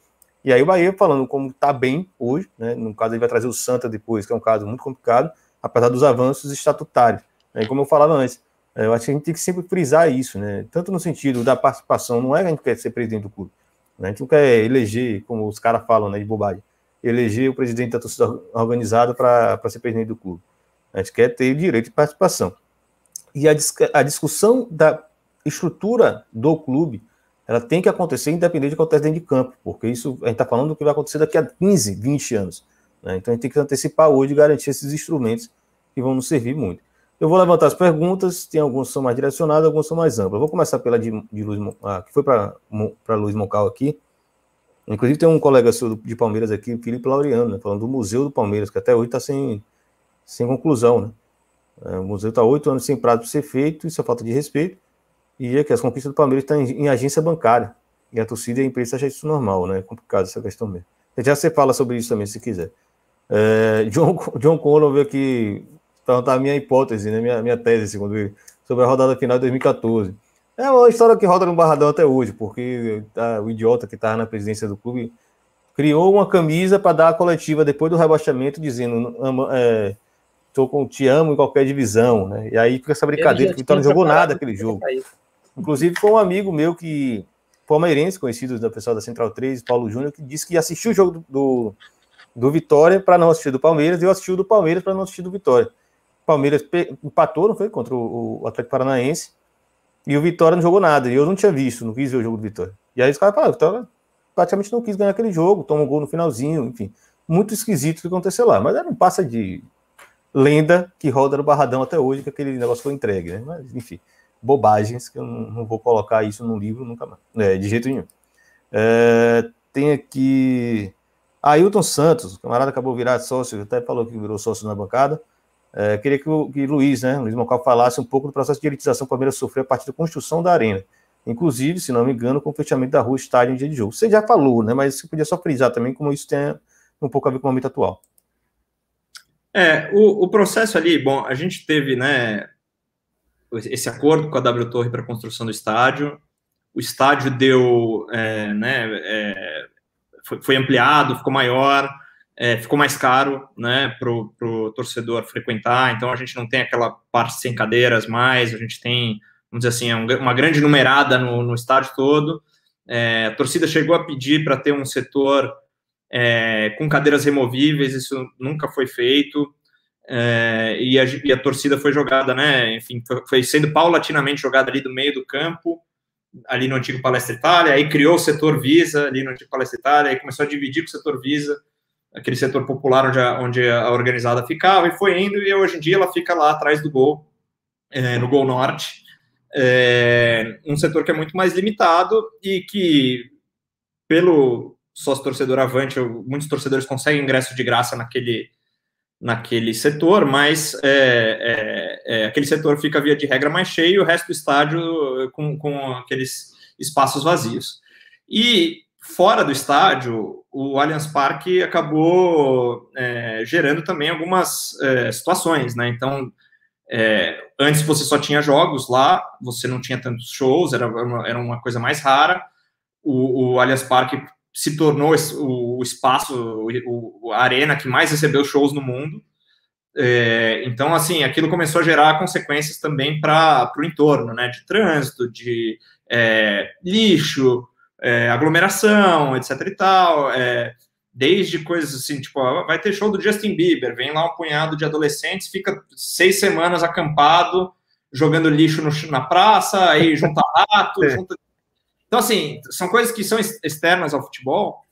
E aí o Bahia falando como está bem hoje, né? No caso ele vai trazer o Santa depois, que é um caso muito complicado, apesar dos avanços estatutários. Né? Como eu falava antes, eh, eu acho que a gente tem que sempre frisar isso, né? Tanto no sentido da participação, não é que a gente quer ser presidente do clube, né? a gente não quer eleger, como os caras falam, né, de bobagem, eleger o presidente da torcida organizada para ser presidente do clube. A gente quer ter o direito de participação. E a, a discussão da estrutura do clube ela tem que acontecer independente do que acontece dentro de campo, porque isso a gente está falando do que vai acontecer daqui a 15, 20 anos. Né? Então a gente tem que antecipar hoje e garantir esses instrumentos que vão nos servir muito. Eu vou levantar as perguntas, tem algumas que são mais direcionadas, algumas são mais amplas. Vou começar pela de, de Luiz, ah, que foi para Luiz Moncal aqui. Inclusive tem um colega seu de Palmeiras aqui, Felipe Laureano, né, falando do Museu do Palmeiras, que até hoje está sem, sem conclusão. Né? É, o museu está oito anos sem prazo para ser feito, isso é falta de respeito e é que as conquistas do Palmeiras estão em, em, agência bancária. E a torcida e a imprensa acham isso normal, né? É complicado essa questão mesmo. Já você fala sobre isso também, se quiser. É, [LAUGHS] John, John Connor veio aqui perguntar a minha hipótese, né, minha, minha tese, segundo ele, sobre a rodada final de 2014. É uma história que roda no Barradão até hoje, porque tá, o idiota que estava na presidência do clube criou uma camisa para dar a coletiva depois do rebaixamento, dizendo é, tô com, te amo em qualquer divisão, né? E aí fica essa brincadeira que o Vitória não jogou nada aquele jogo. Inclusive, foi um amigo meu que, palmeirense, conhecido da pessoal da Central 3, Paulo Júnior, que disse que assistiu o jogo do, do, Vitória para não assistir do Palmeiras, e eu assisti o do Palmeiras para não assistir do Vitória. O Palmeiras empatou, não foi? Contra o, o Atlético Paranaense. E o Vitória não jogou nada. E eu não tinha visto, não quis ver o jogo do Vitória. E aí os caras falaram, Vitória praticamente não quis ganhar aquele jogo, toma um gol no finalzinho, enfim. Muito esquisito o que aconteceu lá. Mas não passa de lenda que roda no Barradão até hoje, que aquele negócio foi entregue, né? Mas, enfim, bobagens, que eu não, vou colocar isso no livro nunca mais. É, de jeito nenhum. É, tem aqui. Ailton Santos, o camarada acabou virar sócio, até falou que virou sócio na bancada. É, queria que o que Luiz, né, Luiz Mocal, falasse um pouco do processo de elitização que o Palmeiras sofreu a partir da construção da arena. Inclusive, se não me engano, com o fechamento da rua estádio em dia de jogo. Você já falou, né? Mas você podia só frisar também como isso tem um pouco a ver com o momento atual. É, o, o processo ali, bom, a gente teve, né, esse acordo com a W Torre para a construção do estádio. O estádio deu, é, né, é, foi, foi, ampliado, ficou maior é, ficou mais caro, né, para o torcedor frequentar, então a gente não tem aquela parte sem cadeiras mais, a gente tem, vamos dizer assim, é uma grande numerada no, no estádio todo, é, a torcida chegou a pedir para ter um setor é, com cadeiras removíveis, isso nunca foi feito, é, e, a, e, a, torcida foi jogada, né, enfim, foi, sendo paulatinamente jogada ali do meio do campo, ali no antigo Palestra Itália, aí criou o setor Visa ali no antigo Palestra Itália, aí começou a dividir com o setor Visa, aquele setor popular onde a, onde a organizada ficava, e foi indo, e hoje em dia ela fica lá atrás do gol, é, no Gol Norte, é, um setor que é muito mais limitado e que, pelo sócio torcedor avante, muitos torcedores conseguem ingresso de graça naquele, naquele setor, mas é, é, é aquele setor fica, via de regra, mais cheio, o resto do estádio com, com aqueles espaços vazios. E fora do estádio, o Allianz Parque acabou é, gerando também algumas é, situações, né? Então, é, antes você só tinha jogos lá, você não tinha tantos shows, era uma, era uma coisa mais rara. O, o Allianz Parque se tornou o, espaço, o, a arena que mais recebeu shows no mundo. É, então, assim, aquilo começou a gerar consequências também para o entorno, né? De trânsito, de é, lixo, é, aglomeração, etc e tal, é, desde coisas assim, tipo, vai ter show do Justin Bieber, vem lá um punhado de adolescentes, fica seis semanas acampado, jogando lixo no, na praça, aí junta [LAUGHS] rato, é. junta... Então, assim, são coisas que são externas ao futebol,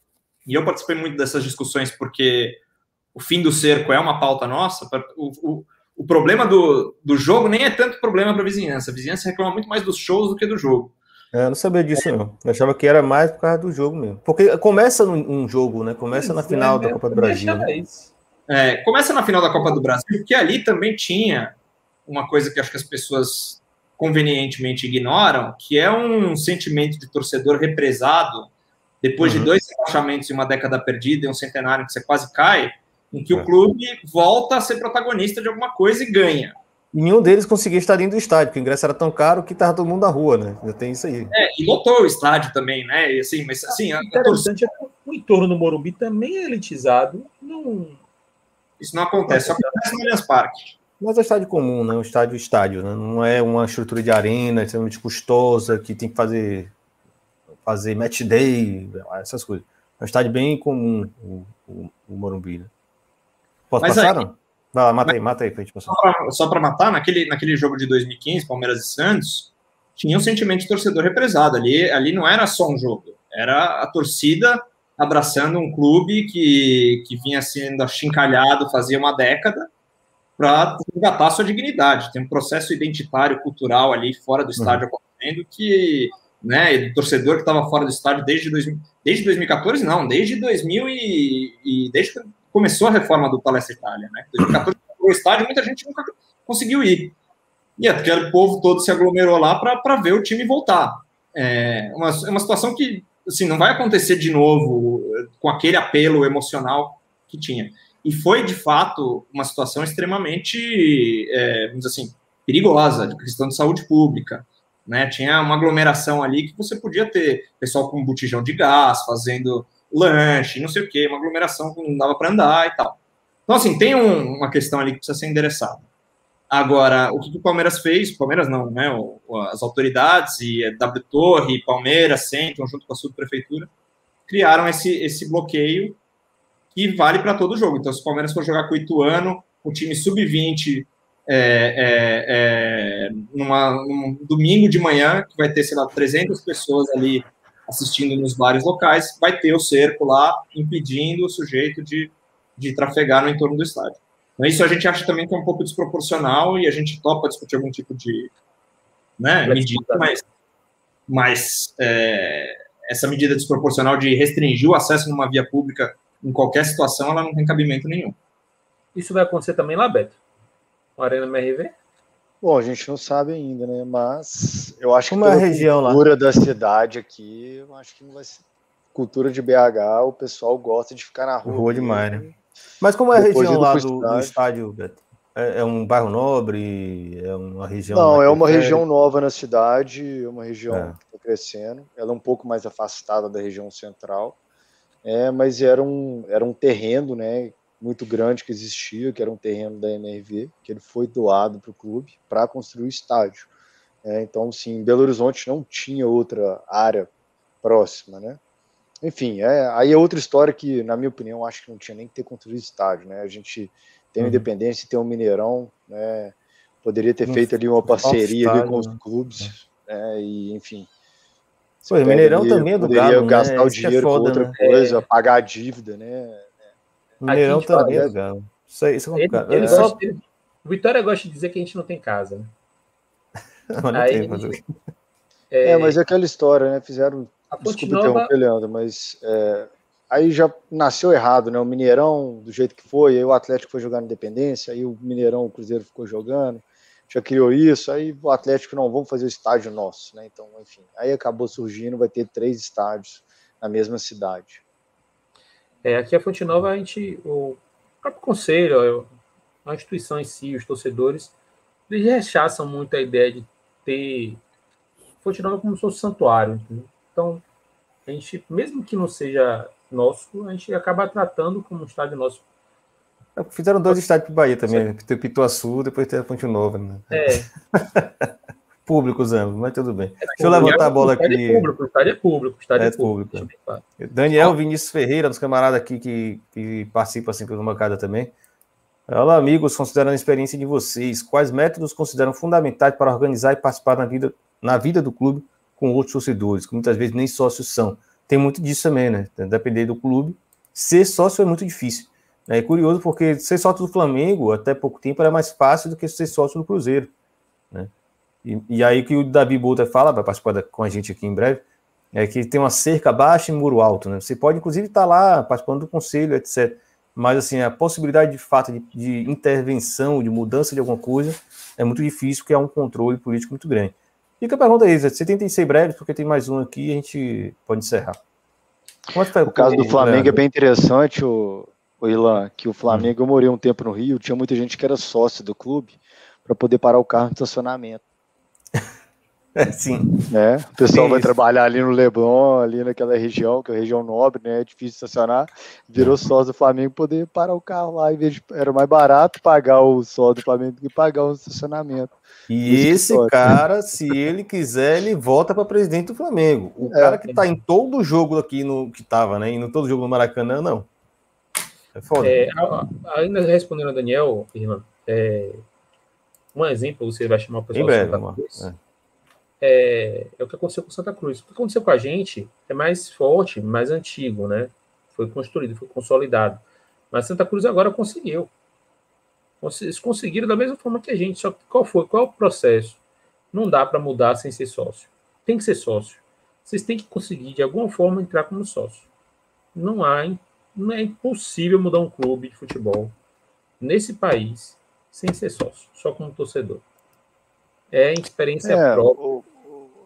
e eu participei muito dessas discussões porque o fim do cerco é uma pauta nossa, o, o, o problema do, do jogo nem é tanto problema para a vizinhança, a vizinhança reclama muito mais dos shows do que do jogo. É, eu não sabia disso, não. Eu achava que era mais por causa do jogo mesmo. Porque começa num jogo, né? Começa na final da Copa do Brasil. Né? É, começa na final da Copa do Brasil, porque ali também tinha uma coisa que acho que as pessoas convenientemente ignoram, que é um sentimento de torcedor represado depois uhum. de dois rebaixamentos e uma década perdida e um centenário que você quase cai, em que é. o clube volta a ser protagonista de alguma coisa e ganha. E nenhum deles conseguia estar dentro do estádio, porque o ingresso era tão caro que estava todo mundo na rua, né? Já tem isso aí. É, e lotou o estádio também, né? E assim, mas assim. Ah, interessante é que o entorno do Morumbi também é elitizado. Não... Isso não acontece, só acontece no Allianz Parque. Mas é estádio comum, né? Um estádio estádio, né? Não é uma estrutura de arena extremamente custosa, que tem que fazer, fazer match day, essas coisas. É um estádio bem comum, o, o, o Morumbi, né? Posso Mas passar, aí, não? Vai lá, mata aí, mata aí pra gente passar. Só para matar, naquele, naquele jogo de 2015, Palmeiras e Santos, tinha um sentimento de torcedor represado. Ali, ali não era só um jogo, era a torcida abraçando um clube que, que vinha sendo achincalhado fazia uma década para resgatar sua dignidade. Tem um processo identitário, cultural ali fora do estádio uhum. acontecendo que, né, o torcedor que estava fora do estádio desde, dois, desde 2014, não, desde 2000 e, e desde começou a reforma do Palestra Itália, né? 2014 o estádio, muita gente nunca conseguiu ir. E aquele povo todo se aglomerou lá para ver o time voltar. É uma, é uma situação que assim, não vai acontecer de novo com aquele apelo emocional que tinha. E foi, de fato, uma situação extremamente, é, vamos dizer assim, perigosa, de questão de saúde pública. Né? Tinha uma aglomeração ali que você podia ter pessoal com um botijão de gás, fazendo lanche, não sei o quê, uma aglomeração que não dava para andar e tal. Então, assim, tem um, uma questão ali que precisa ser endereçada. Agora, o que o Palmeiras fez, Palmeiras não, né? As autoridades e a W Torre, Palmeiras, sentam junto com a subprefeitura, criaram esse, esse bloqueio que vale para todo jogo. Então, se o Palmeiras for jogar com o Ituano, o time sub-20 é, é, é, num domingo de manhã, que vai ter, sei lá, 300 pessoas ali assistindo nos bares locais, vai ter o cerco lá impedindo o sujeito de, de trafegar no entorno do estádio. Então, isso a gente acha também que é um pouco desproporcional e a gente topa discutir algum tipo de né, medida, mas, mas é, essa medida desproporcional de restringir o acesso numa via pública em qualquer situação, ela não tem cabimento nenhum. Isso vai acontecer também lá, Beto? Com a Arena MRV? Bom, a gente não sabe ainda, né? Mas eu acho Como que a região cultura lá? da cidade aqui, eu acho que não vai ser. Cultura de BH, o pessoal gosta de ficar na rua. Rua demais, né? Mas como é a região lá do, do estádio. Beto? É, é um bairro nobre? É uma região. Não, é uma região nova na cidade, é uma região É. que está crescendo. Ela é um pouco mais afastada da região central, é, mas era um, era um terreno né, muito grande que existia, que era um terreno da MRV, que ele foi doado para o clube para construir o estádio. É, então, sim, Belo Horizonte não tinha outra área próxima, né? Enfim, é, aí é outra história que, na minha opinião, acho que não tinha nem que ter construído estádio, né? A gente tem o Uhum. Independência, tem o Mineirão, né? Poderia ter Não feito ali uma parceria ali estádio, com os né? clubes, né? E, enfim. Você Pô, pega Mineirão também é do Galo, né? gastar o Isso que é dinheiro foda, com outra né? coisa, É. pagar a dívida, né? Mineirão a gente também é do Galo. Isso, aí- isso é Ele, complicado. ele É, só- gosta, ele- o Vitória gosta de dizer que a gente não tem casa, né? [LAUGHS] Mas não Aí- tem, o quê? É, mas é aquela história, né? Fizeram A Desculpa Nova, interromper, Leandro, mas é, aí já nasceu errado, né? O Mineirão, do jeito que foi, aí o Atlético foi jogar na Independência, aí o Mineirão, o Cruzeiro ficou jogando, já criou isso, aí o Atlético não, vamos fazer o estádio nosso, né? Então, enfim, aí acabou surgindo, vai ter três estádios na mesma cidade. é, aqui a Fonte Nova, a gente, o próprio conselho, a instituição em si, os torcedores, eles rechaçam muito a ideia de ter Fonte Nova como se fosse um santuário. entendeu? Então, a gente, mesmo que não seja nosso, a gente acaba tratando como um estádio nosso. Fizeram dois estádios pro Bahia também, né? Tem o Pituaçu, depois tem a Ponte Nova, né? É, [LAUGHS] Públicos ambos, mas tudo bem. Deixa eu levantar a bola o estádio aqui. É público, o estádio é público, estádio é, É público. público, claro. Daniel Vinícius Ferreira, dos camaradas aqui que, que participam assim pela bancada também. Olá, amigos, considerando a experiência de vocês, quais métodos consideram fundamentais para organizar e participar na vida, na vida do clube com outros torcedores, que muitas vezes nem sócios são? Tem muito disso também, né? Depender do clube. Ser sócio é muito difícil. É curioso porque ser sócio do Flamengo, até pouco tempo, era mais fácil do que ser sócio do Cruzeiro. Né? E, e aí que o Davi Bolter fala, vai participar da- com a gente aqui em breve, é que tem uma cerca baixa e muro alto, né? Você pode, inclusive, estar lá participando do conselho, etc. Mas, assim, a possibilidade de fato de, de intervenção, de mudança de alguma coisa, é muito difícil, porque há um controle político muito grande. Fica a pergunta aí, Zé, você tenta ser breve, porque tem mais um aqui e a gente pode encerrar. Foi O caso do Flamengo é Leandro? bem interessante, o, o Ilan, que o Flamengo, eu morei um tempo no Rio, tinha muita gente que era sócio do clube para poder parar o carro no estacionamento. [LAUGHS] É, sim. né? O pessoal vai isso. trabalhar ali no Leblon, ali naquela região, que é a região nobre, né? É difícil estacionar. Virou sócio do Flamengo poder parar o carro lá, em vez de era mais barato pagar o sócio do Flamengo do que pagar o estacionamento. E esse pode. cara, se ele quiser, ele volta para presidente do Flamengo. O É. cara que tá em todo jogo aqui no que tava, né? E no todo jogo no Maracanã, não. É foda. É, ainda respondendo a Daniel, irmã, é, um exemplo, você vai chamar o pessoal em breve, de Santa. Cruz, É. é, o que aconteceu com Santa Cruz. O que aconteceu com a gente é mais forte, mais antigo, né? Foi construído, foi consolidado. Mas Santa Cruz agora conseguiu. Cons- Eles conseguiram da mesma forma que a gente. Só que qual foi? Qual é o processo? Não dá para mudar sem ser sócio. Tem que ser sócio. Vocês têm que conseguir, de alguma forma, entrar como sócio. Não há, não é impossível mudar um clube de futebol nesse país sem ser sócio, só como torcedor. É experiência É, própria. o,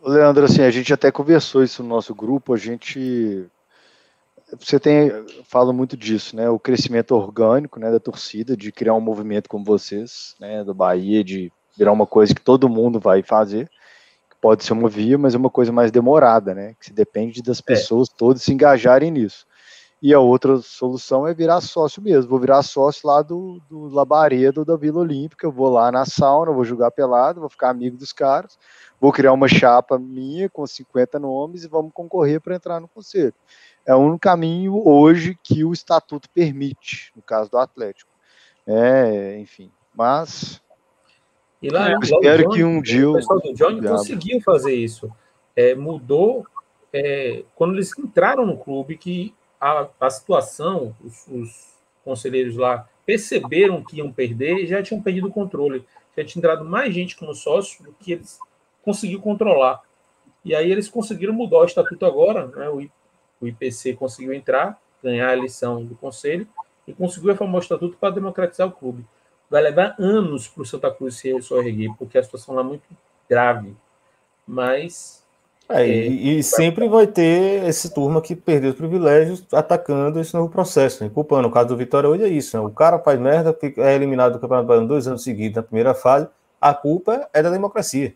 o Leandro, assim, a gente até conversou isso no nosso grupo, a gente você tem, fala muito disso, né? O crescimento orgânico, né, da torcida, de criar um movimento como vocês, né, do Bahia, de virar uma coisa que todo mundo vai fazer. Que pode ser uma via, mas é uma coisa mais demorada, né? Que se depende das é. pessoas é. todas se engajarem nisso. E a outra solução é virar sócio mesmo. Vou virar sócio lá do, do Labaredo da Vila Olímpica. Eu vou lá na sauna, vou jogar pelado, vou ficar amigo dos caras. Vou criar uma chapa minha com 50 nomes e vamos concorrer para entrar no conselho. É o único caminho hoje que o estatuto permite, no caso do Atlético. É, enfim, mas. E lá, eu espero Johnny, que um dia. O pessoal do Johnny conseguiu fazer isso. É, mudou é, quando eles entraram no clube que a, a situação, os, os, conselheiros lá perceberam que iam perder e já tinham perdido o controle. Já tinha entrado mais gente como sócio do que eles conseguiu controlar. E aí eles conseguiram mudar o estatuto agora, né? o, IPC conseguiu entrar, ganhar a eleição do conselho e conseguiu reformar o estatuto para democratizar o clube. Vai levar anos para o Santa Cruz se erguer, porque a situação lá é muito grave. Mas é, e, e, sempre vai ter esse turma que perdeu os privilégios atacando esse novo processo, né? culpando. O caso do Vitória hoje é isso: né? o cara faz merda, é eliminado do Campeonato Baiano dois anos seguidos na primeira fase, a culpa é da democracia.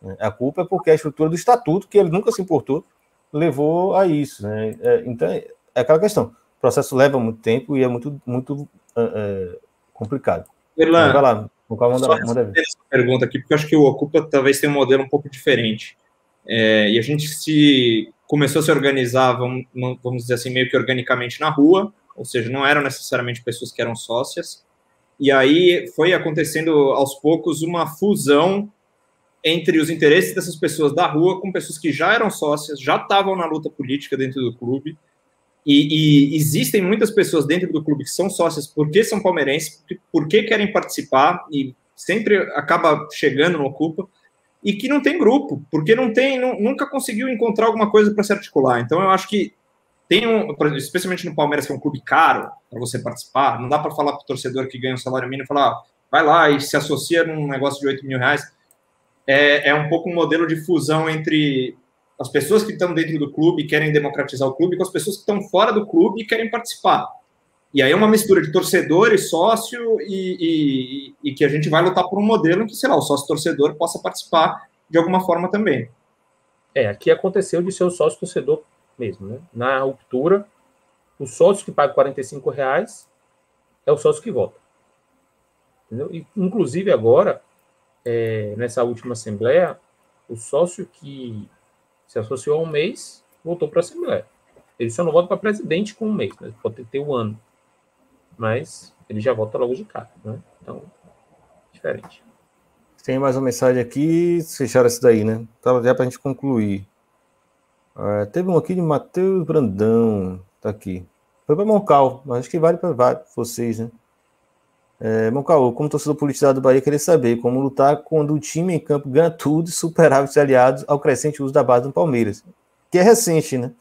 Né? A culpa é porque a estrutura do estatuto, que ele nunca se importou, levou a isso. Né? É, então, é aquela questão: o processo leva muito tempo e é muito, muito é, é complicado. Erlan, vai lá, vou mandar, manda pergunta aqui, porque eu acho que o Ocupa talvez tenha um modelo um pouco diferente. É, e a gente se começou a se organizar, vamos, vamos dizer assim, meio que organicamente na rua, ou seja, não eram necessariamente pessoas que eram sócias. E aí foi acontecendo aos poucos uma fusão entre os interesses dessas pessoas da rua com pessoas que já eram sócias, já estavam na luta política dentro do clube. E, e, existem muitas pessoas dentro do clube que são sócias porque são palmeirenses, porque querem participar e sempre acaba chegando no Ocupa e que não tem grupo, porque não tem, não, nunca conseguiu encontrar alguma coisa para se articular. Então eu acho que tem um, especialmente no Palmeiras, que é um clube caro para você participar, não dá para falar para o torcedor que ganha um salário mínimo falar, ah, vai lá e se associa num negócio de 8 mil reais. É, é um pouco um modelo de fusão entre as pessoas que estão dentro do clube e querem democratizar o clube com as pessoas que estão fora do clube e querem participar. E aí é uma mistura de torcedor e sócio, e, e, e, que a gente vai lutar por um modelo em que, sei lá, o sócio-torcedor possa participar de alguma forma também. É, aqui aconteceu de ser o sócio-torcedor mesmo, né? Na ruptura, o sócio que paga 45 reais é o sócio que vota. Entendeu? E, inclusive, agora, é, nessa última assembleia, o sócio que se associou há um mês voltou para a assembleia. Ele só não vota para presidente com um mês, né? pode ter o um ano mas ele já volta logo de cara, né? Então, diferente. Tem mais uma mensagem aqui, fecharam essa daí, né? Tava já para a gente concluir. Uh, teve um aqui de Matheus Brandão, tá aqui. Foi para Moncal, mas acho que vale para vocês, né? É, Moncal, como torcedor politizado do Bahia, queria saber como lutar quando o time em campo ganha tudo e superar os aliados ao crescente uso da base do Palmeiras, que é recente, né?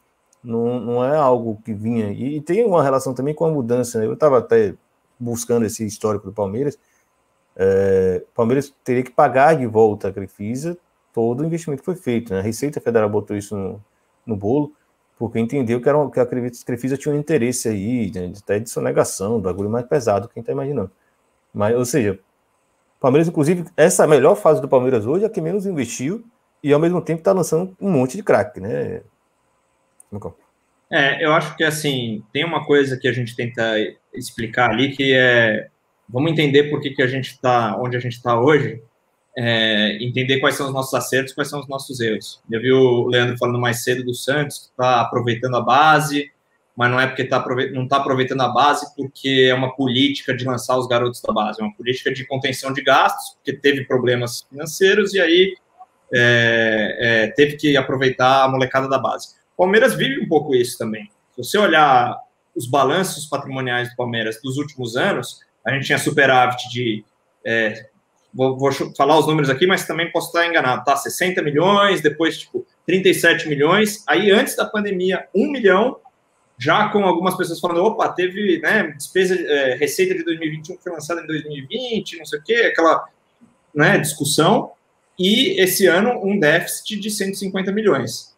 Não, não é algo que vinha. E, e tem uma relação também com a mudança. Né? Eu estava até buscando esse histórico do Palmeiras. É, Palmeiras teria que pagar de volta a Crefisa todo o investimento que foi feito. Né? A Receita Federal botou isso no, no bolo, porque entendeu que, era, que a Crefisa tinha um interesse aí, né, até de sonegação, bagulho mais pesado que quem está imaginando. Mas, ou seja, Palmeiras, inclusive, essa melhor fase do Palmeiras hoje é a que menos investiu e ao mesmo tempo está lançando um monte de craque, né? É, eu acho que assim, tem uma coisa que a gente tenta explicar ali que é vamos entender por que, que a gente está onde a gente está hoje, é, entender quais são os nossos acertos, quais são os nossos erros. Eu vi o Leandro falando mais cedo do Santos, que está aproveitando a base, mas não é porque tá, não está aproveitando a base porque é uma política de lançar os garotos da base, é uma política de contenção de gastos, porque teve problemas financeiros e aí é, é, teve que aproveitar a molecada da base. Palmeiras vive um pouco isso também. Se você olhar os balanços patrimoniais do Palmeiras dos últimos anos, a gente tinha superávit de. É, vou, vou, falar os números aqui, mas também posso estar enganado, tá? 60 milhões, depois, tipo, 37 milhões. Aí, antes da pandemia, 1 milhão, já com algumas pessoas falando: opa, teve né, despesa, é, receita de 2021 que foi lançada em 2020, não sei o quê, aquela né, discussão. E esse ano, um déficit de 150 milhões.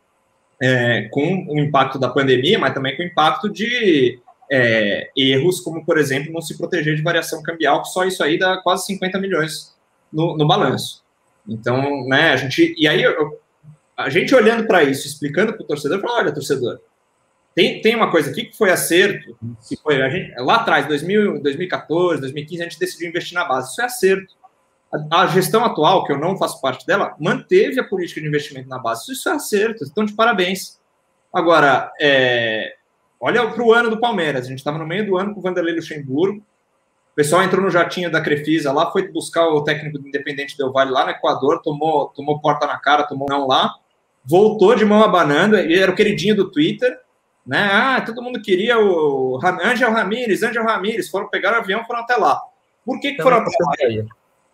É, com o impacto da pandemia, mas também com o impacto de é, erros, como, por exemplo, não se proteger de variação cambial, que só isso aí dá quase 50 milhões no, no balanço. Então, né, a gente. E aí, eu, a gente olhando para isso, explicando para o torcedor, falou: olha, torcedor, tem, tem uma coisa aqui que foi acerto, que foi gente, lá atrás, 2000, 2014, 2015, a gente decidiu investir na base. Isso é acerto. A, a, gestão atual, que eu não faço parte dela, manteve a política de investimento na base. Isso é acerto, então de parabéns. Agora, é, olha para o ano do Palmeiras. A gente estava no meio do ano com o Vanderlei Luxemburgo. O pessoal entrou no jatinho da Crefisa lá, foi buscar o técnico do Independente Del Vale lá no Equador, tomou, tomou porta na cara, tomou não lá, voltou de mão abanando, ele era o queridinho do Twitter, né? Ah, todo mundo queria o Angel Ramírez, Angel Ramírez, foram pegar o avião, foram até lá. Por que, que foram até lá?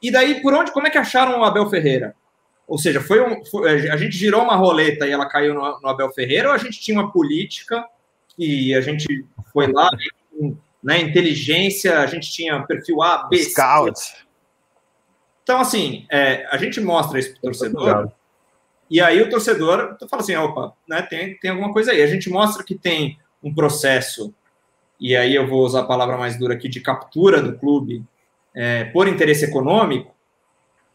E daí, por onde, como é que acharam o Abel Ferreira? Ou seja, foi, um, foi a gente girou uma roleta e ela caiu no, no, Abel Ferreira, ou a gente tinha uma política e a gente foi lá, né, inteligência, a gente tinha perfil A, B, Scout. C. Então, assim, é, a gente mostra isso para o torcedor, e aí o torcedor fala assim, opa, né, tem, tem alguma coisa aí. A gente mostra que tem um processo, e aí eu vou usar a palavra mais dura aqui, de captura do clube é, por interesse econômico,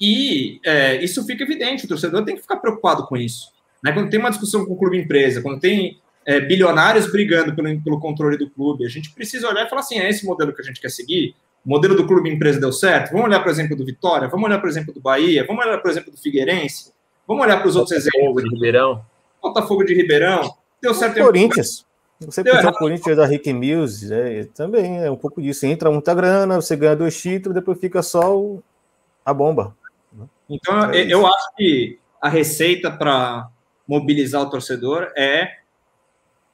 e é, isso fica evidente, o torcedor tem que ficar preocupado com isso. Né? Quando tem uma discussão com o clube empresa, quando tem é, bilionários brigando pelo, pelo controle do clube, a gente precisa olhar e falar assim, é esse modelo que a gente quer seguir? O modelo do clube empresa deu certo? Vamos olhar, por exemplo, do Vitória, vamos olhar, por exemplo, do Bahia, vamos olhar, por exemplo, do Figueirense, Vamos olhar para os outros exemplos. de Ribeirão. Botafogo de Ribeirão. Deu certo. Corinthians. Você pensar o Corinthians da Rick Mills, é, também é um pouco disso. Entra muita grana, você ganha dois títulos, depois fica só o, a bomba. Então, é eu acho que a receita para mobilizar o torcedor é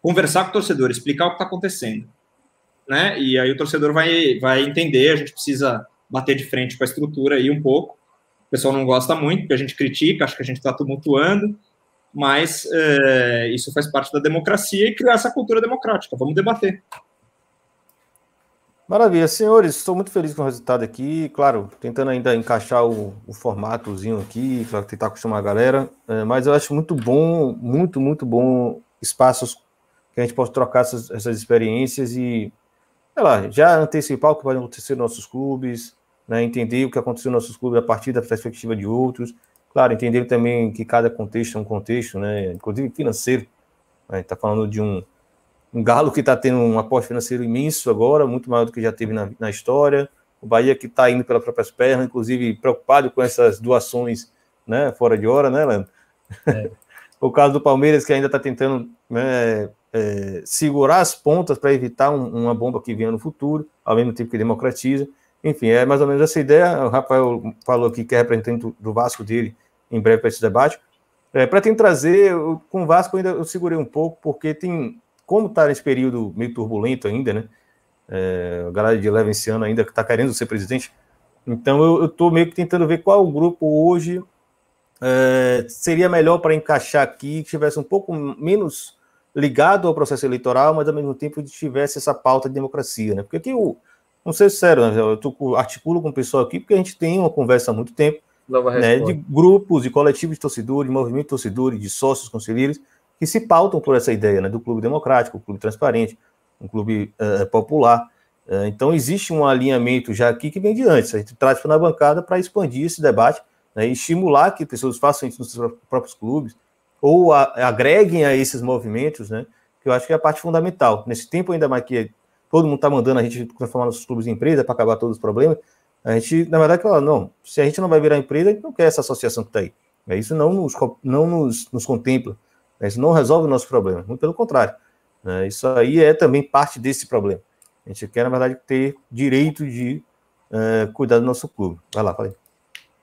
conversar com o torcedor, explicar o que está acontecendo. Né? E aí o torcedor vai, vai entender, a gente precisa bater de frente com a estrutura aí um pouco, pessoal não gosta muito, porque a gente critica, acha que a gente está tumultuando, mas é, isso faz parte da democracia e criar essa cultura democrática. Vamos debater. Maravilha, senhores, estou muito feliz com o resultado aqui. Claro, tentando ainda encaixar o, o formatozinho aqui, para tentar acostumar a galera, é, mas eu acho muito bom, muito, muito bom espaços que a gente possa trocar essas, essas experiências e, sei lá, já antecipar o que vai acontecer nos nossos clubes, né, entender o que aconteceu nos nossos clubes a partir da perspectiva de outros. Claro, entender também que cada contexto é um contexto, né, inclusive financeiro. A gente está falando de um, um Galo que está tendo um aporte financeiro imenso agora, muito maior do que já teve na, na história. O Bahia que está indo pelas próprias pernas, inclusive preocupado com essas doações né, fora de hora, né, Leandro? É. [LAUGHS] o caso do Palmeiras, que ainda está tentando né, é, segurar as pontas para evitar um, uma bomba que venha no futuro, ao mesmo tempo que democratiza. Enfim, é mais ou menos essa ideia. O Rafael falou aqui que é representante do Vasco dele em breve para esse debate. É, para tentar trazer, com o Vasco ainda eu segurei um pouco, porque tem, como está nesse período meio turbulento ainda, né? É, a galera de Leva esse ano ainda está querendo ser presidente. Então eu estou meio que tentando ver qual grupo hoje é, seria melhor para encaixar aqui, que tivesse um pouco menos ligado ao processo eleitoral, mas ao mesmo tempo tivesse essa pauta de democracia, né? Porque aqui o Vamos ser sério, né? eu tô, articulo com o pessoal aqui porque a gente tem uma conversa há muito tempo né, de grupos, de coletivos de torcedores, de movimento de torcedores, de sócios conselheiros, que se pautam por essa ideia né, do clube democrático, clube transparente, um clube uh, popular. Uh, então, existe um alinhamento já aqui que vem de antes. A gente traz para na bancada para expandir esse debate né, e estimular que pessoas façam isso nos seus próprios clubes ou a, agreguem a esses movimentos, né, que eu acho que é a parte fundamental. Nesse tempo, ainda mais que todo mundo está mandando a gente transformar nossos clubes em empresa para acabar todos os problemas. A gente, na verdade, fala, não, se a gente não vai virar empresa, a gente não quer essa associação que está aí. É, isso não nos, não nos, nos contempla. É, isso não resolve o nosso problema. Muito pelo contrário. É, isso aí é também parte desse problema. A gente quer, na verdade, ter direito de é, cuidar do nosso clube. Vai lá, falei.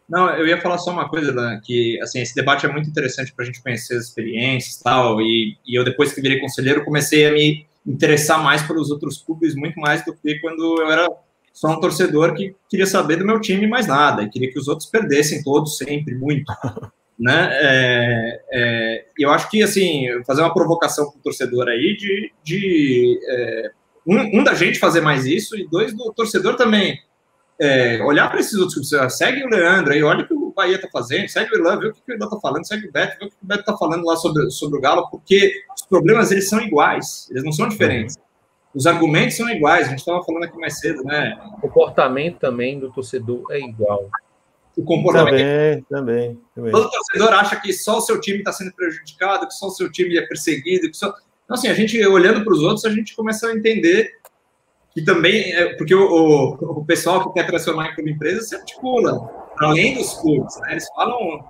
Não, eu ia falar só uma coisa, Dan, que assim, esse debate é muito interessante para a gente conhecer as experiências tal, e, e eu, depois que virei conselheiro, comecei a me interessar mais pelos outros clubes, muito mais do que quando eu era só um torcedor que queria saber do meu time mais nada, e queria que os outros perdessem todos sempre, muito. [LAUGHS] né? É, é, eu acho que, assim, fazer uma provocação para o torcedor aí de, de é, um, um, da gente fazer mais isso, e dois, do torcedor também é, olhar para esses outros clubes. Segue o Leandro aí, olha que Bahia está fazendo, segue o Ilan, vê o que o Ilan está falando, segue o Beto, vê o que o Beto está falando lá sobre, sobre o Galo, porque os problemas eles são iguais, eles não são diferentes. Os argumentos são iguais, a gente estava falando aqui mais cedo, né? O comportamento também do torcedor é igual. O comportamento. Também, também, também. Todo torcedor acha que só o seu time está sendo prejudicado, que só o seu time é perseguido, que só. Então, assim, a gente olhando para os outros, a gente começa a entender que também, é, porque o, o, o, pessoal que quer transformar em empresa se articula, além dos clubes, né? Eles falam,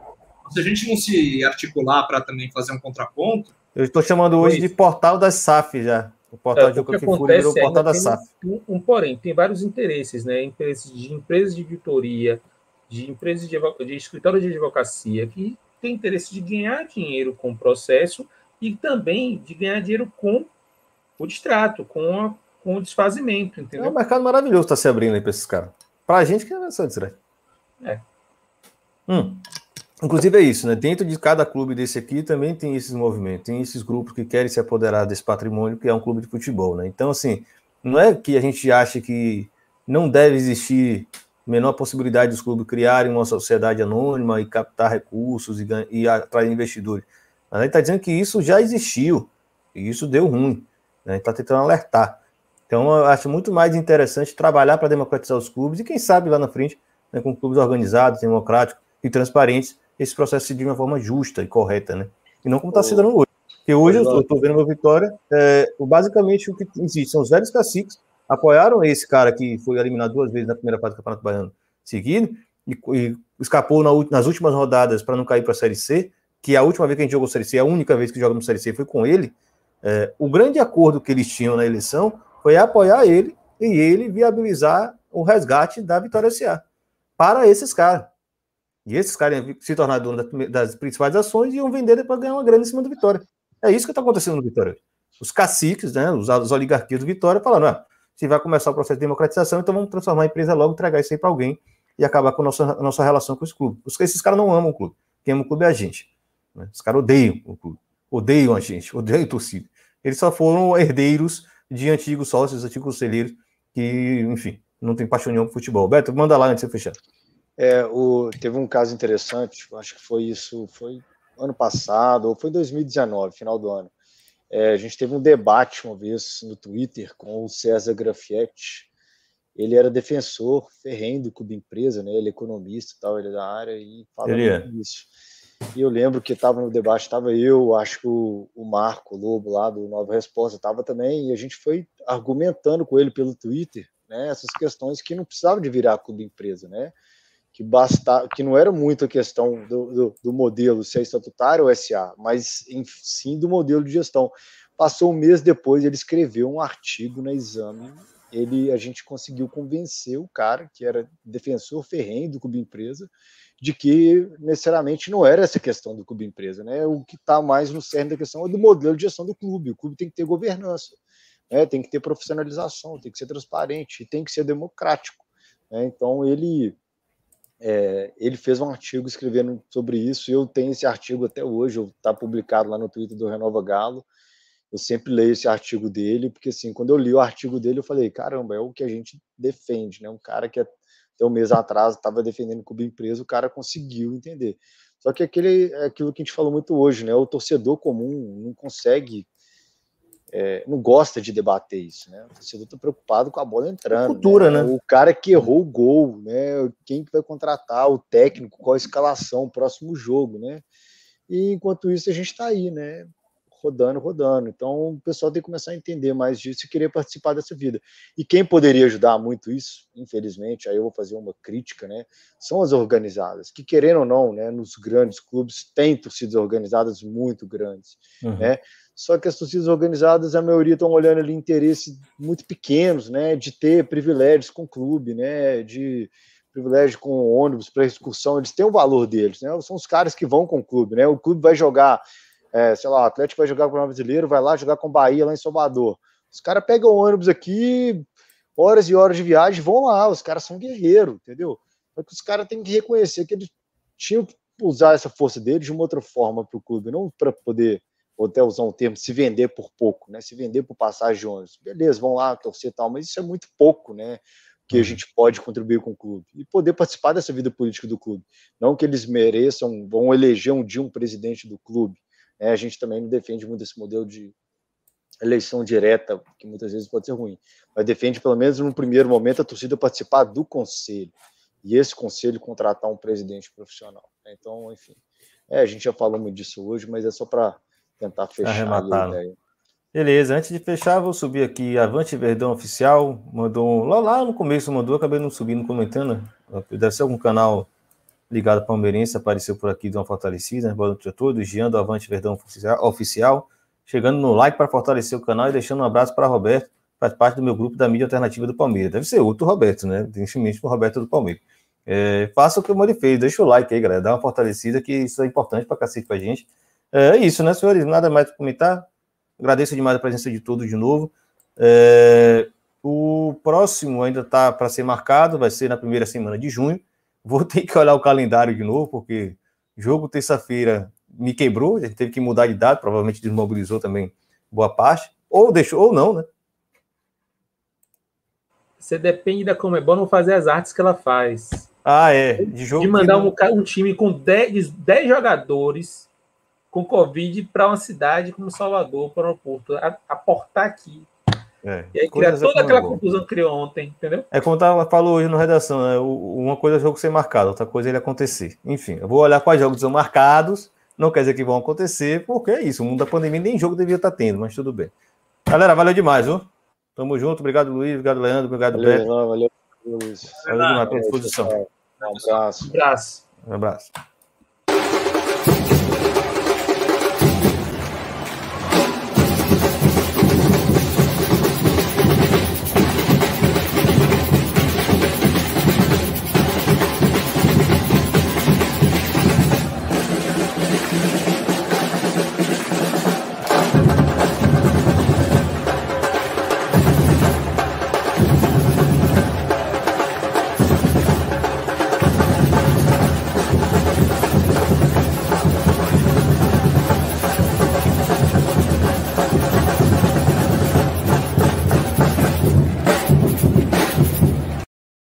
se a gente não se articular para também fazer um contraponto. Eu estou chamando hoje de portal das SAF já. O portal é, de que acontece virou o portal da SAF. Um, um, porém, tem vários interesses, né? Interesses de empresas de auditoria, de empresas de, de escritório de advocacia, que tem interesse de ganhar dinheiro com o processo e também de ganhar dinheiro com o distrato, com a com o desfazimento, entendeu? É um mercado maravilhoso está se abrindo aí para esses caras. Para a gente que é só distrair. É. Hum. Inclusive é isso, né? Dentro de cada clube desse aqui também tem esses movimentos, tem esses grupos que querem se apoderar desse patrimônio que é um clube de futebol, né? Então, assim, não é que a gente acha que não deve existir menor possibilidade dos clubes criarem uma sociedade anônima e captar recursos e, e atrair investidores. Mas a gente está dizendo que isso já existiu e isso deu ruim. Né? A gente está tentando alertar. Então, eu acho muito mais interessante trabalhar para democratizar os clubes e, quem sabe, lá na frente, né, com clubes organizados, democráticos e transparentes, esse processo se de uma forma justa e correta, né? E não como está se dando hoje. Porque hoje eu estou vendo uma vitória, é, basicamente o que existe são os velhos caciques, apoiaram esse cara que foi eliminado duas vezes na primeira fase do Campeonato Baiano seguido, e, e escapou na, nas últimas rodadas para não cair para a Série C, que a última vez que a gente jogou Série C, a única vez que jogamos Série C foi com ele. É, o grande acordo que eles tinham na eleição foi apoiar ele e ele viabilizar o resgate da Vitória SA para esses caras. E esses caras iam se tornar dono das principais ações e iam vender depois ganhar uma grana em cima do Vitória. É isso que está acontecendo no Vitória. Os caciques, né, os, os oligarquias do Vitória, falando: ah, se vai começar o processo de democratização, então vamos transformar a empresa logo, entregar isso aí para alguém e acabar com a nossa, a nossa relação com os clubes. Esses caras não amam o clube. Quem ama o clube é a gente. Né? Os caras odeiam o clube. Odeiam a gente, [LAUGHS] odeiam a torcida. Eles só foram herdeiros de antigos sócios, antigos conselheiros, que, enfim, não tem paixão nenhuma por futebol. Beto, manda lá antes de você fechar. É, o, teve um caso interessante, acho que foi isso, foi ano passado, ou foi 2019, final do ano. É, a gente teve um debate uma vez no Twitter com o César Grafietti. Ele era defensor ferrenho do Clube Empresa, né? Ele é economista e tal, ele é da área e fala é. isso. E eu lembro que estava no debate, estava eu, acho que o, o Marco Lobo lá do Nova Resposta estava também, e a gente foi argumentando com ele pelo Twitter, né, essas questões que não precisava de virar clube empresa, né, que basta, que não era muito a questão do, do, do modelo se é estatutário ou SA, mas em, sim do modelo de gestão. Passou um mês depois, ele escreveu um artigo na Exame, ele, a gente conseguiu convencer o cara, que era defensor ferrenho do clube empresa, de que necessariamente não era essa questão do clube empresa, né? O que está mais no cerne da questão é do modelo de gestão do clube. O clube tem que ter governança, né? tem que ter profissionalização, tem que ser transparente, tem que ser democrático. Né? Então ele é, ele fez um artigo escrevendo sobre isso. E eu tenho esse artigo até hoje, está publicado lá no Twitter do Renova Galo. Eu sempre leio esse artigo dele, porque assim, quando eu li o artigo dele, eu falei, caramba, é o que a gente defende, né? Um cara que até um mês atrás estava defendendo o clube empresa, o cara conseguiu entender. Só que aquele, é aquilo que a gente falou muito hoje, né? O torcedor comum não consegue, é, não gosta de debater isso, né? O torcedor está preocupado com a bola entrando. Cultura, né? né? O cara que errou o gol, né? Quem que vai contratar, o técnico, qual a escalação, o próximo jogo, né? E enquanto isso a gente está aí, né? rodando, rodando. Então o pessoal tem que começar a entender mais disso e querer participar dessa vida. E quem poderia ajudar muito isso, infelizmente, aí eu vou fazer uma crítica, né? São as organizadas, que querendo ou não, né, nos grandes clubes tem torcidas organizadas muito grandes, uhum. né? Só que as torcidas organizadas, a maioria estão olhando ali interesses muito pequenos, né, de ter privilégios com o clube, né, de privilégio com ônibus para excursão, eles têm o valor deles, né? São os caras que vão com o clube, né? O clube vai jogar é, sei lá, o Atlético vai jogar com o Brasileiro, vai lá jogar com o Bahia lá em Salvador. Os caras pegam ônibus aqui, horas e horas de viagem, vão lá, os caras são guerreiros, entendeu? Só que os caras têm que reconhecer que eles tinham que usar essa força deles de uma outra forma para o clube, não para poder, vou até usar um termo, se vender por pouco, né? Se vender por passagem de ônibus. Beleza, vão lá torcer e tal, mas isso é muito pouco, né? que a gente pode contribuir com o clube e poder participar dessa vida política do clube. Não que eles mereçam, vão eleger um dia um presidente do clube. Né? A gente também não defende muito esse modelo de eleição direta, que muitas vezes pode ser ruim, mas defende pelo menos no primeiro momento a torcida participar do conselho e esse conselho contratar um presidente profissional. Né? Então, enfim, é, a gente já falou muito disso hoje, mas é só para tentar fechar Arrematar. a ideia. Beleza, antes de fechar, vou subir aqui Avante Verdão Oficial. Mandou lá, lá no começo, mandou, acabei não subindo, comentando. Deve ser algum canal ligado palmeirense, apareceu por aqui, de uma fortalecida. Boa noite a todos. Jean do Avante Verdão Oficial. Chegando no like para fortalecer o canal e deixando um abraço para Roberto, faz parte do meu grupo da mídia alternativa do Palmeiras. Deve ser outro Roberto, né? Definitivamente o Roberto do Palmeiras. É, faça o que o Mori fez, deixa o like aí, galera. Dá uma fortalecida, que isso é importante para cacete para a gente. É, isso, né, senhores? Nada mais para comentar. Agradeço demais a presença de todos de novo. É, o próximo ainda está para ser marcado, vai ser na primeira semana de junho. Vou ter que olhar o calendário de novo, porque jogo terça-feira me quebrou, a gente teve que mudar de data, provavelmente desmobilizou também boa parte, ou deixou, ou não, né? Você depende da Comebol não fazer as artes que ela faz. Ah, é. De, jogo de mandar um, um, time com 10, 10 jogadores com Covid para uma cidade como Salvador, para o aeroporto, aportar aqui. É, e aí criar toda aquela confusão que criou ontem, entendeu? É como tava, falou hoje na redação, né? Uma coisa é o jogo ser marcado, outra coisa é ele acontecer. Enfim, eu vou olhar quais jogos são marcados, não quer dizer que vão acontecer, porque é isso, o mundo da pandemia nem jogo devia estar tá tendo, mas tudo bem. Galera, valeu demais, viu? Tamo junto, obrigado Luiz, obrigado Leandro, obrigado valeu, Beto. Valeu, valeu, Luiz. Valeu demais pela disposição. Um abraço. Um abraço. Um abraço.